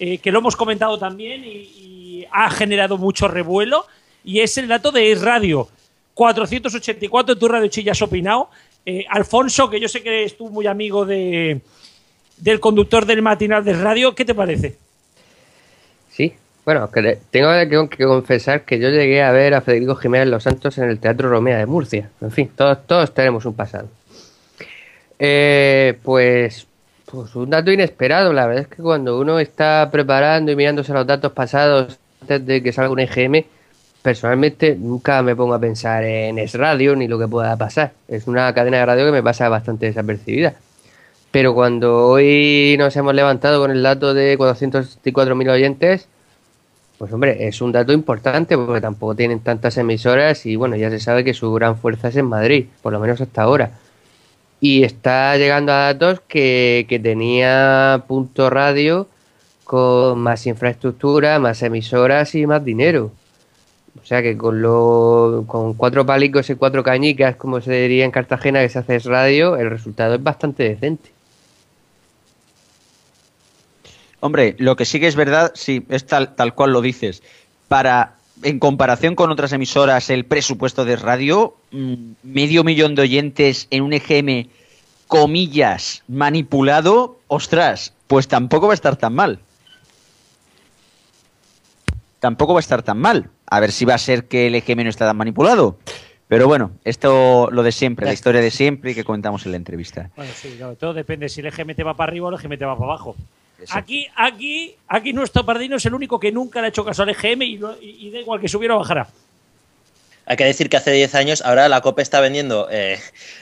K: eh, que lo hemos comentado también y, ha generado mucho revuelo, y es el dato de Radio 484, tu Radio Chillas opinado. Eh, Alfonso, que yo sé que eres tú muy amigo de, del conductor del matinal de radio, ¿qué te parece?
P: Sí, bueno, que tengo que, confesar que yo llegué a ver a Federico Jiménez Los Santos en el Teatro Romea de Murcia. En fin, todos, todos tenemos un pasado. Eh, pues pues un dato inesperado. La verdad es que cuando uno está preparando y mirándose los datos pasados antes de que salga un EGM, personalmente nunca me pongo a pensar en es radio ni lo que pueda pasar. Es una cadena de radio que me pasa bastante desapercibida. Pero cuando hoy nos hemos levantado con el dato de 464.000 oyentes, pues hombre, es un dato importante porque tampoco tienen tantas emisoras y bueno, ya se sabe que su gran fuerza es en Madrid, por lo menos hasta ahora y está llegando a datos que, tenía punto radio con más infraestructura, más emisoras y más dinero. O sea que con, lo, con cuatro palicos y cuatro cañicas, como se diría en Cartagena que se hace radio, el resultado es bastante decente.
Q: Hombre, lo que sí que es verdad, sí, es tal, tal cual lo dices. Para, en comparación con otras emisoras, el presupuesto de radio, mm, medio millón de oyentes en un EGM comillas, manipulado, ostras, pues tampoco va a estar tan mal. Tampoco va a estar tan mal. A ver si va a ser que el EGM no está tan manipulado. Pero bueno, esto lo de siempre, la historia de siempre y que comentamos en la entrevista.
K: Bueno, sí, todo depende si el EGM te va para arriba o el EGM te va para abajo. Aquí, aquí, aquí nuestro pardino es el único que nunca le ha hecho caso al EGM y, da igual que subiera o bajara.
L: Hay que decir que hace 10 años, ahora la COPE está vendiendo eh,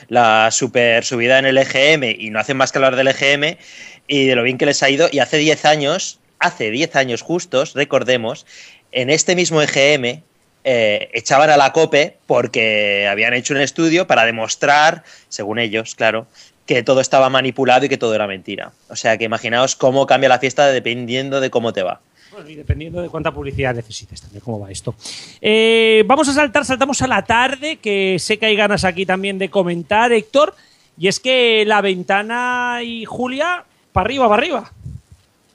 L: la super subida en el EGM y no hacen más que hablar del EGM y de lo bien que les ha ido. Y hace 10 años, hace 10 años justos, recordemos, en este mismo EGM eh, echaban a la COPE porque habían hecho un estudio para demostrar, según ellos, claro, que todo estaba manipulado y que todo era mentira. O sea que imaginaos cómo cambia la fiesta dependiendo de cómo te va.
K: Bueno, y dependiendo de cuánta publicidad necesites también, cómo va esto. Eh, vamos a saltar, saltamos a la tarde, que sé que hay ganas aquí también de comentar, Héctor. Y es que la ventana y Julia, para arriba, para arriba.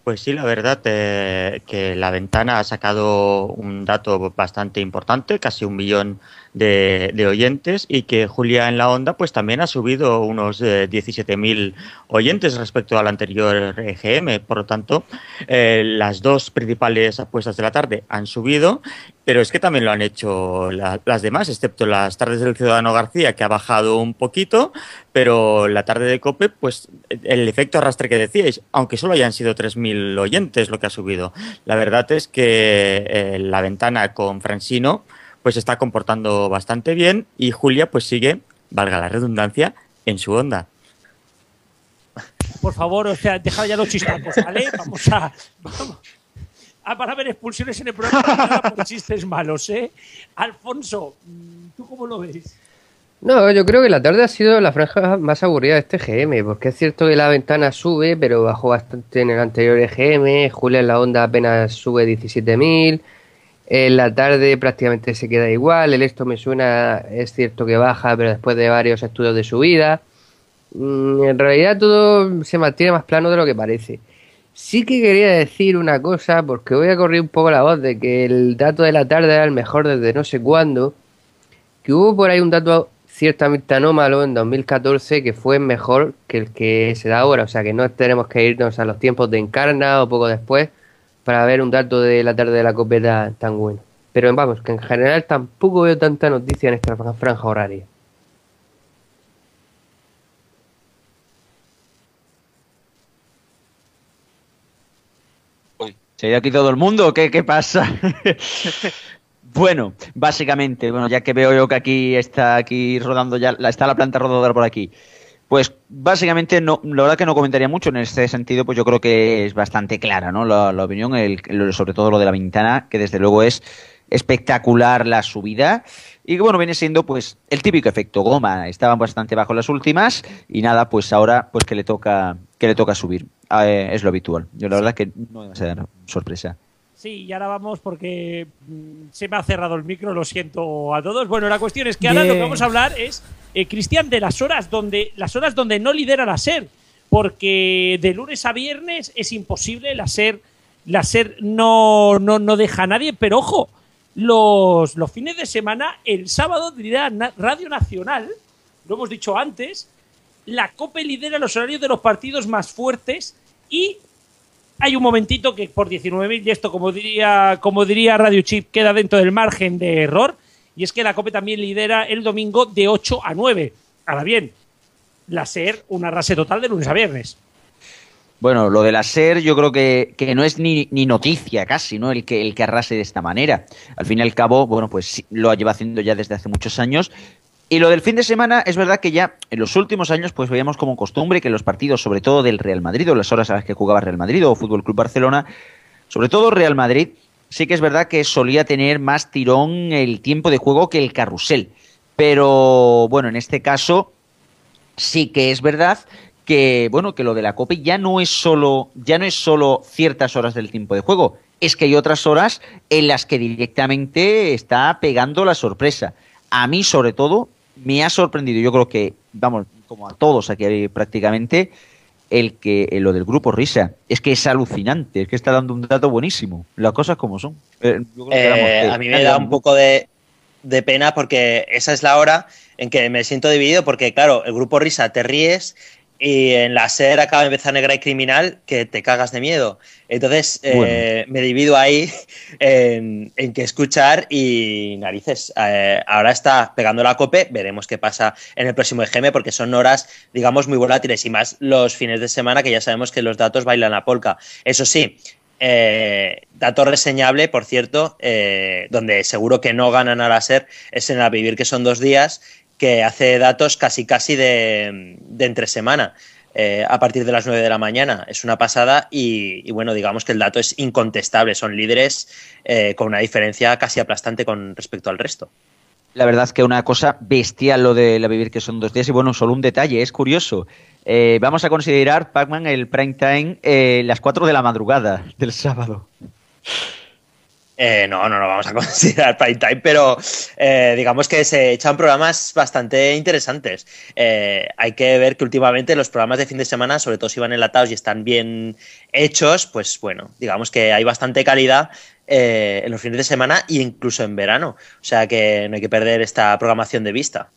M: Pues sí, la verdad eh, que la ventana ha sacado un dato bastante importante, casi un millón de, oyentes y que Julia en la Onda pues también ha subido unos eh, 17.000 oyentes respecto al anterior EGM. Por lo tanto, eh, las dos principales apuestas de la tarde han subido, pero es que también lo han hecho la, las demás, excepto las tardes del Ciudadano García, que ha bajado un poquito, pero la tarde de COPE, pues el efecto arrastre que decíais, aunque solo hayan sido 3.000 oyentes lo que ha subido. La verdad es que eh, la ventana con Francino pues está comportando bastante bien y Julia pues sigue, valga la redundancia, en su onda.
K: Por favor, o sea, dejad ya los chistacos, ¿vale? Vamos a... Vamos. Ah, para haber expulsiones en el programa por chistes malos, ¿eh? Alfonso, ¿tú cómo lo ves?
P: No, yo creo que la tarde ha sido la franja más aburrida de este GM, porque es cierto que la ventana sube, pero bajó bastante en el anterior EGM, Julia en la onda apenas sube 17.000, en la tarde prácticamente se queda igual, el esto me suena, es cierto que baja, pero después de varios estudios de subida, en realidad todo se mantiene más plano de lo que parece. Sí que quería decir una cosa, porque voy a correr un poco la voz de que el dato de la tarde era el mejor desde no sé cuándo, que hubo por ahí un dato ciertamente anómalo en 2014 que fue mejor que el que se da ahora, o sea que no tenemos que irnos a los tiempos de Encarna o poco después para ver un dato de la tarde de la copeta tan bueno. Pero vamos, que en general tampoco veo tanta noticia en esta franja horaria.
Q: ¿Se ha ido aquí todo el mundo? ¿Qué, qué pasa? bueno, básicamente, bueno, ya que veo yo que aquí está aquí rodando ya, está la planta rodadora por aquí. Pues básicamente, no, la verdad que no comentaría mucho en este sentido, pues yo creo que es bastante clara, ¿no? La, la opinión, el, sobre todo lo de la ventana, que desde luego es espectacular la subida y que bueno, viene siendo pues el típico efecto goma. Estaban bastante bajo las últimas y nada, pues ahora pues que le toca que le toca subir. Eh, es lo habitual. Yo la verdad que no va a ser sorpresa.
K: Sí, y ahora vamos porque mm, se me ha cerrado el micro, lo siento a todos. Bueno, la cuestión es que ahora lo que vamos a hablar es, eh, Cristian, de las horas donde las horas donde no lidera la SER, porque de lunes a viernes es imposible, la SER, la SER no, no, no deja a nadie, pero ojo, los, los fines de semana, el sábado dirá Radio Nacional, lo hemos dicho antes, la COPE lidera los horarios de los partidos más fuertes y hay un momentito que por 19.000, y esto como diría, como diría Radio Chip, queda dentro del margen de error, y es que la COPE también lidera el domingo de 8 a 9. Ahora bien, la SER, una rase total de lunes a viernes.
Q: Bueno, lo de la SER yo creo que, que no es ni, ni, noticia casi, ¿no? El que, el que arrase de esta manera. Al fin y al cabo, bueno, pues lo lleva haciendo ya desde hace muchos años y lo del fin de semana es verdad que ya en los últimos años pues veíamos como costumbre que los partidos, sobre todo del Real Madrid o las horas a las que jugaba Real Madrid o Fútbol Club Barcelona, sobre todo Real Madrid, sí que es verdad que solía tener más tirón el tiempo de juego que el carrusel. Pero bueno, en este caso sí que es verdad que bueno, que lo de la Copa ya no es solo ya no es solo ciertas horas del tiempo de juego, es que hay otras horas en las que directamente está pegando la sorpresa. A mí sobre todo me ha sorprendido, yo creo que, vamos, como a todos aquí prácticamente, el que lo del grupo Risa. Es que es alucinante, es que está dando un dato buenísimo. Las cosas como son.
L: Eh, eh, a mí me da un poco de, de, pena porque esa es la hora en que me siento dividido porque, claro, el grupo Risa te ríes y en la SER acaba de empezar Negra y Criminal que te cagas de miedo. Entonces eh, me divido ahí en, en qué escuchar y narices. Eh, ahora está pegando la cope, veremos qué pasa en el próximo EGM porque son horas, digamos, muy volátiles y más los fines de semana que ya sabemos que los datos bailan a polka. Eso sí, Eh, dato reseñable, por cierto, eh, donde seguro que no ganan a la SER, es en el Vivir, que son dos días, que hace datos casi casi de, entre semana. Eh, a partir de las 9 de la mañana. Es una pasada y, bueno, digamos que el dato es incontestable. Son líderes con una diferencia casi aplastante con respecto al resto.
Q: La verdad es que una cosa bestial lo de la vivir que son dos días y bueno, solo un detalle, es curioso. Eh, vamos a considerar, Pac-Man, el prime time eh, las 4 de la madrugada del sábado.
L: Eh, no, no, no vamos a considerar prime time, pero digamos que se echan programas bastante interesantes. hay que ver que últimamente los programas de fin de semana, sobre todo si van enlatados y están bien hechos, pues bueno, digamos que hay bastante calidad en los fines de semana e incluso en verano. O sea que no hay que perder esta programación de vista.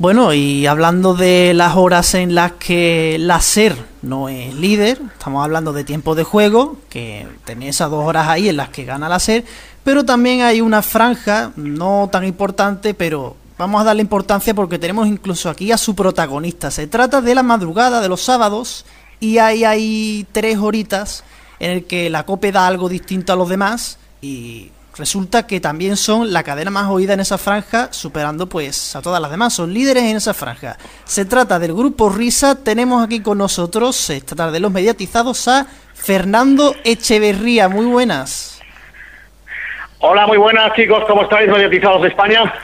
E: Bueno, y hablando de las horas en las que la SER no es líder, estamos hablando de tiempo de juego, que tenéis esas dos horas ahí en las que gana la SER, pero también hay una franja no tan importante, pero vamos a darle importancia porque tenemos incluso aquí a su protagonista. Se trata de la madrugada de los sábados y ahí hay tres horitas en el que la COPE da algo distinto a los demás y resulta que también son la cadena más oída en esa franja, superando pues a todas las demás, son líderes en esa franja. Se trata del grupo Risa, tenemos aquí con nosotros, esta tarde los mediatizados, a Fernando Echeverría, muy buenas.
S: Hola, muy buenas chicos, ¿cómo estáis mediatizados de España?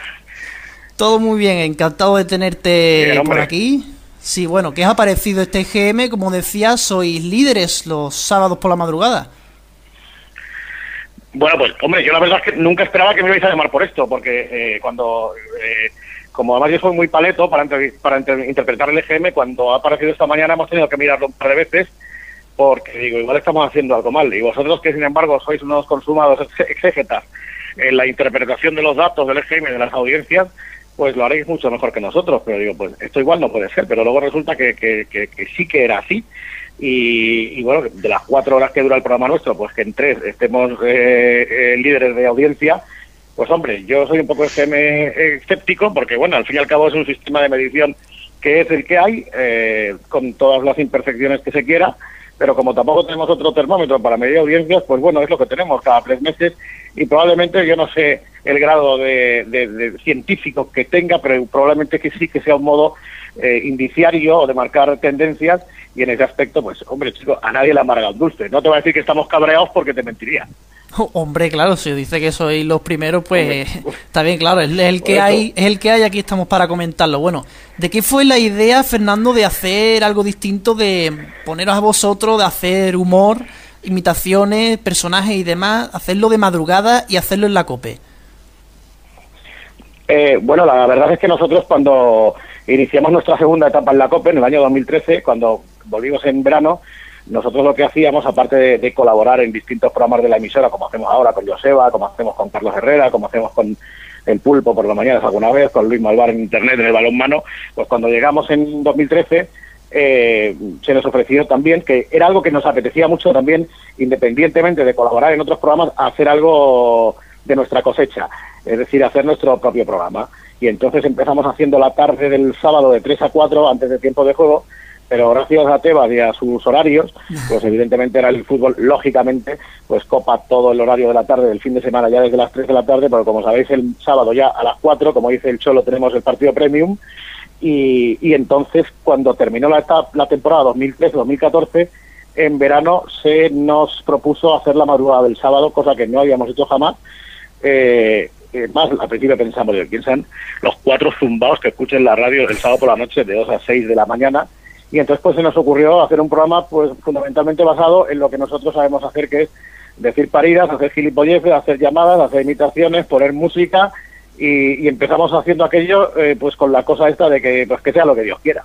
E: Todo muy bien, encantado de tenerte por aquí. Sí, bueno, ¿qué os ha parecido este GM? Como decía, sois líderes los sábados por la madrugada.
S: Bueno, pues hombre, yo la verdad es que nunca esperaba que me ibais a llamar por esto, porque eh, cuando, eh, como además yo soy muy paleto para, para interpretar el EGM, cuando ha aparecido esta mañana hemos tenido que mirarlo un par de veces, porque digo, igual estamos haciendo algo mal. Y vosotros que sin embargo sois unos consumados exégetas en la interpretación de los datos del EGM de las audiencias, pues lo haréis mucho mejor que nosotros. Pero digo, pues esto igual no puede ser, pero luego resulta que, que, que sí que era así. Y, bueno, de las cuatro horas que dura el programa nuestro, pues que en tres estemos eh, eh, líderes de audiencia, pues hombre, yo soy un poco escéptico porque bueno, al fin y al cabo es un sistema de medición que es el que hay, eh, con todas las imperfecciones que se quiera, pero como tampoco tenemos otro termómetro para medir audiencias, pues bueno, es lo que tenemos cada tres meses y probablemente yo no sé el grado de, científico que tenga, pero probablemente que sí que sea un modo indiciario o de marcar tendencias y en ese aspecto, pues, hombre, chico, a nadie le amarga el dulce. No te voy a decir que estamos cabreados porque te mentiría.
E: hombre, claro, si dice que sois los primeros, pues está bien, claro, es el que hay, es el que hay, aquí estamos para comentarlo. Bueno, ¿de qué fue la idea, Fernando, de hacer algo distinto, de poneros a vosotros, de hacer humor, imitaciones, personajes y demás, hacerlo de madrugada y hacerlo en la COPE?
S: Eh, bueno, la verdad es que nosotros cuando iniciamos nuestra segunda etapa en la COPE en el año 2013, cuando volvimos en verano, nosotros lo que hacíamos, aparte de, colaborar en distintos programas de la emisora, como hacemos ahora con Joseba, como hacemos con Carlos Herrera, como hacemos con El Pulpo por las mañanas alguna vez, con Luis Malvar en Internet, en el balón mano, pues cuando llegamos en 2013 eh, se nos ofreció también, que era algo que nos apetecía mucho también, independientemente de colaborar en otros programas, hacer algo de nuestra cosecha, es decir, hacer nuestro propio programa. Y entonces empezamos haciendo la tarde del sábado de 3 a 4 antes de tiempo de juego pero gracias a Tebas y a sus horarios, pues evidentemente era el fútbol, lógicamente, pues copa todo el horario de la tarde del fin de semana ya desde las 3 de la tarde, pero como sabéis el sábado ya a las 4, como dice el Cholo, tenemos el partido premium y, y entonces cuando terminó la, la temporada 2013-2014, en verano se nos propuso hacer la madrugada del sábado, cosa que no habíamos hecho jamás. Eh, eh más al principio pensamos, piensan los cuatro zumbaos que escuchen la radio el sábado por la noche de 2 a 6 de la mañana y entonces pues se nos ocurrió hacer un programa pues fundamentalmente basado en lo que nosotros sabemos hacer que es decir paridas, hacer gilipolleces, hacer llamadas, hacer imitaciones, poner música y, empezamos haciendo aquello eh, pues con la cosa esta de que pues que sea lo que Dios quiera.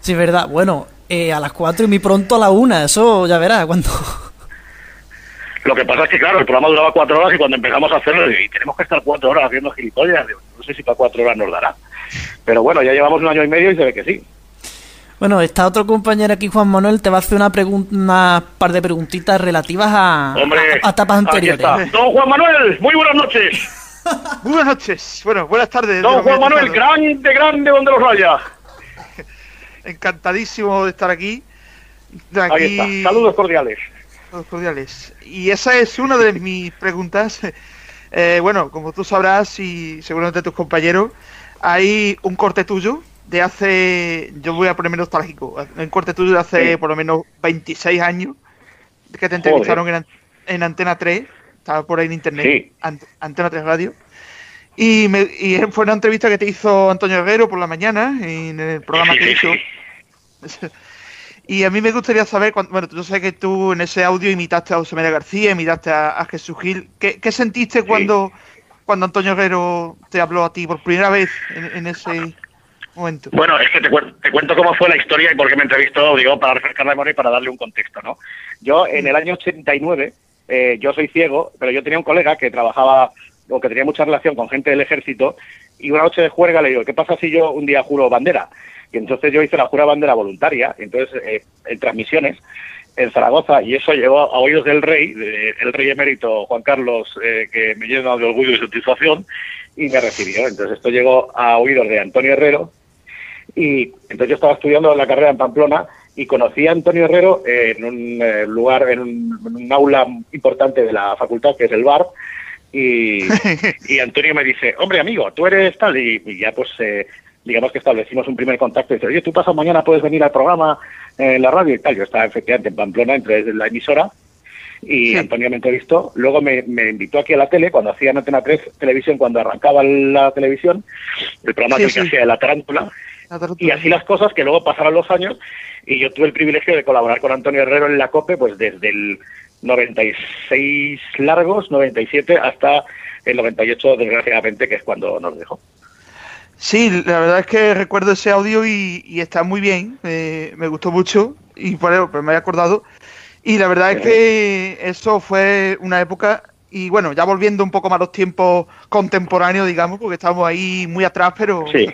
E: Sí, verdad. Bueno, eh, a las cuatro y muy pronto a la una, eso ya verás cuando...
S: Lo que pasa es que, claro, el programa duraba cuatro horas y cuando empezamos a hacerlo, y tenemos que estar cuatro horas haciendo gilipollas, no sé si para cuatro horas nos dará. Pero bueno, ya llevamos un año y medio y se ve que sí.
E: Bueno, está otro compañero aquí, Juan Manuel, te va a hacer una, una par de preguntitas relativas a, a, tapas anteriores.
S: Don Juan Manuel, muy buenas noches.
R: muy buenas noches. Bueno, buenas tardes.
S: Don Juan Manuel, grande, grande donde los raya.
R: Encantadísimo de estar aquí. Ahí
S: está. Saludos cordiales.
R: Cordiales. Y esa es una de mis preguntas. Eh, bueno, como tú sabrás y seguramente tus compañeros, hay un corte tuyo de hace, yo voy a ponerme nostálgico, un corte tuyo de hace por lo menos 26 años, que te entrevistaron en, Antena 3, estaba por ahí en internet, Antena 3 Radio. Y, me, y fue una entrevista que te hizo Antonio Herrero por la mañana en el programa que hizo. Y a mí me gustaría saber, bueno, yo sé que tú en ese audio imitaste a José María García, imitaste a, Jesús Gil. ¿Qué, sentiste cuando, cuando Antonio Herrero te habló a ti por primera vez en, ese momento?
S: Bueno, es que te, te, cuento cómo fue la historia y por qué me entrevistó, digo, para refrescar la memoria y para darle un contexto, ¿no? Yo en el año 89, eh, yo soy ciego, pero yo tenía un colega que trabajaba o que tenía mucha relación con gente del ejército y una noche de juerga le digo, ¿qué pasa si yo un día juro bandera? Y entonces yo hice la jura bandera voluntaria, entonces eh, en transmisiones en Zaragoza, y eso llegó a oídos del rey, el rey emérito Juan Carlos, eh, que me llena de orgullo y satisfacción, y me recibió. Entonces esto llegó a oídos de Antonio Herrero, y entonces yo estaba estudiando la carrera en Pamplona y conocí a Antonio Herrero en un eh, lugar, en un, aula importante de la facultad, que es el bar, y, y, Antonio me dice, hombre amigo, tú eres tal, y, ya pues digamos que establecimos un primer contacto y dice, oye, tú pasas mañana, puedes venir al programa en la radio y tal. Yo estaba efectivamente en Pamplona, entre la emisora, y Antonio me entrevistó. Luego me, invitó aquí a la tele, cuando hacía Antena 3 Televisión, cuando arrancaba la televisión, el programa que hacía de la tarántula. Y así las cosas, que luego pasaron los años, y yo tuve el privilegio de colaborar con Antonio Herrero en la COPE, pues desde el 96 largos, 97, hasta el 98, desgraciadamente, que es cuando nos dejó.
R: Sí, la verdad es que recuerdo ese audio y, está muy bien, me gustó mucho y por eso pues me he acordado. Y la verdad es que eso fue una época, y bueno, ya volviendo un poco más a los tiempos contemporáneos, digamos, porque estábamos ahí muy atrás, pero
S: sí.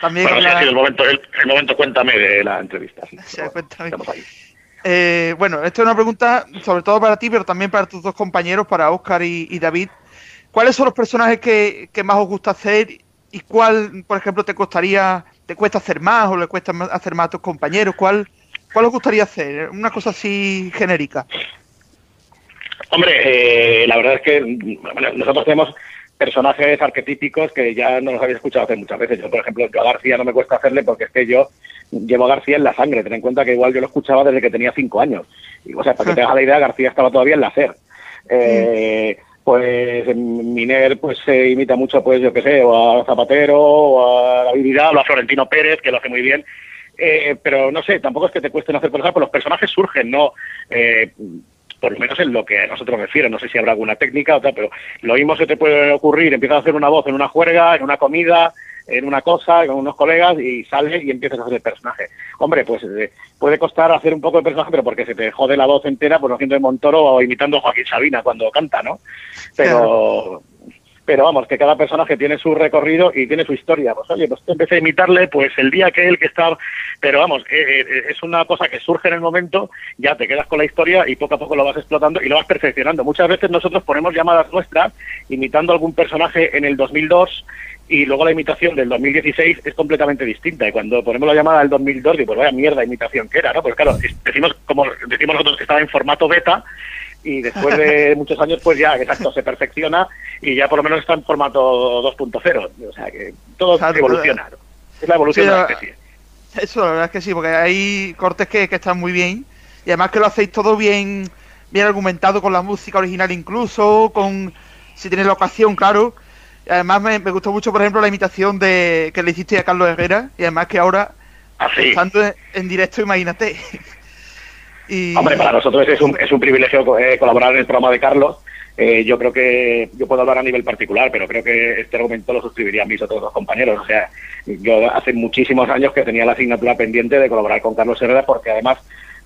S: también... Bueno, sí, ha sido el momento, el, momento cuéntame de la entrevista. Sí, cuéntame.
R: Eh, bueno, esta es una pregunta sobre todo para ti, pero también para tus dos compañeros, para Oscar y, David. ¿Cuáles son los personajes que, que más os gusta hacer ¿Y cuál, por ejemplo, te costaría, te cuesta hacer más o le cuesta hacer más a tus compañeros? ¿Cuál, cuál os gustaría hacer? Una cosa así genérica.
S: Hombre, eh, la verdad es que nosotros tenemos personajes arquetípicos que ya no los habéis escuchado hacer muchas veces. Yo, por ejemplo, yo a García no me cuesta hacerle porque es que yo llevo a García en la sangre. Ten en cuenta que igual yo lo escuchaba desde que tenía cinco años. Y, o sea, para que te hagas la idea, García estaba todavía en la SER. Eh, pues Miner pues se imita mucho, pues yo qué sé, o a Zapatero, o a David Vidal, o a Florentino Pérez, que lo hace muy bien. Eh, pero no sé, tampoco es que te cuesten hacer personajes, pues los personajes surgen, ¿no? Eh, por lo menos en lo que a nosotros refiere, no sé si habrá alguna técnica o tal, pero lo mismo se te puede ocurrir, empiezas a hacer una voz en una juerga, en una comida, en una cosa con unos colegas y sales y empiezas a hacer el personaje. Hombre, pues eh, puede costar hacer un poco de personaje, pero porque se te jode la voz entera, por pues, haciendo de Montoro o imitando a Joaquín Sabina cuando canta, ¿no? Pero, pero vamos, que cada personaje tiene su recorrido y tiene su historia. Pues oye, pues empecé a imitarle, pues el día que él que está, pero vamos, eh, eh, es una cosa que surge en el momento, ya te quedas con la historia y poco a poco lo vas explotando y lo vas perfeccionando. Muchas veces nosotros ponemos llamadas nuestras imitando algún personaje en el 2002 y luego la imitación del 2016 es completamente distinta. Y cuando ponemos la llamada del 2002, digo, pues vaya mierda imitación que era, ¿no? Pues claro, decimos, como decimos nosotros que estaba en formato beta, y después de muchos años, pues ya, exacto, se perfecciona y ya por lo menos está en formato 2.0. O sea, que todo evoluciona. Es la evolución de la especie.
R: Eso, la verdad es que sí, porque hay cortes que, que están muy bien y además que lo hacéis todo bien, bien argumentado con la música original incluso, con si tienes la ocasión, claro además me, gustó mucho, por ejemplo, la imitación de que le hiciste a Carlos Herrera y además que ahora,
S: ¿Ah,
R: estando en, directo, imagínate.
S: y... Hombre, para nosotros es un, es un privilegio eh, colaborar en el programa de Carlos. Eh, yo creo que yo puedo hablar a nivel particular, pero creo que este argumento lo suscribirían mis otros dos compañeros. O sea, yo hace muchísimos años que tenía la asignatura pendiente de colaborar con Carlos Herrera porque además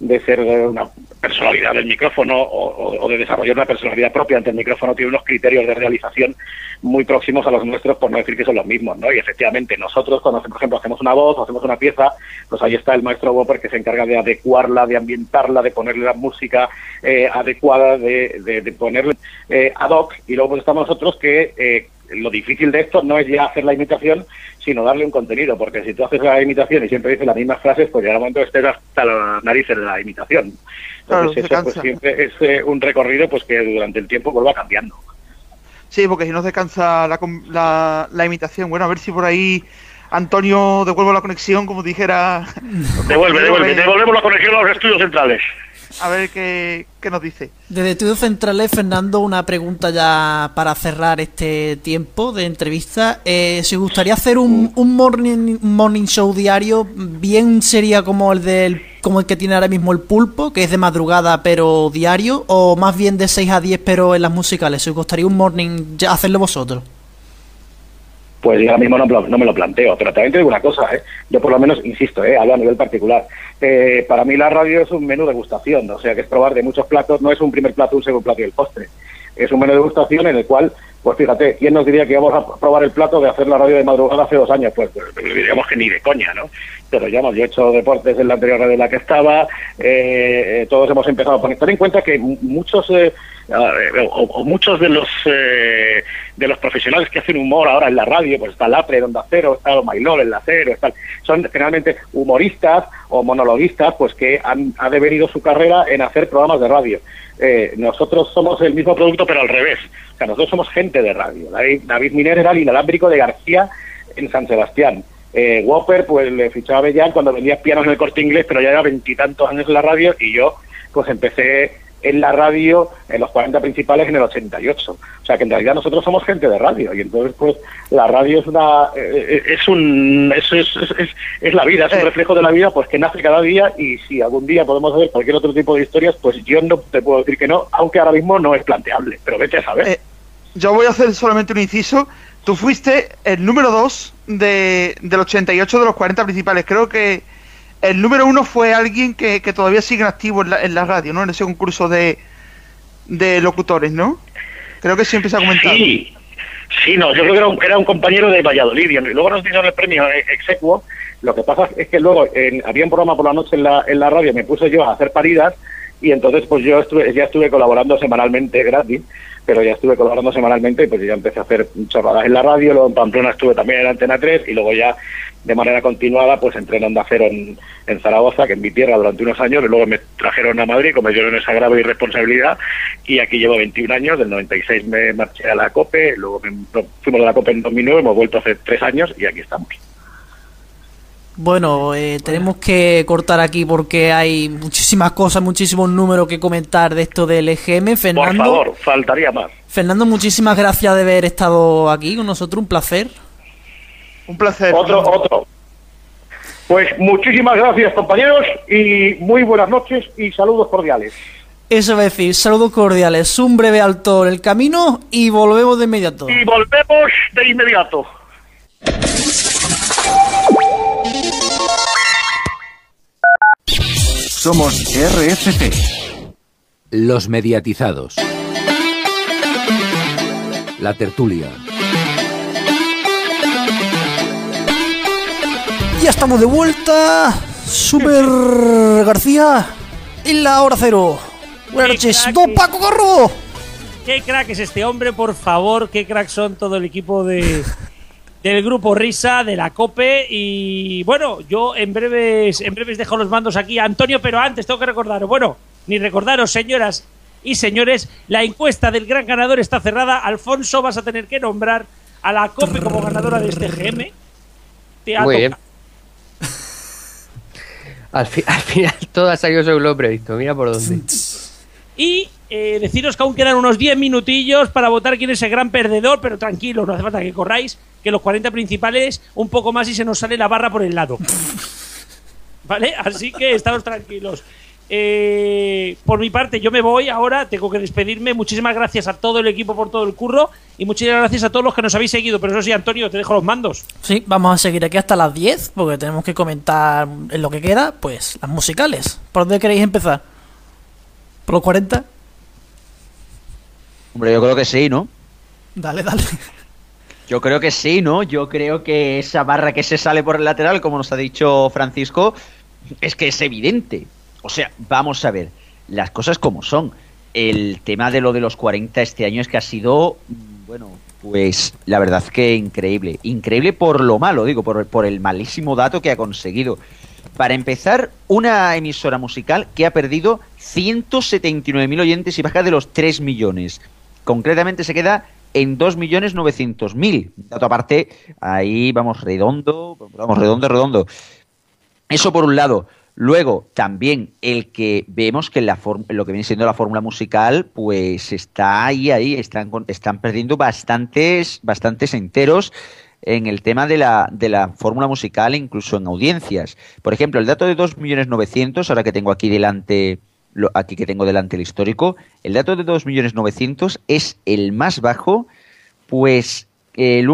S: de ser una personalidad del micrófono o, de desarrollar una personalidad propia ante el micrófono tiene unos criterios de realización muy próximos a los nuestros, por no decir que son los mismos, ¿no? Y efectivamente, nosotros cuando, por ejemplo, hacemos una voz o hacemos una pieza, pues ahí está el maestro Wopper que se encarga de adecuarla, de ambientarla, de ponerle la música eh, adecuada, de, de, ponerle eh, ad hoc, y luego pues estamos nosotros que... Eh, lo difícil de esto no es ya hacer la imitación, sino darle un contenido, porque si tú haces la imitación y siempre dices las mismas frases, pues llega un momento que estés hasta las narices de la imitación. Entonces eso pues, siempre es eh, un recorrido pues que durante el tiempo vuelva cambiando.
R: Sí, porque si no se cansa la, la, la imitación. Bueno, a ver si por ahí Antonio devuelve la conexión, como dijera.
S: Devuelve, devuelve, devolvemos la conexión a los estudios centrales.
R: A ver qué, qué nos dice.
E: Desde Estudios Centrales, Fernando, una pregunta ya para cerrar este tiempo de entrevista. Eh, si gustaría hacer un, un morning, morning show diario, bien sería como el del como el que tiene ahora mismo el pulpo, que es de madrugada pero diario, o más bien de 6 a 10 pero en las musicales. Si os gustaría un morning hacerlo vosotros.
S: Pues yo ahora mismo no, me lo planteo, pero también te digo una cosa, ¿eh? yo por lo menos insisto, ¿eh? hablo a nivel particular. Eh, para mí la radio es un menú de gustación, o sea que es probar de muchos platos, no es un primer plato, un segundo plato y el postre. Es un menú de gustación en el cual, pues fíjate, ¿quién nos diría que íbamos a probar el plato de hacer la radio de madrugada hace dos años? Pues, pues diríamos que ni de coña, ¿no? Pero ya hemos hecho deportes en la anterior radio en la que estaba, eh, todos hemos empezado a poner. En cuenta que muchos o, muchos de los eh, de los profesionales que hacen humor ahora en la radio, pues está Lapre en Onda Cero, está Mailol en la Cero, son generalmente humoristas o monologuistas, pues que han ha devenido su carrera en hacer programas de radio. Eh, nosotros somos el mismo producto, pero al revés. O sea, nosotros somos gente de radio. David, Miner era el inalámbrico de García en San Sebastián. Eh, Whopper, pues le fichaba a Bellán cuando vendía pianos en el corte inglés, pero ya era veintitantos años en la radio y yo pues empecé en la radio en los 40 principales en el 88. O sea que en realidad nosotros somos gente de radio y entonces pues la radio es una eh, eh, es un es, es, es, la vida, es un eh. reflejo de la vida pues que nace cada día y si algún día podemos hacer cualquier otro tipo de historias pues yo no te puedo decir que no, aunque ahora mismo no es planteable, pero vete a saber.
R: yo voy a hacer solamente un inciso. Tú fuiste el número 2 de, del 88 de los 40 principales. Creo que el número uno fue alguien que, todavía sigue activo en la, en la, radio, ¿no? En ese concurso de, de locutores, ¿no? Creo que siempre se ha comentado.
S: Sí, sí, no, yo creo que era un, era un compañero de Valladolid y luego nos dieron el premio execuo. Lo que pasa es que luego había un programa por la noche en la, en la radio, me puse yo a hacer paridas y entonces pues yo estuve, ya estuve colaborando semanalmente gratis pero ya estuve colaborando semanalmente y pues ya empecé a hacer chorradas en la radio, luego en Pamplona estuve también en Antena 3 y luego ya de manera continuada pues entré en Onda Cero en, Zaragoza, que es mi tierra durante unos años, y luego me trajeron a Madrid, en esa grave irresponsabilidad y aquí llevo 21 años, del 96 me marché a la COPE, luego fuimos de la COPE en 2009, hemos vuelto hace tres años y aquí estamos.
E: Bueno, eh, tenemos que cortar aquí porque hay muchísimas cosas, muchísimos números que comentar de esto del EGM. Fernando,
S: Por favor, faltaría más.
E: Fernando, muchísimas gracias de haber estado aquí con nosotros, un placer.
R: Un placer.
S: Otro, otro. Pues muchísimas gracias, compañeros, y muy buenas noches y saludos cordiales.
E: Eso a decir, saludos cordiales, un breve alto en el camino y volvemos de inmediato.
S: Y volvemos de inmediato.
N: Somos RFC. Los mediatizados. La tertulia.
E: Ya estamos de vuelta. Super García. En la hora cero. Buenas noches. Don Paco Garro.
K: Qué crack es este hombre, por favor. Qué crack son todo el equipo de del grupo Risa, de la COPE. Y bueno, yo en breves, en breves dejo los mandos aquí a Antonio, pero antes tengo que recordaros, bueno, ni recordaros, señoras y señores, la encuesta del gran ganador está cerrada. Alfonso, vas a tener que nombrar a la COPE como ganadora de este GM.
P: Muy bien. al, final todo ha salido según lo previsto, mira por dónde.
K: Y eh, deciros que aún quedan unos 10 minutillos para votar quién es el gran perdedor, pero tranquilos, no hace falta que corráis, que los 40 principales un poco más y se nos sale la barra por el lado. ¿Vale? Así que estamos tranquilos. Eh, por mi parte, yo me voy ahora, tengo que despedirme. Muchísimas gracias a todo el equipo por todo el curro y muchísimas gracias a todos los que nos habéis seguido. Pero eso sí, Antonio, te dejo los mandos.
E: Sí, vamos a seguir aquí hasta las 10 porque tenemos que comentar en lo que queda, pues las musicales. ¿Por dónde queréis empezar? ¿Por los 40?
Q: Hombre, yo creo que sí, ¿no?
E: Dale, dale.
Q: Yo creo que sí, ¿no? Yo creo que esa barra que se sale por el lateral, como nos ha dicho Francisco, es que es evidente. O sea, vamos a ver, las cosas como son. El tema de lo de los 40 este año es que ha sido, mm, bueno, Pues la verdad que increíble. Increíble por lo malo, digo, por, por el malísimo dato que ha conseguido. Para empezar, una emisora musical que ha perdido 179.000 oyentes y baja de los 3 millones. Concretamente se queda en 2.900.000. Dato aparte, ahí vamos redondo, vamos redondo, redondo. Eso por un lado. Luego, también el que vemos que la lo que viene siendo la fórmula musical, pues está ahí, ahí, están, están perdiendo bastantes, bastantes enteros en el tema de la, de la fórmula musical, incluso en audiencias. Por ejemplo, el dato de 2.900.000, ahora que tengo aquí delante, lo, aquí que tengo delante el histórico, el dato de 2.900.000 es el más bajo, pues el,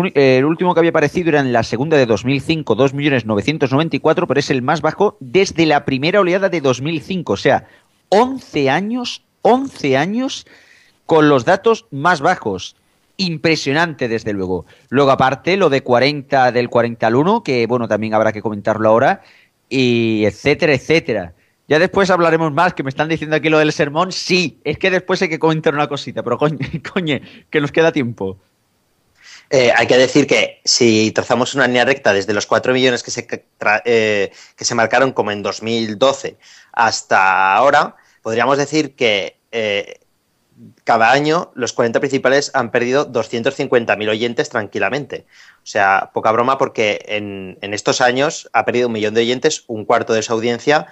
Q: último que había aparecido era en la segunda de 2005, 2.994.000, pero es el más bajo desde la primera oleada de 2005. O sea, 11 años, 11 años con los datos más bajos. Impresionante, desde luego. Luego, aparte, lo de 40 del 40 al 1, que bueno, también habrá que comentarlo ahora, y etcétera, etcétera. Ya después hablaremos más, que me están diciendo aquí lo del sermón. Sí, es que después hay que comentar una cosita, pero coño, coño que nos queda tiempo.
L: Eh, hay que decir que si trazamos una línea recta desde los 4 millones que se, eh, que se marcaron como en 2012 hasta ahora, podríamos decir que eh, cada año los 40 principales han perdido 250.000 oyentes tranquilamente. O sea, poca broma porque en, estos años ha perdido un millón de oyentes, un cuarto de su audiencia,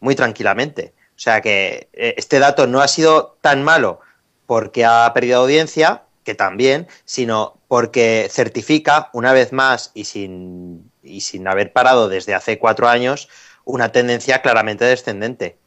L: muy tranquilamente. O sea que este dato no ha sido tan malo porque ha perdido audiencia, que también, sino porque certifica, una vez más y sin, y sin haber parado desde hace cuatro años, una tendencia claramente descendente.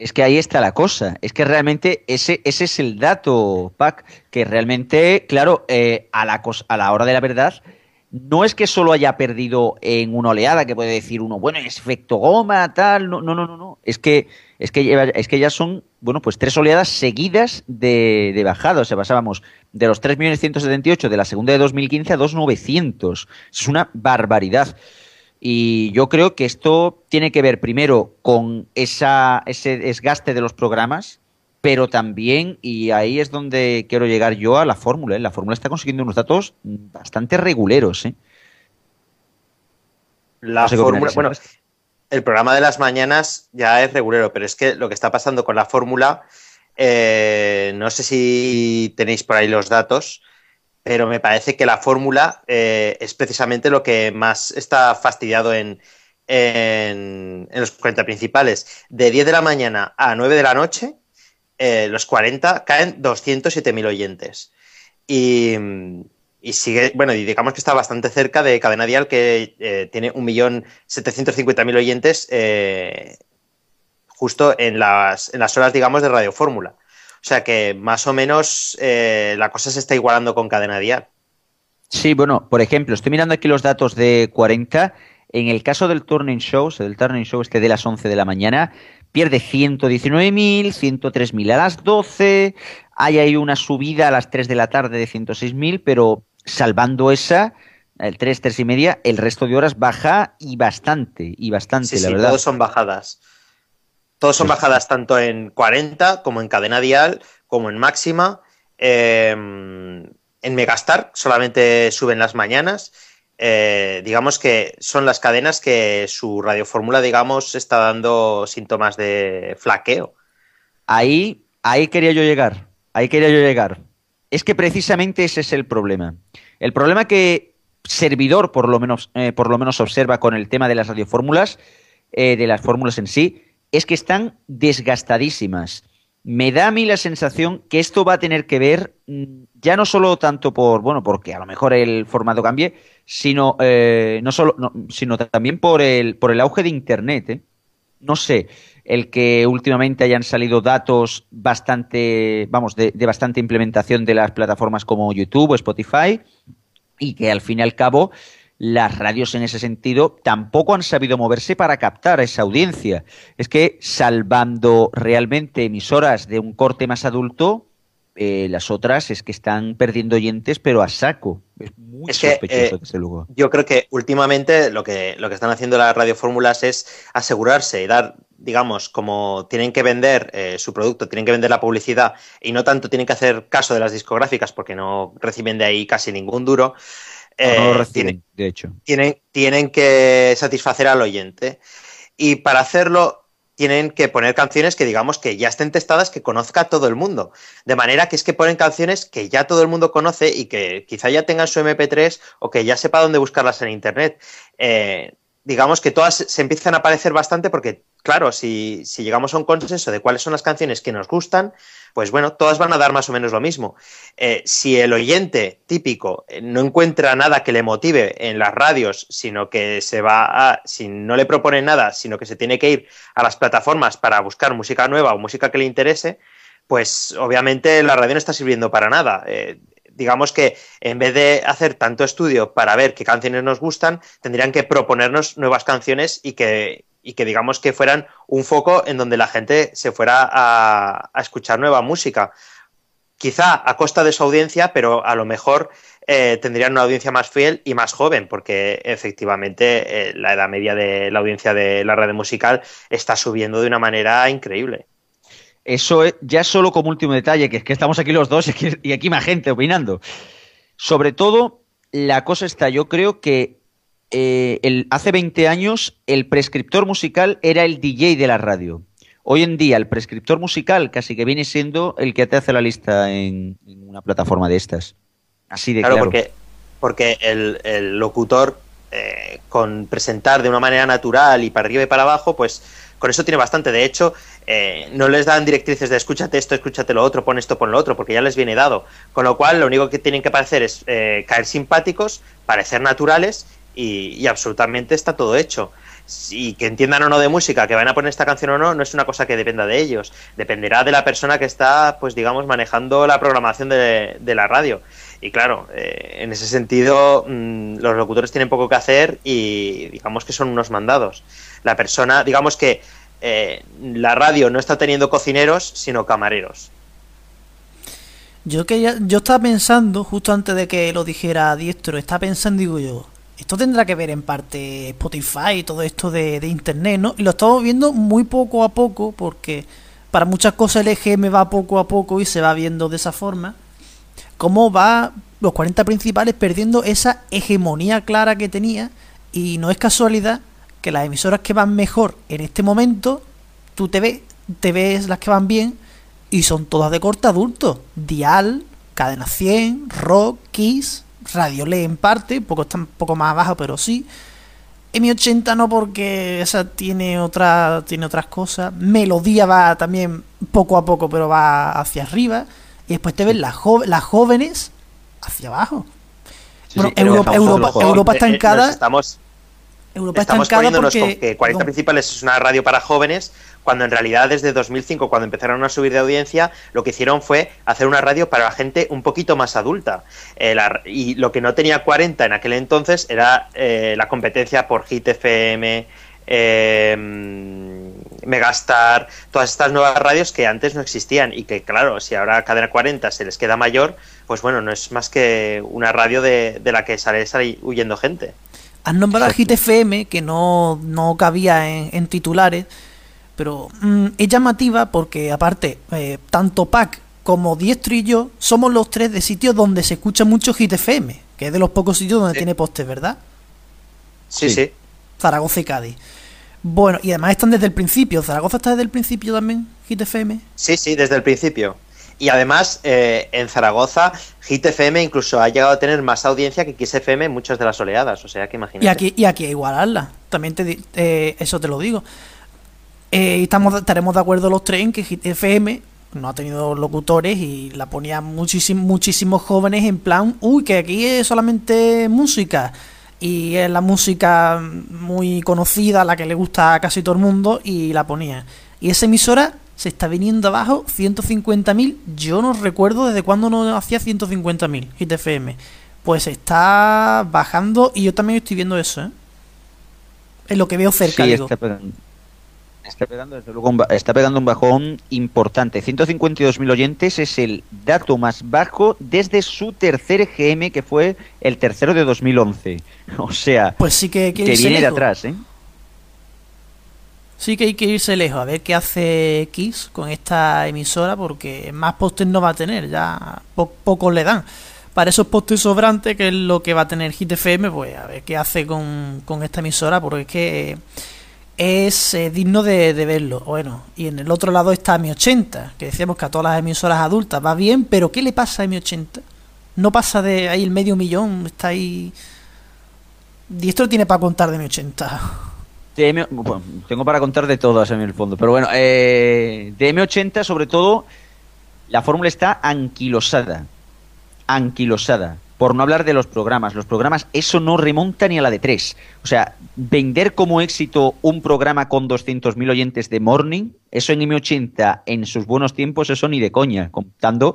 Q: Es que ahí está la cosa. Es que realmente ese, ese es el dato, Pac, que realmente, claro, eh, a, la a la hora de la verdad, no es que solo haya perdido en una oleada, que puede decir uno, bueno, es efecto goma, tal. No, no, no, no. Es que es que, es que ya son, bueno, pues tres oleadas seguidas de, de bajada. O sea, pasábamos de los 3.178 de la segunda de 2015 a 2.900. Es una barbaridad. Y yo creo que esto tiene que ver primero con esa, ese desgaste de los programas, pero también, y ahí es donde quiero llegar yo a la fórmula. ¿eh? La fórmula está consiguiendo unos datos bastante reguleros. ¿eh?
L: La fórmula, bueno, el programa de las mañanas ya es regulero, pero es que lo que está pasando con la fórmula, eh, no sé si tenéis por ahí los datos, pero me parece que la fórmula eh, es precisamente lo que más está fastidiado en, los 40 principales. De 10 de la mañana a 9 de la noche, eh, los 40 caen 207.000 oyentes. Y, sigue, bueno, digamos que está bastante cerca de Cadena Dial, que eh, tiene 1.750.000 oyentes eh, justo en las, en las horas, digamos, de Radio Fórmula. O sea que más o menos eh, la cosa se está igualando con Cadena Dial.
Q: Sí, bueno, por ejemplo, estoy mirando aquí los datos de 40. En el caso del Turning Show, del Turning Show este de las 11 de la mañana, pierde 119.000, 103.000 a las 12, hay ahí una subida a las 3 de la tarde de 106.000, pero salvando esa, el 3, 3 y media, el resto de horas baja y bastante, y bastante, la verdad.
L: Todos son bajadas. Todos son bajadas tanto en 40 como en cadena dial, como en máxima. Em, en Megastar solamente suben las mañanas. Eh, digamos que son las cadenas que su radiofórmula, digamos, está dando síntomas de flaqueo.
Q: Ahí, ahí quería yo llegar. Ahí quería yo llegar. Es que precisamente ese es el problema. El problema que servidor por lo menos, eh, por lo menos observa con el tema de las radiofórmulas, eh, de las fórmulas en sí, es que están desgastadísimas. Me da a mí la sensación que esto va a tener que ver mm, ya no solo tanto por, bueno, porque a lo mejor el formato cambie, sino, eh, no solo, sino también por el, por el auge de Internet. No sé, el que últimamente hayan salido datos bastante, vamos, de, bastante implementación de las plataformas como YouTube o Spotify y que al fin y al cabo las radios en ese sentido tampoco han sabido moverse para captar a esa audiencia. Es que salvando realmente emisoras de un corte más adulto, eh, las otras es que están perdiendo oyentes, pero a saco. Es muy sospechoso,
L: eh, desde luego. Yo creo que últimamente lo que, lo que están haciendo las radiofórmulas es asegurarse y dar digamos, como tienen que vender eh, su producto, tienen que vender la publicidad y no tanto tienen que hacer caso de las discográficas porque no reciben de ahí casi ningún duro,
Q: no lo reciben, de hecho.
L: Tienen, tienen que satisfacer al oyente. Y para hacerlo tienen que poner canciones que digamos que ya estén testadas, que conozca todo el mundo. De manera que es que ponen canciones que ya todo el mundo conoce y que quizá ya tengan su MP3 o que ya sepa dónde buscarlas en Internet. Eh, digamos que todas se empiezan a aparecer bastante porque, claro, si, si, llegamos a un consenso de cuáles son las canciones que nos gustan, pues bueno, todas van a dar más o menos lo mismo. Eh, si el oyente típico eh, no encuentra nada que le motive en las radios, sino que se va a, si no le propone nada, sino que se tiene que ir a las plataformas para buscar música nueva o música que le interese, pues obviamente la radio no está sirviendo para nada. Eh, digamos que en vez de hacer tanto estudio para ver qué canciones nos gustan, tendrían que proponernos nuevas canciones y que, y que digamos que fueran un foco en donde la gente se fuera a, escuchar nueva música. Quizá a costa de su audiencia, pero a lo mejor eh, tendrían una audiencia más fiel y más joven, porque efectivamente eh, la edad media de la audiencia de la radio musical está subiendo de una manera increíble.
Q: Eso es, ya solo como último detalle, que es que estamos aquí los dos y aquí, más gente opinando. Sobre todo, la cosa está, yo creo que eh, el, hace 20 años el prescriptor musical era el DJ de la radio. Hoy en día el prescriptor musical casi que viene siendo el que te hace la lista en, una plataforma de estas. Así de claro.
L: porque, porque el, locutor eh, con presentar de una manera natural y para arriba y para abajo, pues con eso tiene bastante. De hecho, eh, no les dan directrices de escúchate esto, escúchate lo otro, pon esto, pon lo otro, porque ya les viene dado. Con lo cual, lo único que tienen que parecer es eh, caer simpáticos, parecer naturales y, absolutamente está todo hecho. Y que entiendan o no de música, que van a poner esta canción o no, no es una cosa que dependa de ellos. Dependerá de la persona que está, pues digamos, manejando la programación de, la radio. Y claro, eh, en ese sentido, mm, los locutores tienen poco que hacer y digamos que son unos mandados la persona, digamos que eh, la radio no está teniendo cocineros, sino camareros.
E: Yo que yo estaba pensando, justo antes de que lo dijera Diestro, estaba pensando, digo yo, esto tendrá que ver en parte Spotify y todo esto de, internet, ¿no? Y lo estamos viendo muy poco a poco, porque para muchas cosas el EGM va poco a poco y se va viendo de esa forma. Cómo va los 40 principales perdiendo esa hegemonía clara que tenía. Y no es casualidad que las emisoras que van mejor en este momento, tú te ves, te ves las que van bien y son todas de corte adulto. Dial, Cadena 100, Rock, Kiss, Radio Le en parte, poco está un poco más abajo, pero sí. M80 no porque esa tiene otra tiene otras cosas. Melodía va también poco a poco, pero va hacia arriba. Y después te ves las, las jóvenes hacia abajo. bueno, Europa, Europa, Europa, estancada.
L: Estamos, Europa Estamos poniéndonos con que 40 Principales es una radio para jóvenes, cuando en realidad desde 2005, cuando empezaron a subir de audiencia, lo que hicieron fue hacer una radio para la gente un poquito más adulta. Eh, y lo que no tenía 40 en aquel entonces era eh, la competencia por Hit FM, em, Megastar, todas estas nuevas radios que antes no existían y que, claro, si ahora Cadena 40 se les queda mayor, pues bueno, no es más que una radio de, de la que sale, sale huyendo gente.
E: Han nombrado a Hit FM, que no, cabía en, titulares, pero mm, es llamativa porque, aparte, eh, tanto Pac como Diestro y yo somos los tres de sitios donde se escucha mucho Hit FM, que es de los pocos sitios donde tiene postes, ¿verdad?
L: Sí, sí,
E: Zaragoza y Cádiz. Bueno, y además están desde el principio. ¿Zaragoza está desde el principio también, Hit FM?
L: Sí, sí, desde el principio. Y además, eh, en Zaragoza, Hit FM incluso ha llegado a tener más audiencia que XFM en muchas de las oleadas. O sea, que imagínate.
E: Y aquí, y aquí a igualarla. También te, eh, eso te lo digo. Eh, estamos, estaremos de acuerdo los tres en que Hit FM no ha tenido locutores y la ponían muchísimos muchísimos jóvenes en plan, uy, que aquí es solamente música. Y es la música muy conocida, la que le gusta a casi todo el mundo, y la ponía. Y esa emisora se está viniendo abajo 150.000. Yo no recuerdo desde cuándo no hacía 150.000 Hit FM. Pues está bajando y yo también estoy viendo eso, ¿eh? Es lo que veo cerca.
Q: Sí, está pegando. Está pegando, desde luego, un, está pegando un bajón importante. 152.000 oyentes es el dato más bajo desde su tercer GM, que fue el tercero de 2011. O sea,
E: pues sí que,
Q: que viene de atrás, ¿eh?
E: Sí que hay que irse lejos a ver qué hace Kiss con esta emisora porque más postes no va a tener, ya pocos le dan. Para esos postes sobrantes, que es lo que va a tener Hit FM, pues a ver qué hace con, esta emisora porque es que es eh, digno de, verlo. Bueno, y en el otro lado está Mi 80, que decíamos que a todas las emisoras adultas va bien, pero ¿qué le pasa a Mi 80? No pasa de ahí el medio millón, está ahí... Y esto tiene para contar de Mi 80
Q: tengo para contar de todas en el fondo, pero bueno, eh, de M80 sobre todo la fórmula está anquilosada, anquilosada, por no hablar de los programas. Los programas, eso no remonta ni a la de tres. O sea, vender como éxito un programa con 200.000 oyentes de Morning, eso en M80 en sus buenos tiempos, eso ni de coña, contando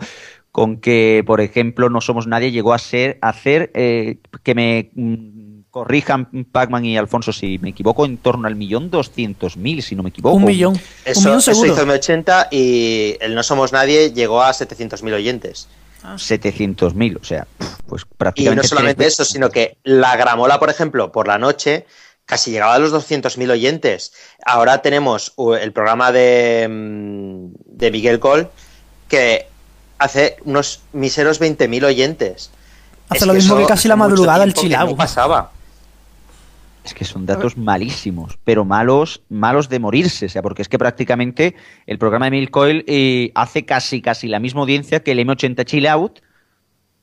Q: con que, por ejemplo, No Somos Nadie llegó a ser hacer eh, que me mm, corrijan Pacman y Alfonso si me equivoco, en torno al millón doscientos mil, si no me equivoco.
E: Un millón.
L: Eso,
E: un
L: eso hizo M80 y el No Somos Nadie llegó a 700.000 oyentes.
Q: Ah. 700.000, o sea, pues prácticamente.
L: Y no solamente eso, sino que la gramola, por ejemplo, por la noche casi llegaba a los 200.000 oyentes. Ahora tenemos el programa de, mm, de Miguel Col que hace unos miseros 20.000 oyentes.
E: Hace lo mismo que casi la madrugada el Chilago.
L: pasaba.
Q: Es que son datos malísimos, pero malos, malos de morirse, o sea, porque es que prácticamente el programa de Milcoil eh, hace casi, casi la misma audiencia que el M80 Chill Out,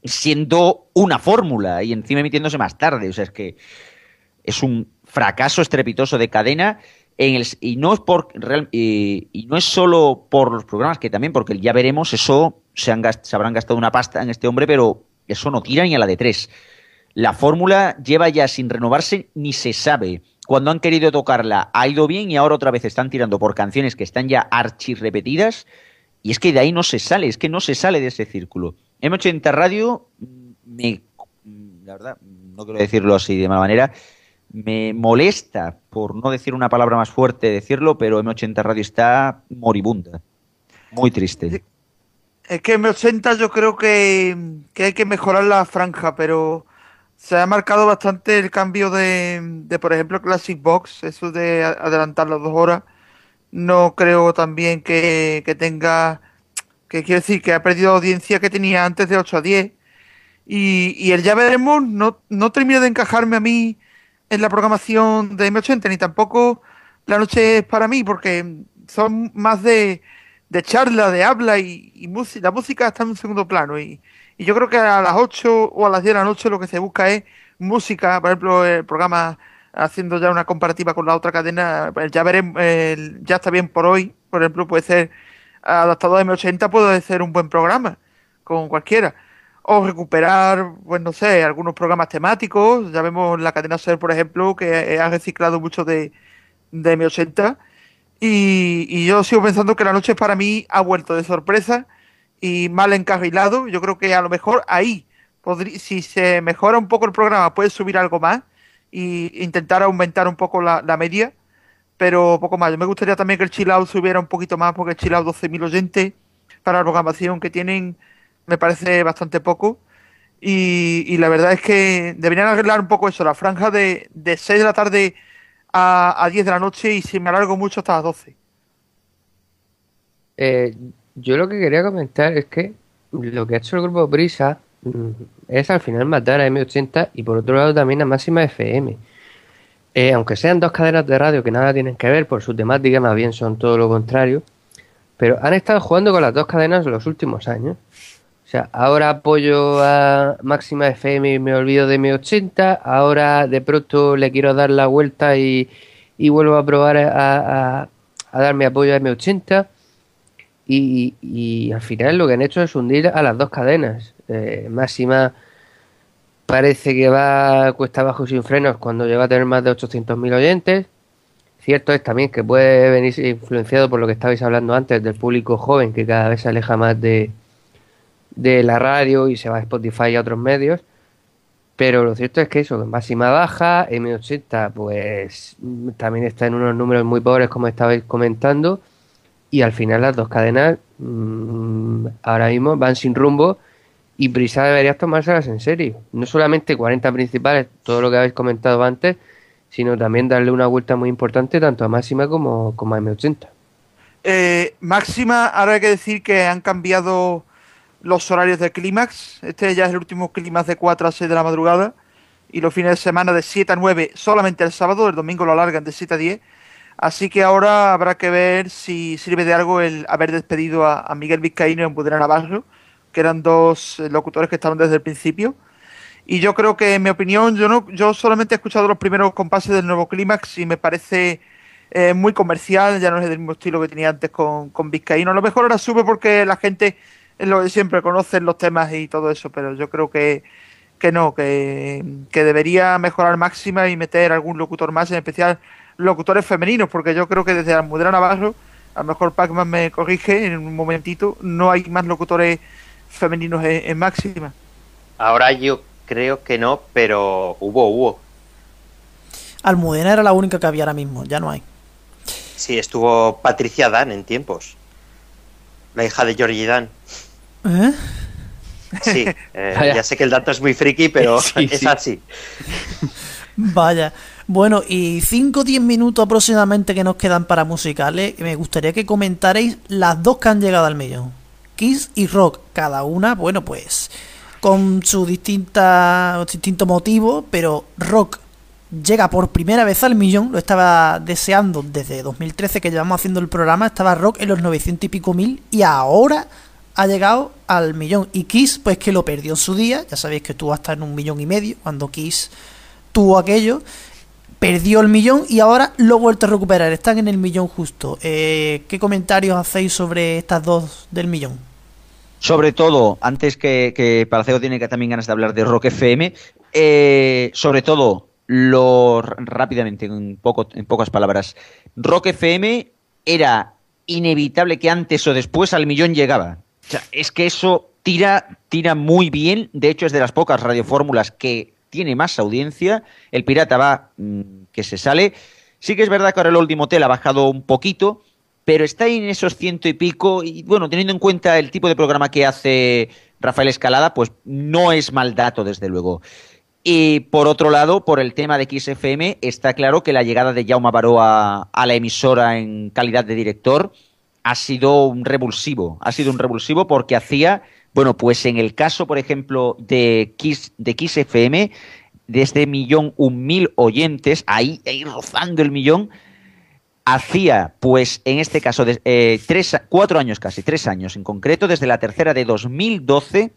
Q: siendo una fórmula y encima emitiéndose más tarde. O sea, es que es un fracaso estrepitoso de cadena. En el, y no es por y, no es solo por los programas que también porque ya veremos eso se, han se habrán gastado una pasta en este hombre pero eso no tira ni a la de tres la fórmula lleva ya sin renovarse ni se sabe. Cuando han querido tocarla ha ido bien y ahora otra vez están tirando por canciones que están ya archi repetidas y es que de ahí no se sale, es que no se sale de ese círculo. M80 Radio me la verdad, no quiero decirlo así de mala manera, me molesta, por no decir una palabra más fuerte decirlo, pero M80 Radio está moribunda. Muy triste.
R: Es que M80 yo creo que, que hay que mejorar la franja, pero se ha marcado bastante el cambio de, de, por ejemplo, Classic Box, eso de adelantar las dos horas. No creo también que, que tenga, que quiero decir, que ha perdido audiencia que tenía antes de 8 a 10. Y, y el ya veremos no, no termina de encajarme a mí en la programación de M80, ni tampoco la noche es para mí, porque son más de, de charla, de habla y, y música. La música está en un segundo plano y, y yo creo que a las 8 o a las 10 de la noche lo que se busca es música, por ejemplo, el programa haciendo ya una comparativa con la otra cadena, pues ya veremos, ya está bien por hoy, por ejemplo, puede ser adaptado a M80, puede ser un buen programa con cualquiera. O recuperar, pues no sé, algunos programas temáticos. Ya vemos la cadena SER, por ejemplo, que ha reciclado mucho de, de M80. Y, y yo sigo pensando que la noche para mí ha vuelto de sorpresa y mal encarrilado. Yo creo que a lo mejor ahí, si se mejora un poco el programa, puede subir algo más e intentar aumentar un poco la, media, pero poco más. Me gustaría también que el Chill Out subiera un poquito más, porque el Chill Out 12.000 oyentes para la programación que tienen me parece bastante poco. Y, la verdad es que deberían arreglar un poco eso, la franja de, de 6 de la tarde a, a 10 de la noche y si me alargo mucho hasta las 12.
P: Eh, yo lo que quería comentar es que lo que ha hecho el grupo Brisa mm, es al final matar a M80 y por otro lado también a Máxima FM. Eh, aunque sean dos cadenas de radio que nada tienen que ver por su temática, más bien son todo lo contrario, pero han estado jugando con las dos cadenas en los últimos años. O sea, ahora apoyo a Máxima FM y me olvido de M80, ahora de pronto le quiero dar la vuelta y, vuelvo a probar a, a, a darme apoyo a M80. Y, al final lo que han hecho es hundir a las dos cadenas. Eh, Máxima parece que va cuesta abajo sin frenos cuando llega a tener más de 800.000 oyentes. Cierto es también que puede venir influenciado por lo que estabais hablando antes del público joven que cada vez se aleja más de, de la radio y se va a Spotify y a otros medios. Pero lo cierto es que eso, máxima baja, M80 pues también está en unos números muy pobres como estabais comentando y al final las dos cadenas mmm, ahora mismo van sin rumbo y Prisa debería tomárselas en serio. No solamente 40 principales, todo lo que habéis comentado antes, sino también darle una vuelta muy importante tanto a Máxima como, como a M80.
R: Eh, Máxima, ahora hay que decir que han cambiado los horarios de clímax. Este ya es el último clímax de 4 a 6 de la madrugada. Y los fines de semana de 7 a 9 solamente el sábado, el domingo lo alargan de 7 a 10. Así que ahora habrá que ver si sirve de algo el haber despedido a, Miguel Vizcaíno y a Navarro, que eran dos eh, locutores que estaban desde el principio. Y yo creo que, en mi opinión, yo no, yo solamente he escuchado los primeros compases del nuevo clímax y me parece eh, muy comercial, ya no es del mismo estilo que tenía antes con, con Vizcaíno. A lo mejor ahora sube porque la gente es lo siempre conocen los temas y todo eso, pero yo creo que, que no, que, que debería mejorar máxima y meter algún locutor más, en especial locutores femeninos, porque yo creo que desde Almudena Navarro, a lo mejor Pacman me corrige en un momentito, no hay más locutores femeninos en, máxima.
L: Ahora yo creo que no, pero hubo, hubo.
E: Almudena era la única que había ahora mismo, ya no hay.
L: Sí, estuvo Patricia Dan en tiempos. La hija de Georgie Dan. ¿Eh? Sí, eh, ya sé que el dato es muy friki, pero es así.
E: Vaya. Bueno, y 5 o 10 minutos aproximadamente que nos quedan para musicales, me gustaría que comentarais las dos que han llegado al millón. Kiss y Rock, cada una, bueno, pues con su distinta, distinto motivo, pero Rock llega por primera vez al millón, lo estaba deseando desde 2013 que llevamos haciendo el programa, estaba Rock en los 900 y pico mil y ahora ha llegado al millón. Y Kiss, pues que lo perdió en su día, ya sabéis que estuvo hasta en un millón y medio cuando Kiss tuvo aquello, perdió el millón y ahora lo ha vuelto a recuperar, están en el millón justo. Eh, ¿Qué comentarios hacéis sobre estas dos del millón?
Q: Sobre todo, antes que, que Palaceo tiene que también ganas de hablar de Rock FM, eh, sobre todo, lo rápidamente, en, poco, en pocas palabras, Rock FM era inevitable que antes o después al millón llegaba. O sea, es que eso tira, tira muy bien. De hecho, es de las pocas radiofórmulas que tiene más audiencia. El pirata va mm, que se sale. Sí que es verdad que ahora el último hotel ha bajado un poquito, pero está en esos ciento y pico. Y bueno, teniendo en cuenta el tipo de programa que hace Rafael Escalada, pues no es mal dato, desde luego. Y por otro lado, por el tema de XFM, está claro que la llegada de Jaume Baró a, la emisora en calidad de director ha sido un revulsivo. Ha sido un revulsivo porque hacía, bueno, pues en el caso, por ejemplo, de Kiss, FM, de este millón un mil oyentes, ahí, rozando el millón, hacía, pues en este caso, eh, tres, cuatro años casi, tres años en concreto, desde la tercera de 2012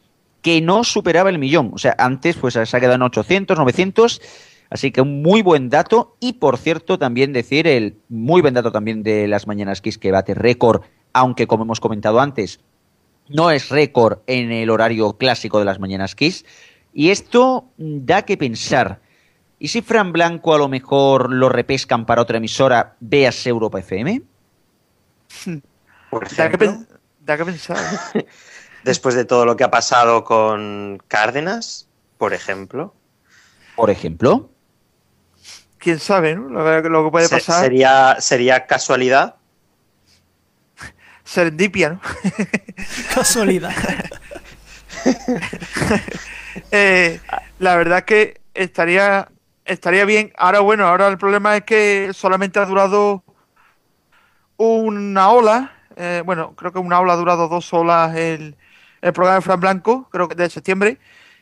Q: que no superaba el millón. O sea, antes pues se ha quedado en 800, 900. Así que un muy buen dato. Y por cierto, también decir el muy buen dato también de las Mañanas Kiss que bate récord, aunque como hemos comentado antes, no es récord en el horario clásico de las Mañanas Kiss. Y esto da que pensar. ¿Y si Fran Blanco a lo mejor lo repescan para otra emisora, veas Europa FM?
R: da, que da que pensar.
L: después de todo lo que ha pasado con Cárdenas, por ejemplo.
Q: Por ejemplo.
R: Quién sabe, ¿no? Lo, que puede pasar.
L: Sería, sería casualidad.
R: Serendipia, ¿no?
E: casualidad.
R: Eh, la verdad que estaría estaría bien. Ahora, bueno, ahora el problema es que solamente ha durado una ola. Eh, bueno, creo que una ola ha durado dos olas el, el programa de Fran Blanco, creo que de septiembre.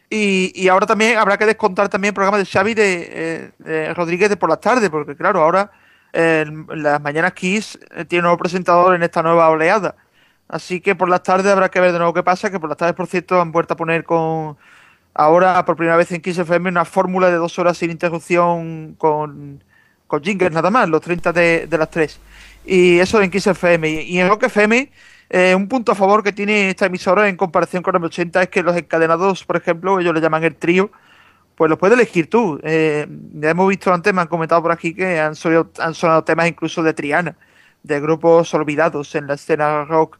R: Y, ahora también habrá que descontar también el programa de Xavi de, eh, Rodríguez de por las tardes, porque claro, ahora las mañanas Kiss eh, tiene un nuevo presentador en esta nueva oleada. Así que por las tardes habrá que ver de nuevo qué pasa, que por las tardes, por cierto, han vuelto a poner con ahora por primera vez en Kiss FM una fórmula de dos horas sin interrupción con, con jingles nada más, los 30 de, las 3. Y eso en Kiss FM. Y, en Rock FM eh, un punto a favor que tiene esta emisora en comparación con el 80 es que los encadenados, por ejemplo, ellos le llaman el trío, pues los puedes elegir tú. Eh, ya hemos visto antes, me han comentado por aquí que han, sonado temas incluso de Triana, de grupos olvidados en la escena rock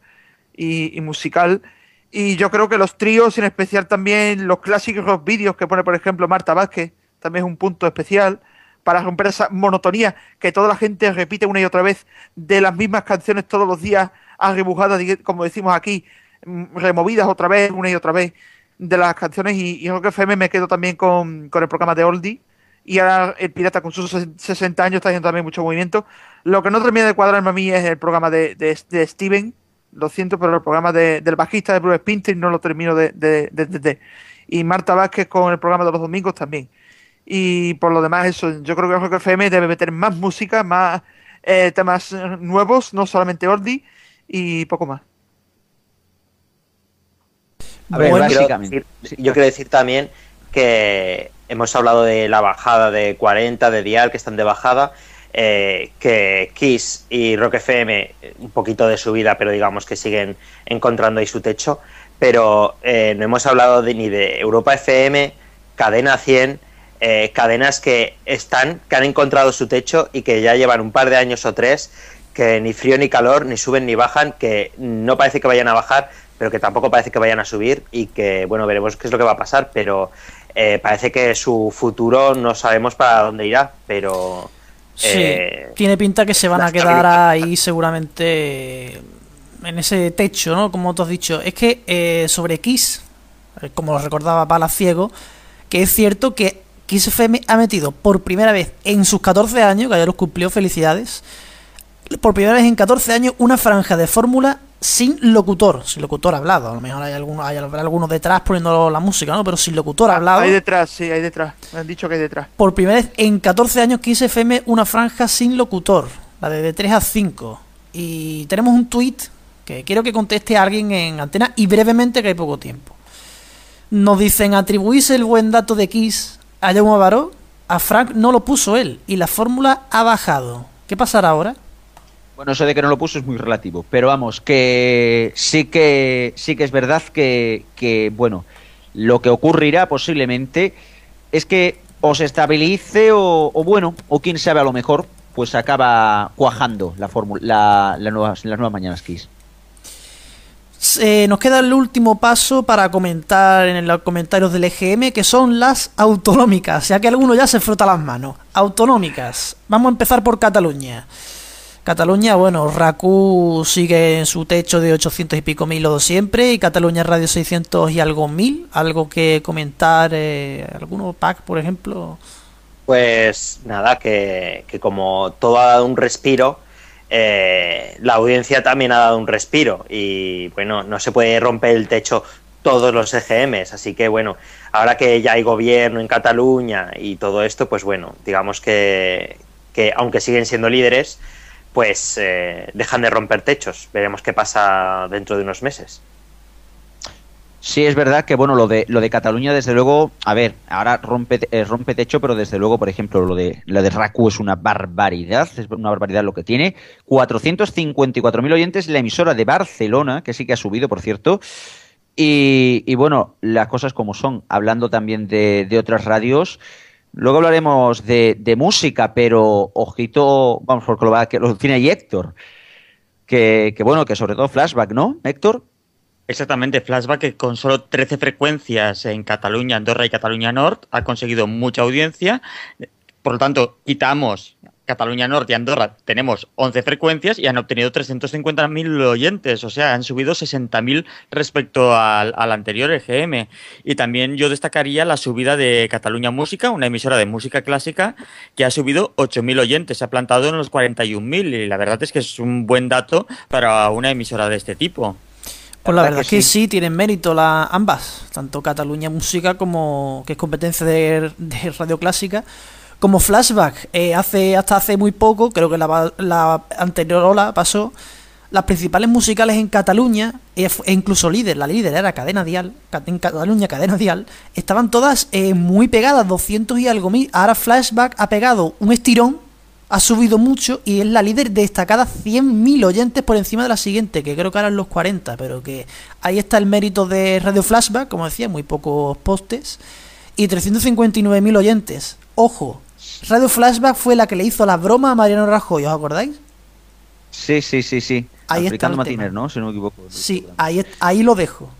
R: y, musical. Y yo creo que los tríos, en especial también los clásicos rock vídeos que pone, por ejemplo, Marta Vázquez, también es un punto especial para romper esa monotonía que toda la gente repite una y otra vez de las mismas canciones todos los días rebujadas, como decimos aquí, mm, removidas otra vez, una y otra vez de las canciones. Y, y que FM me quedo también con, el programa de Oldie y ahora el Pirata con sus 60 años está haciendo también mucho movimiento. Lo que no termina de cuadrarme a mí es el programa de, de, Steven, lo siento, pero el programa del bajista de Bruce Springsteen no lo termino de, de, Y Marta Vázquez con el programa de los domingos también. Y por lo demás, eso, yo creo que Rock FM debe meter más música, más eh, temas nuevos, no solamente Ordi, y poco más.
L: A ver, básicamente. yo quiero decir también que hemos hablado de la bajada de 40 de Dial, que están de bajada, eh, que Kiss y Rock FM, un poquito de subida, pero digamos que siguen encontrando ahí su techo. Pero eh, no hemos hablado de, ni de Europa FM, Cadena 100, eh, cadenas que están, que han encontrado su techo y que ya llevan un par de años o tres, que ni frío ni calor, ni suben ni bajan, que no parece que vayan a bajar, pero que tampoco parece que vayan a subir y que, bueno, veremos qué es lo que va a pasar, pero eh, parece que su futuro no sabemos para dónde irá, pero...
E: Eh, tiene pinta que se van a quedar ahí seguramente en ese techo, ¿no? Como tú has dicho. Es que eh, sobre Kiss, como lo recordaba Palaciego, que es cierto que Kiss FM ha metido por primera vez en sus 14 años, que ya los cumplió, felicidades, por primera vez en 14 años una franja de fórmula sin locutor, sin locutor hablado. A lo mejor hay algunos, hay algunos detrás poniendo la música, ¿no? Pero sin locutor ah, hablado.
R: Hay detrás, sí, hay detrás. Me han dicho que hay detrás.
E: Por primera vez en 14 años quise FM una franja sin locutor, la de, de 3 a 5. Y tenemos un tweet que quiero que conteste a alguien en antena y brevemente que hay poco tiempo. Nos dicen, atribuís el buen dato de Kiss a Jaume Baró, a Frank no lo puso él y la fórmula ha bajado. ¿Qué pasará ahora?
Q: Bueno, eso de que no lo puso es muy relativo, pero vamos, que sí que sí que es verdad que, que bueno, lo que ocurrirá posiblemente es que o se estabilice o, bueno, o quién sabe a lo mejor, pues acaba cuajando la fórmula, la, nuevas, las nuevas mañanas Kiss.
E: Eh, nos queda el último paso para comentar en los comentarios del EGM, que son las autonómicas, ya que alguno ya se frota las manos. Autonómicas. Vamos a empezar por Cataluña. Cataluña, bueno, RACU sigue en su techo de 800 y pico mil o siempre, y Cataluña Radio 600 y algo mil. ¿Algo que comentar? Eh, ¿Alguno, PAC, por ejemplo?
L: Pues nada, que, como todo ha dado un respiro, eh, la audiencia también ha dado un respiro y bueno, no se puede romper el techo todos los EGMs, así que bueno, ahora que ya hay gobierno en Cataluña y todo esto, pues bueno, digamos que, que aunque siguen siendo líderes, pues eh, dejan de romper techos. Veremos qué pasa dentro de unos meses.
Q: Sí, es verdad que bueno, lo de lo de Cataluña, desde luego, a ver, ahora rompe, eh, rompe techo, pero desde luego, por ejemplo, lo de lo de Raku es una barbaridad, es una barbaridad lo que tiene. 454.000 oyentes la emisora de Barcelona, que sí que ha subido, por cierto. Y, y bueno, las cosas como son, hablando también de, de otras radios, Luego hablaremos de, música, pero ojito, vamos, porque lo, va, que lo tiene ahí Héctor. Que, que, bueno, que sobre todo flashback, ¿no, Héctor?
M: Exactamente, flashback que con solo 13 frecuencias en Cataluña, Andorra y Cataluña Norte ha conseguido mucha audiencia. Por lo tanto, quitamos Cataluña Norte y Andorra tenemos 11 frecuencias y han obtenido 350.000 oyentes, o sea, han subido 60.000 respecto al, anterior EGM. Y también yo destacaría la subida de Cataluña Música, una emisora de música clásica, que ha subido 8.000 oyentes, se ha plantado en los 41.000 y la verdad es que es un buen dato para una emisora de este tipo.
E: Pues la verdad es que sí. tienen mérito la, ambas, tanto Cataluña Música como que es competencia de, de Radio Clásica como flashback, eh, hace hasta hace muy poco, creo que la, anterior ola pasó, las principales musicales en Cataluña, e, e incluso líder, la líder era Cadena Dial, en Cataluña Cadena Dial, estaban todas eh, muy pegadas, 200 y algo mil. Ahora Flashback ha pegado un estirón, ha subido mucho y es la líder destacada 100.000 oyentes por encima de la siguiente, que creo que ahora los 40, pero que ahí está el mérito de Radio Flashback, como decía, muy pocos postes, y 359.000 oyentes. Ojo, Radio Flashback fue la que le hizo la broma a Mariano Rajoy, ¿os acordáis?
Q: Sí, sí, sí, sí.
E: Ahí está
Q: Matiner, ¿no? Si no me equivoco.
E: Sí, ahí, ahí lo dejo.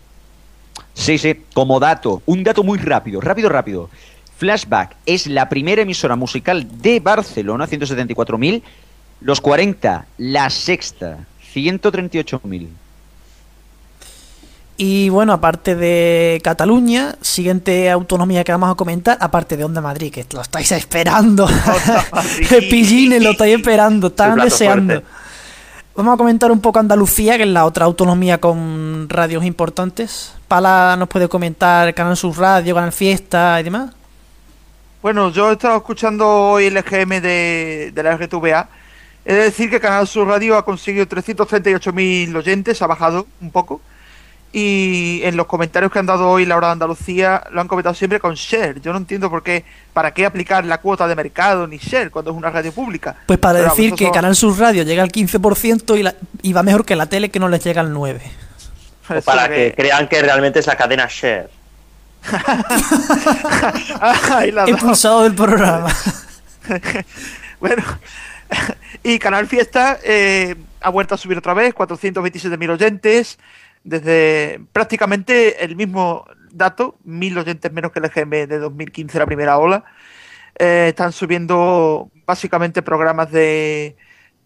Q: Sí, sí, como dato, un dato muy rápido, rápido, rápido. Flashback es la primera emisora musical de Barcelona, 174.000. Los 40, la sexta, 138.000.
E: Y bueno, aparte de Cataluña, siguiente autonomía que vamos a comentar, aparte de Onda Madrid, que lo estáis esperando. Pillines, lo estáis esperando, están deseando. Vamos a comentar un poco Andalucía, que es la otra autonomía con radios importantes. Pala nos puede comentar Canal Sur Radio, Canal Fiesta y demás.
R: Bueno, yo he estado escuchando hoy el EGM de, de la RTVA. He de decir que Canal Sur Radio ha conseguido 338.000 oyentes, ha bajado un poco. Y en los comentarios que han dado hoy la hora de Andalucía lo han comentado siempre con share. Yo no entiendo por qué, para qué aplicar la cuota de mercado ni share cuando es una radio pública.
E: Pues para decir que Canal Sur Radio llega al 15% y, la, y va mejor que la tele que no les llega al 9%.
L: O para que... crean que realmente es la cadena share.
E: Expulsado del programa.
R: bueno, y Canal Fiesta eh, ha vuelto a subir otra vez, 427.000 oyentes desde prácticamente el mismo dato, mil oyentes menos que el EGM de 2015, la primera ola. Eh, están subiendo básicamente programas de,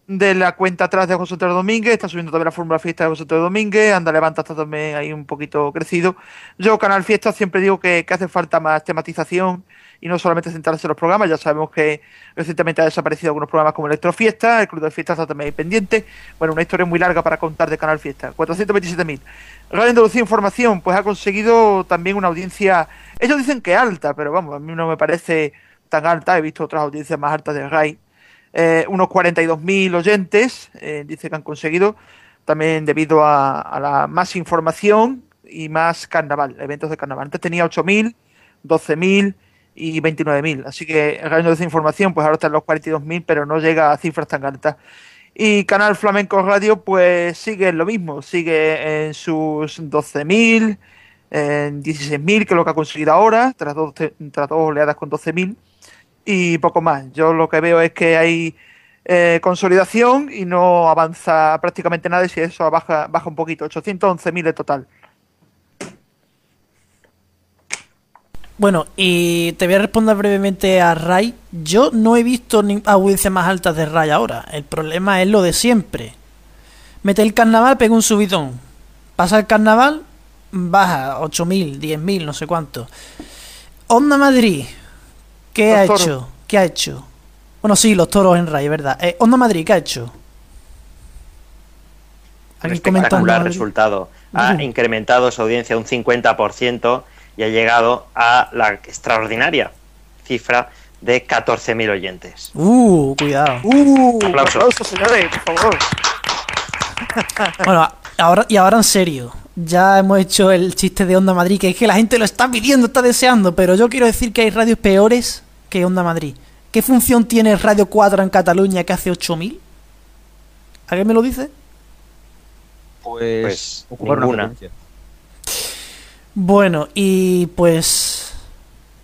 R: de la cuenta atrás de José Antonio Domínguez, está subiendo también la Fórmula Fiesta de José Antonio Domínguez, Anda Levanta está también ahí un poquito crecido. Yo, Canal Fiesta, siempre digo que, que hace falta más tematización y no solamente centrarse en los programas. Ya sabemos que recientemente ha desaparecido algunos programas como Electro Fiesta, el Club de Fiesta está también ahí pendiente. Bueno, una historia muy larga para contar de Canal Fiesta. 427.000. Radio Andalucía Información, pues ha conseguido también una audiencia, ellos dicen que alta, pero vamos, a mí no me parece tan alta. He visto otras audiencias más altas de RAI. Eh, unos 42.000 oyentes, eh, dice que han conseguido, también debido a, la más información y más carnaval, eventos de carnaval. Antes tenía 8.000, 12.000 y 29.000. Así que el rango de esa información, pues ahora está en los 42.000, pero no llega a cifras tan altas. Y Canal Flamenco Radio, pues sigue lo mismo, sigue en sus 12.000, en 16.000, que es lo que ha conseguido ahora, tras dos, tras dos oleadas con 12.000, y poco más. Yo lo que veo es que hay eh, consolidación y no avanza prácticamente nada, y si eso baja, baja un poquito, 811.000 en total.
E: Bueno, y te voy a responder brevemente a Ray. Yo no he visto ni audiencias más altas de Ray ahora. El problema es lo de siempre. Mete el carnaval, pega un subidón. Pasa el carnaval, baja 8.000, 10.000, no sé cuánto. Onda Madrid, ¿qué ha hecho? ¿Qué ha hecho? Bueno, sí, los toros en Ray, ¿verdad? Eh, Onda Madrid, ¿qué ha hecho?
L: Un espectacular resultado. Ha incrementado su audiencia un 50% y ha llegado a la extraordinaria cifra de 14.000 oyentes.
E: Uh, cuidado.
R: Uh, aplausos. señores, por favor.
E: bueno, ahora, y ahora en serio. Ya hemos hecho el chiste de Onda Madrid, que es que la gente lo está pidiendo, está deseando, pero yo quiero decir que hay radios peores que Onda Madrid. ¿Qué función tiene Radio 4 en Cataluña que hace 8.000? ¿Alguien me lo dice?
L: Pues, pues ninguna.
E: Bueno, y pues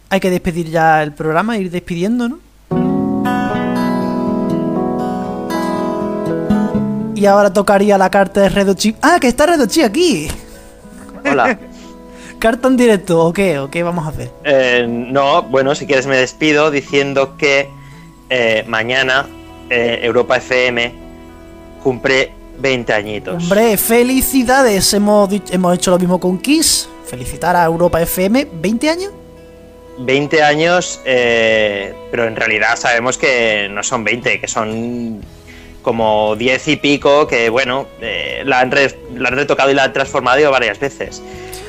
E: hay que despedir ya el programa, ir despidiendo, ¿no? Y ahora tocaría la carta de Redochi. ¡Ah, que está Redochi aquí!
L: Hola.
E: ¿Carta en directo o qué? ¿O qué vamos a hacer?
L: Eh, no, bueno, si quieres me despido diciendo que eh, mañana eh, Europa FM cumple 20 añitos.
E: Hombre, felicidades. Hemos, hemos hecho lo mismo con Kiss felicitar a Europa FM, ¿20 años?
L: 20 años, eh, pero en realidad sabemos que no son 20, que son como 10 y pico, que bueno, eh, la, han la, han retocado y la han transformado varias veces.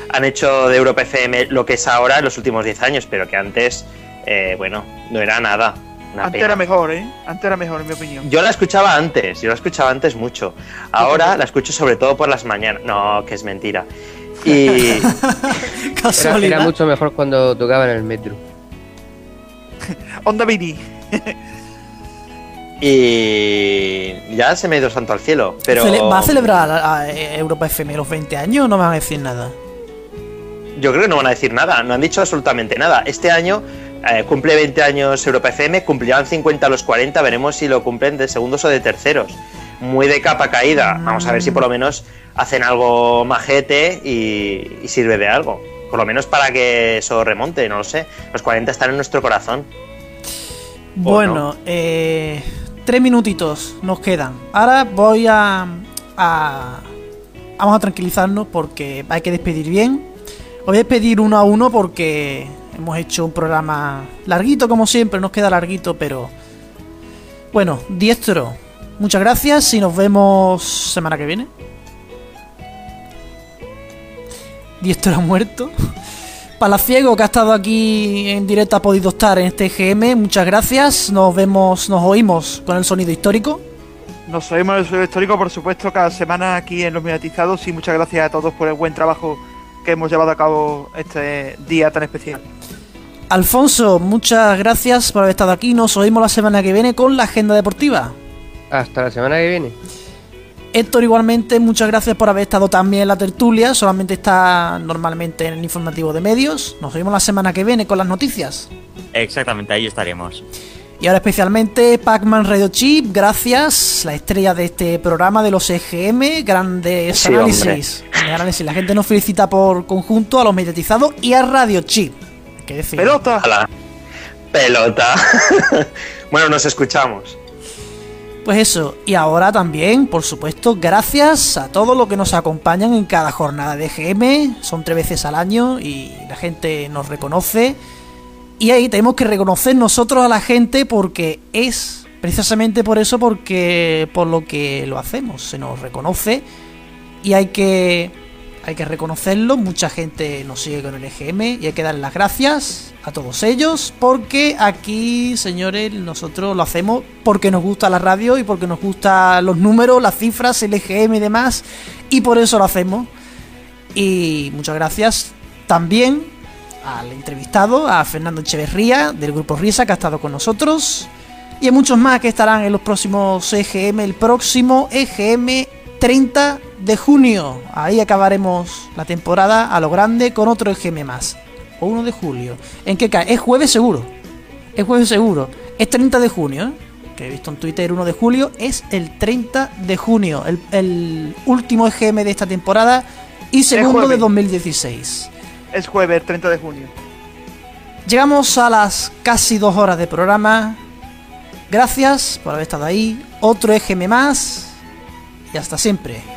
L: Han hecho de Europa FM lo que es ahora en los últimos 10 años, pero que antes, eh, bueno, no era nada.
R: Antes era mejor, ¿eh? Antes era mejor, en mi opinión.
L: Yo la escuchaba antes, yo la escuchaba antes mucho. Ahora la escucho sobre todo por las mañanas. No, que es mentira. Y.
P: era, era, mucho mejor cuando tocaba en el metro.
R: Onda Vini.
L: Y ya se me ha ido santo al cielo. Pero...
E: ¿Va a celebrar a Europa FM los 20 años o no van a decir nada?
L: Yo creo que no van a decir nada, no han dicho absolutamente nada. Este año eh, cumple 20 años Europa FM, cumplirán 50 a los 40, veremos si lo cumplen de segundos o de terceros. Muy de capa caída, vamos a ver si por lo menos hacen algo majete y, sirve de algo. Por lo menos para que eso remonte, no lo sé. Los 40 están en nuestro corazón.
E: Bueno, eh, tres minutitos nos quedan. Ahora voy a, a, vamos a tranquilizarnos porque hay que despedir bien. Voy a despedir uno a uno porque hemos hecho un programa larguito como siempre, nos queda larguito, pero bueno, Diestro, muchas gracias y nos vemos semana que viene. Diestro ha muerto. Palaciego, que ha estado aquí en directo, ha podido estar en este GM. Muchas gracias. Nos vemos, nos oímos con el sonido histórico.
R: Nos oímos en el sonido histórico, por supuesto, cada semana aquí en Los Mediatizados. Y muchas gracias a todos por el buen trabajo que hemos llevado a cabo este día tan especial.
E: Alfonso, muchas gracias por haber estado aquí. Nos oímos la semana que viene con la agenda deportiva.
P: Hasta la semana que viene.
E: Héctor, igualmente, muchas gracias por haber estado también en la tertulia. Solamente está normalmente en el informativo de medios. Nos vemos la semana que viene con las noticias.
M: Exactamente, ahí estaremos.
E: Y ahora especialmente Pac-Man Radio Chip, gracias, la estrella de este programa de los EGM, grandes
L: Sí,
E: análisis. Grandes análisis. La gente nos felicita por conjunto a los mediatizados y a Radio Chip. Decir.
R: ¡Pelota!
L: Hola. Pelota. bueno, nos escuchamos.
E: Pues eso, y ahora también, por supuesto, gracias a todos los que nos acompañan en cada jornada de GM. Son tres veces al año y la gente nos reconoce. Y ahí tenemos que reconocer nosotros a la gente porque es precisamente por eso, porque por lo que lo hacemos. Se nos reconoce y hay que, hay que reconocerlo. Mucha gente nos sigue con el EGM y hay que darle las gracias a todos ellos porque aquí, señores, nosotros lo hacemos porque nos gusta la radio y porque nos gustan los números, las cifras, el EGM y demás. Y por eso lo hacemos. Y muchas gracias también al entrevistado, a Fernando Echeverría del Grupo Risa, que ha estado con nosotros. Y a muchos más que estarán en los próximos EGM, el próximo EGM 30 de junio. Ahí acabaremos la temporada a lo grande con otro EGM más. O 1 de julio. ¿En qué cae? Es jueves seguro. Es jueves seguro. Es 30 de junio, ¿eh? que he visto en Twitter 1 de julio. Es el 30 de junio. El, el último EGM de esta temporada y segundo de
R: jueves.
E: 2016.
R: Es jueves 30 de junio.
E: Llegamos a las casi dos horas de programa. Gracias por haber estado ahí. Otro EGM más. Hasta siempre.